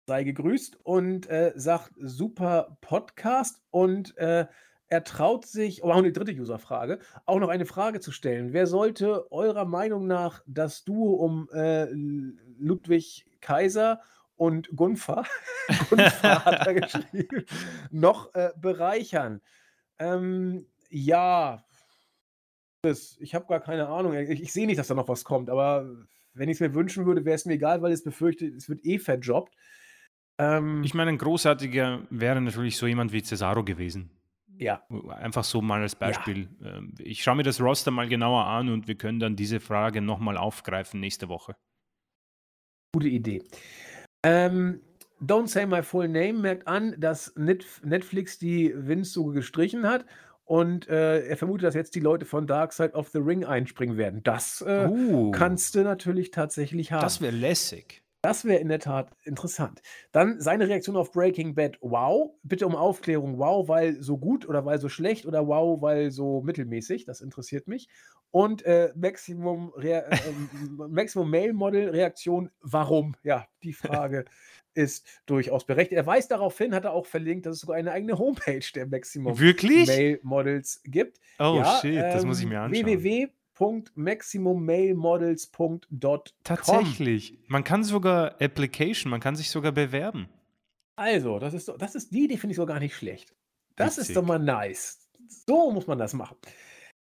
sei gegrüßt und äh, sagt super Podcast und äh, er traut sich, oh, eine dritte Userfrage, auch noch eine Frage zu stellen. Wer sollte eurer Meinung nach das Duo um äh, Ludwig Kaiser und Gunfer, Gunfer hat er geschrieben, noch äh, bereichern? Ähm, ja, ich habe gar keine Ahnung. Ich, ich sehe nicht, dass da noch was kommt, aber wenn ich es mir wünschen würde, wäre es mir egal, weil ich befürchte, es wird eh verjobbt. Ähm, ich meine, ein großartiger wäre natürlich so jemand wie Cesaro gewesen. Ja. Einfach so mal als Beispiel. Ja. Ähm, ich schaue mir das Roster mal genauer an und wir können dann diese Frage nochmal aufgreifen nächste Woche. Gute Idee. Ähm, Don't Say My Full Name merkt an, dass Netflix die Windsuche gestrichen hat und äh, er vermutet, dass jetzt die Leute von Dark Side of the Ring einspringen werden. Das äh, uh, kannst du natürlich tatsächlich haben. Das wäre lässig. Das wäre in der Tat interessant. Dann seine Reaktion auf Breaking Bad. Wow. Bitte um Aufklärung. Wow, weil so gut oder weil so schlecht oder wow, weil so mittelmäßig. Das interessiert mich. Und äh, Maximum, Rea äh, Maximum Mail Model Reaktion. Warum? Ja, die Frage ist durchaus berechtigt. Er weist darauf hin, hat er auch verlinkt, dass es sogar eine eigene Homepage der Maximum Wirklich? Mail Models gibt. Oh ja, shit, ähm, das muss ich mir ähm, anschauen. www.maximummailmodels.com Tatsächlich. Man kann sogar Application, man kann sich sogar bewerben. Also, das ist, das ist die, die finde ich so gar nicht schlecht. Das Witzig. ist doch mal nice. So muss man das machen.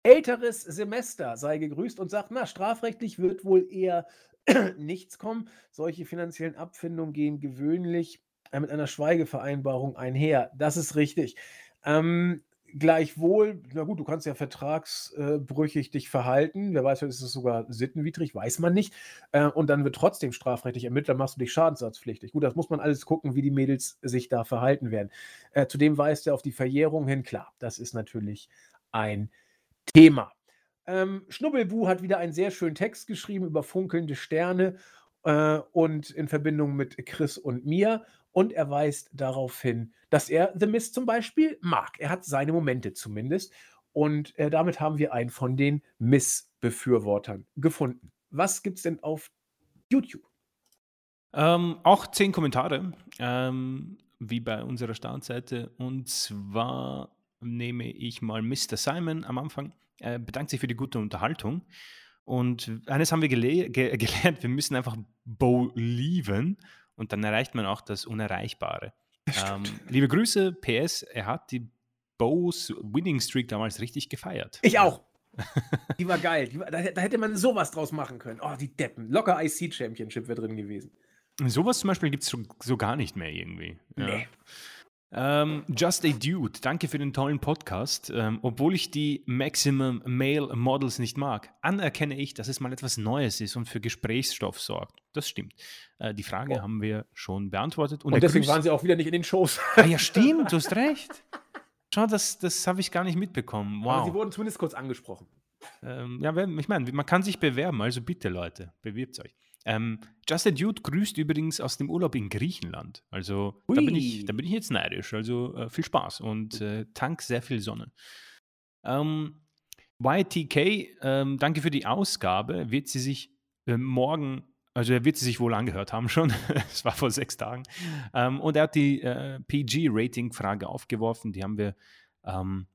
Älteres Semester sei gegrüßt und sagt, na, strafrechtlich wird wohl eher nichts kommen. Solche finanziellen Abfindungen gehen gewöhnlich äh, mit einer Schweigevereinbarung einher. Das ist richtig. Ähm, gleichwohl, na gut, du kannst ja vertragsbrüchig dich verhalten. Wer weiß, ist es sogar sittenwidrig, weiß man nicht. Äh, und dann wird trotzdem strafrechtlich ermittelt, dann machst du dich schadensersatzpflichtig. Gut, das muss man alles gucken, wie die Mädels sich da verhalten werden. Äh, zudem weist er auf die Verjährung hin. Klar, das ist natürlich ein Thema. Ähm, Schnubbelbu hat wieder einen sehr schönen Text geschrieben über funkelnde Sterne äh, und in Verbindung mit Chris und mir. Und er weist darauf hin, dass er The Mist zum Beispiel mag. Er hat seine Momente zumindest. Und äh, damit haben wir einen von den Miss-Befürwortern gefunden. Was gibt es denn auf YouTube? Ähm, auch zehn Kommentare, ähm, wie bei unserer Startseite. Und zwar nehme ich mal Mr. Simon am Anfang. Er bedankt sich für die gute Unterhaltung. Und eines haben wir gele ge gelernt, wir müssen einfach Bo lieben und dann erreicht man auch das Unerreichbare. Ähm, liebe Grüße, PS, er hat die Bows Winning Streak damals richtig gefeiert. Ich auch. Die war geil. Die war, da, da, hätte man sowas draus machen können. Oh, die Deppen. Locker IC Championship wäre drin gewesen. Sowas zum Beispiel gibt es so, so, gar nicht mehr irgendwie. Ja. Nee. Ähm, Just a Dude, danke für den tollen Podcast. Ähm, obwohl ich die Maximum Male Models nicht mag, anerkenne ich, dass es mal etwas Neues ist und für Gesprächsstoff sorgt. Das stimmt. Äh, die Frage oh. haben wir schon beantwortet. Und, und deswegen waren sie auch wieder nicht in den Shows. Ah, ja, stimmt, du hast recht. Schau, das, das habe ich gar nicht mitbekommen. Wow. Aber sie wurden zumindest kurz angesprochen. Ähm, ja, ich meine, man kann sich bewerben, also bitte Leute, bewirbt euch. Ähm, Justin Dude grüßt übrigens aus dem Urlaub in Griechenland. Also da bin, ich, da bin ich jetzt neidisch. Also äh, viel Spaß und äh, tank sehr viel Sonne. Ähm, YTK, ähm, danke für die Ausgabe. Wird sie sich äh, morgen, also er wird sie sich wohl angehört haben schon. Es war vor sechs Tagen. Ähm, und er hat die äh, PG-Rating-Frage aufgeworfen. Die haben wir ähm,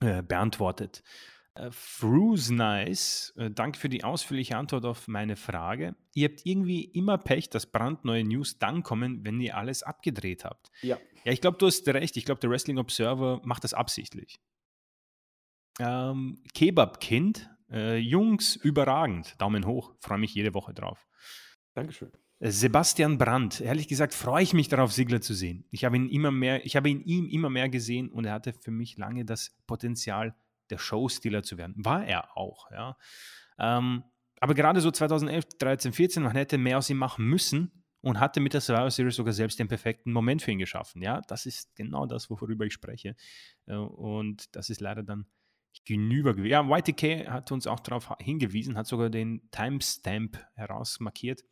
äh, beantwortet. Frues Nice, äh, danke für die ausführliche Antwort auf meine Frage. Ihr habt irgendwie immer Pech, dass brandneue News dann kommen, wenn ihr alles abgedreht habt. Ja. Ja, ich glaube, du hast recht. Ich glaube, der Wrestling Observer macht das absichtlich. Ähm, Kebab-Kind, äh, Jungs, überragend. Daumen hoch, freue mich jede Woche drauf. Dankeschön. Äh, Sebastian Brandt, ehrlich gesagt freue ich mich darauf, Sigler zu sehen. Ich habe ihn immer mehr, ich habe ihn ihm immer mehr gesehen und er hatte für mich lange das Potenzial, der Showstealer zu werden. War er auch, ja. Ähm, aber gerade so 2011, 13, 14, man hätte mehr aus ihm machen müssen und hatte mit der Survivor Series sogar selbst den perfekten Moment für ihn geschaffen. Ja, das ist genau das, worüber ich spreche. Äh, und das ist leider dann hinüber gewesen. Ja, YTK hat uns auch darauf hingewiesen, hat sogar den Timestamp herausmarkiert,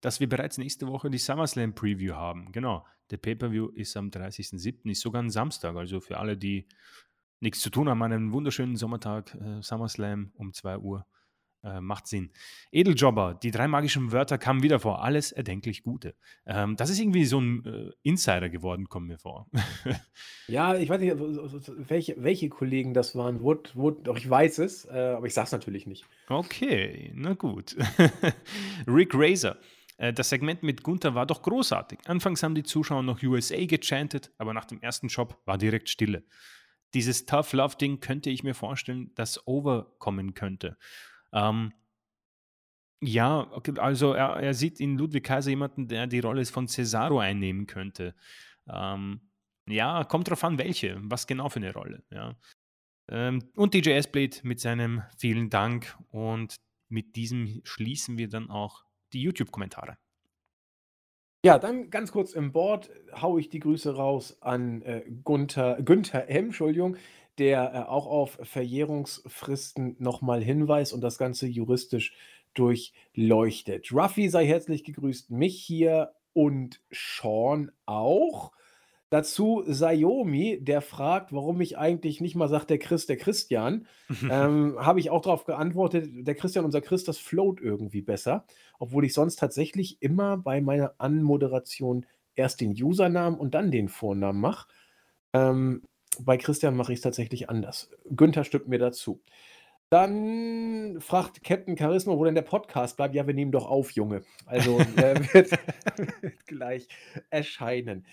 dass wir bereits nächste Woche die SummerSlam Preview haben. Genau, der Pay-Per-View ist am 30.07., ist sogar ein Samstag, also für alle, die nichts zu tun haben, einen wunderschönen Sommertag, äh, SummerSlam um 2 Uhr. Äh, macht Sinn. Edeljobber, die drei magischen Wörter kamen wieder vor. Alles erdenklich Gute. Ähm, das ist irgendwie so ein äh, Insider geworden, kommen mir vor. ja, ich weiß nicht, welche, welche Kollegen das waren. Wood, Wood, doch ich weiß es, äh, aber ich sag's natürlich nicht. Okay, na gut. Rick Razor. Äh, das Segment mit Gunther war doch großartig. Anfangs haben die Zuschauer noch USA gechantet, aber nach dem ersten Job war direkt Stille dieses Tough Love Ding könnte ich mir vorstellen, dass overkommen könnte. Ähm, ja, okay, also er, er, sieht in Ludwig Kaiser jemanden, der die Rolle von Cesaro einnehmen könnte. Ähm, ja, kommt drauf an, welche, was genau für eine Rolle. Ja. Ähm, und DJ S-Blade mit seinem vielen Dank und mit diesem schließen wir dann auch die YouTube-Kommentare. Ja, dann ganz kurz im Board haue ich die Grüße raus an äh, Gunther, Günther M., Entschuldigung, der äh, auch auf Verjährungsfristen nochmal hinweist und das Ganze juristisch durchleuchtet. Ruffy sei herzlich gegrüßt, mich hier und Sean auch. Dazu Sayomi, der fragt, warum ich eigentlich nicht mal sage, der Chris, der Christian. ähm, Habe ich auch darauf geantwortet, der Christian, unser Chris, das float irgendwie besser. Obwohl ich sonst tatsächlich immer bei meiner Anmoderation erst den Usernamen und dann den Vornamen mache. Ähm, bei Christian mache ich es tatsächlich anders. Günther stimmt mir dazu. Dann fragt Captain Charisma, wo denn der Podcast bleibt. Ja, wir nehmen doch auf, Junge. Also er wird, wird gleich erscheinen.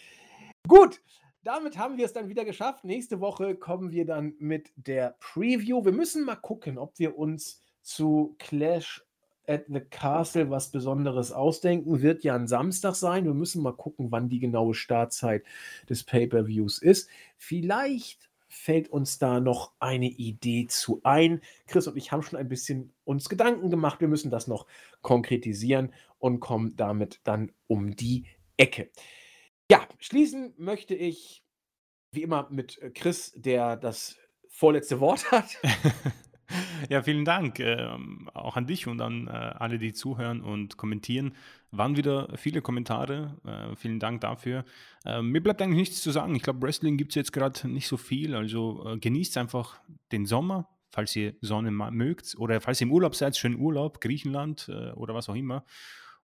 Gut, damit haben wir es dann wieder geschafft. Nächste Woche kommen wir dann mit der Preview. Wir müssen mal gucken, ob wir uns zu Clash at the Castle was Besonderes ausdenken. Wird ja ein Samstag sein. Wir müssen mal gucken, wann die genaue Startzeit des Pay-per-Views ist. Vielleicht fällt uns da noch eine Idee zu ein. Chris und ich haben schon ein bisschen uns Gedanken gemacht. Wir müssen das noch konkretisieren und kommen damit dann um die Ecke. Ja, schließen möchte ich wie immer mit äh, Chris, der das vorletzte Wort hat. Ja, vielen Dank ähm, auch an dich und an äh, alle, die zuhören und kommentieren. Waren wieder viele Kommentare. Äh, vielen Dank dafür. Äh, mir bleibt eigentlich nichts zu sagen. Ich glaube, Wrestling gibt es jetzt gerade nicht so viel. Also äh, genießt einfach den Sommer, falls ihr Sonne mögt. Oder falls ihr im Urlaub seid, schönen Urlaub, Griechenland äh, oder was auch immer.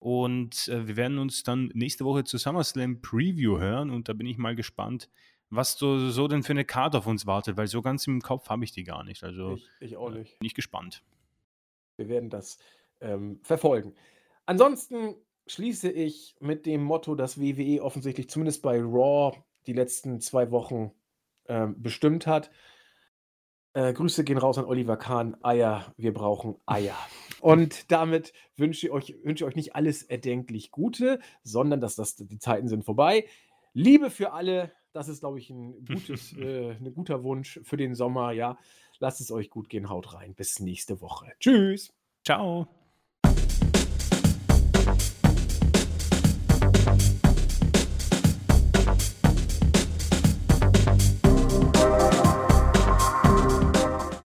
Und äh, wir werden uns dann nächste Woche zu SummerSlam Preview hören und da bin ich mal gespannt, was so, so denn für eine Karte auf uns wartet, weil so ganz im Kopf habe ich die gar nicht. Also ich, ich auch nicht. Bin ich gespannt. Wir werden das ähm, verfolgen. Ansonsten schließe ich mit dem Motto, dass WWE offensichtlich zumindest bei Raw die letzten zwei Wochen ähm, bestimmt hat. Äh, Grüße gehen raus an Oliver Kahn. Eier, wir brauchen Eier. Und damit wünsche ich euch, wünsche euch nicht alles erdenklich Gute, sondern dass das, die Zeiten sind vorbei. Liebe für alle, das ist, glaube ich, ein, gutes, äh, ein guter Wunsch für den Sommer. Ja, lasst es euch gut gehen, haut rein. Bis nächste Woche. Tschüss. Ciao.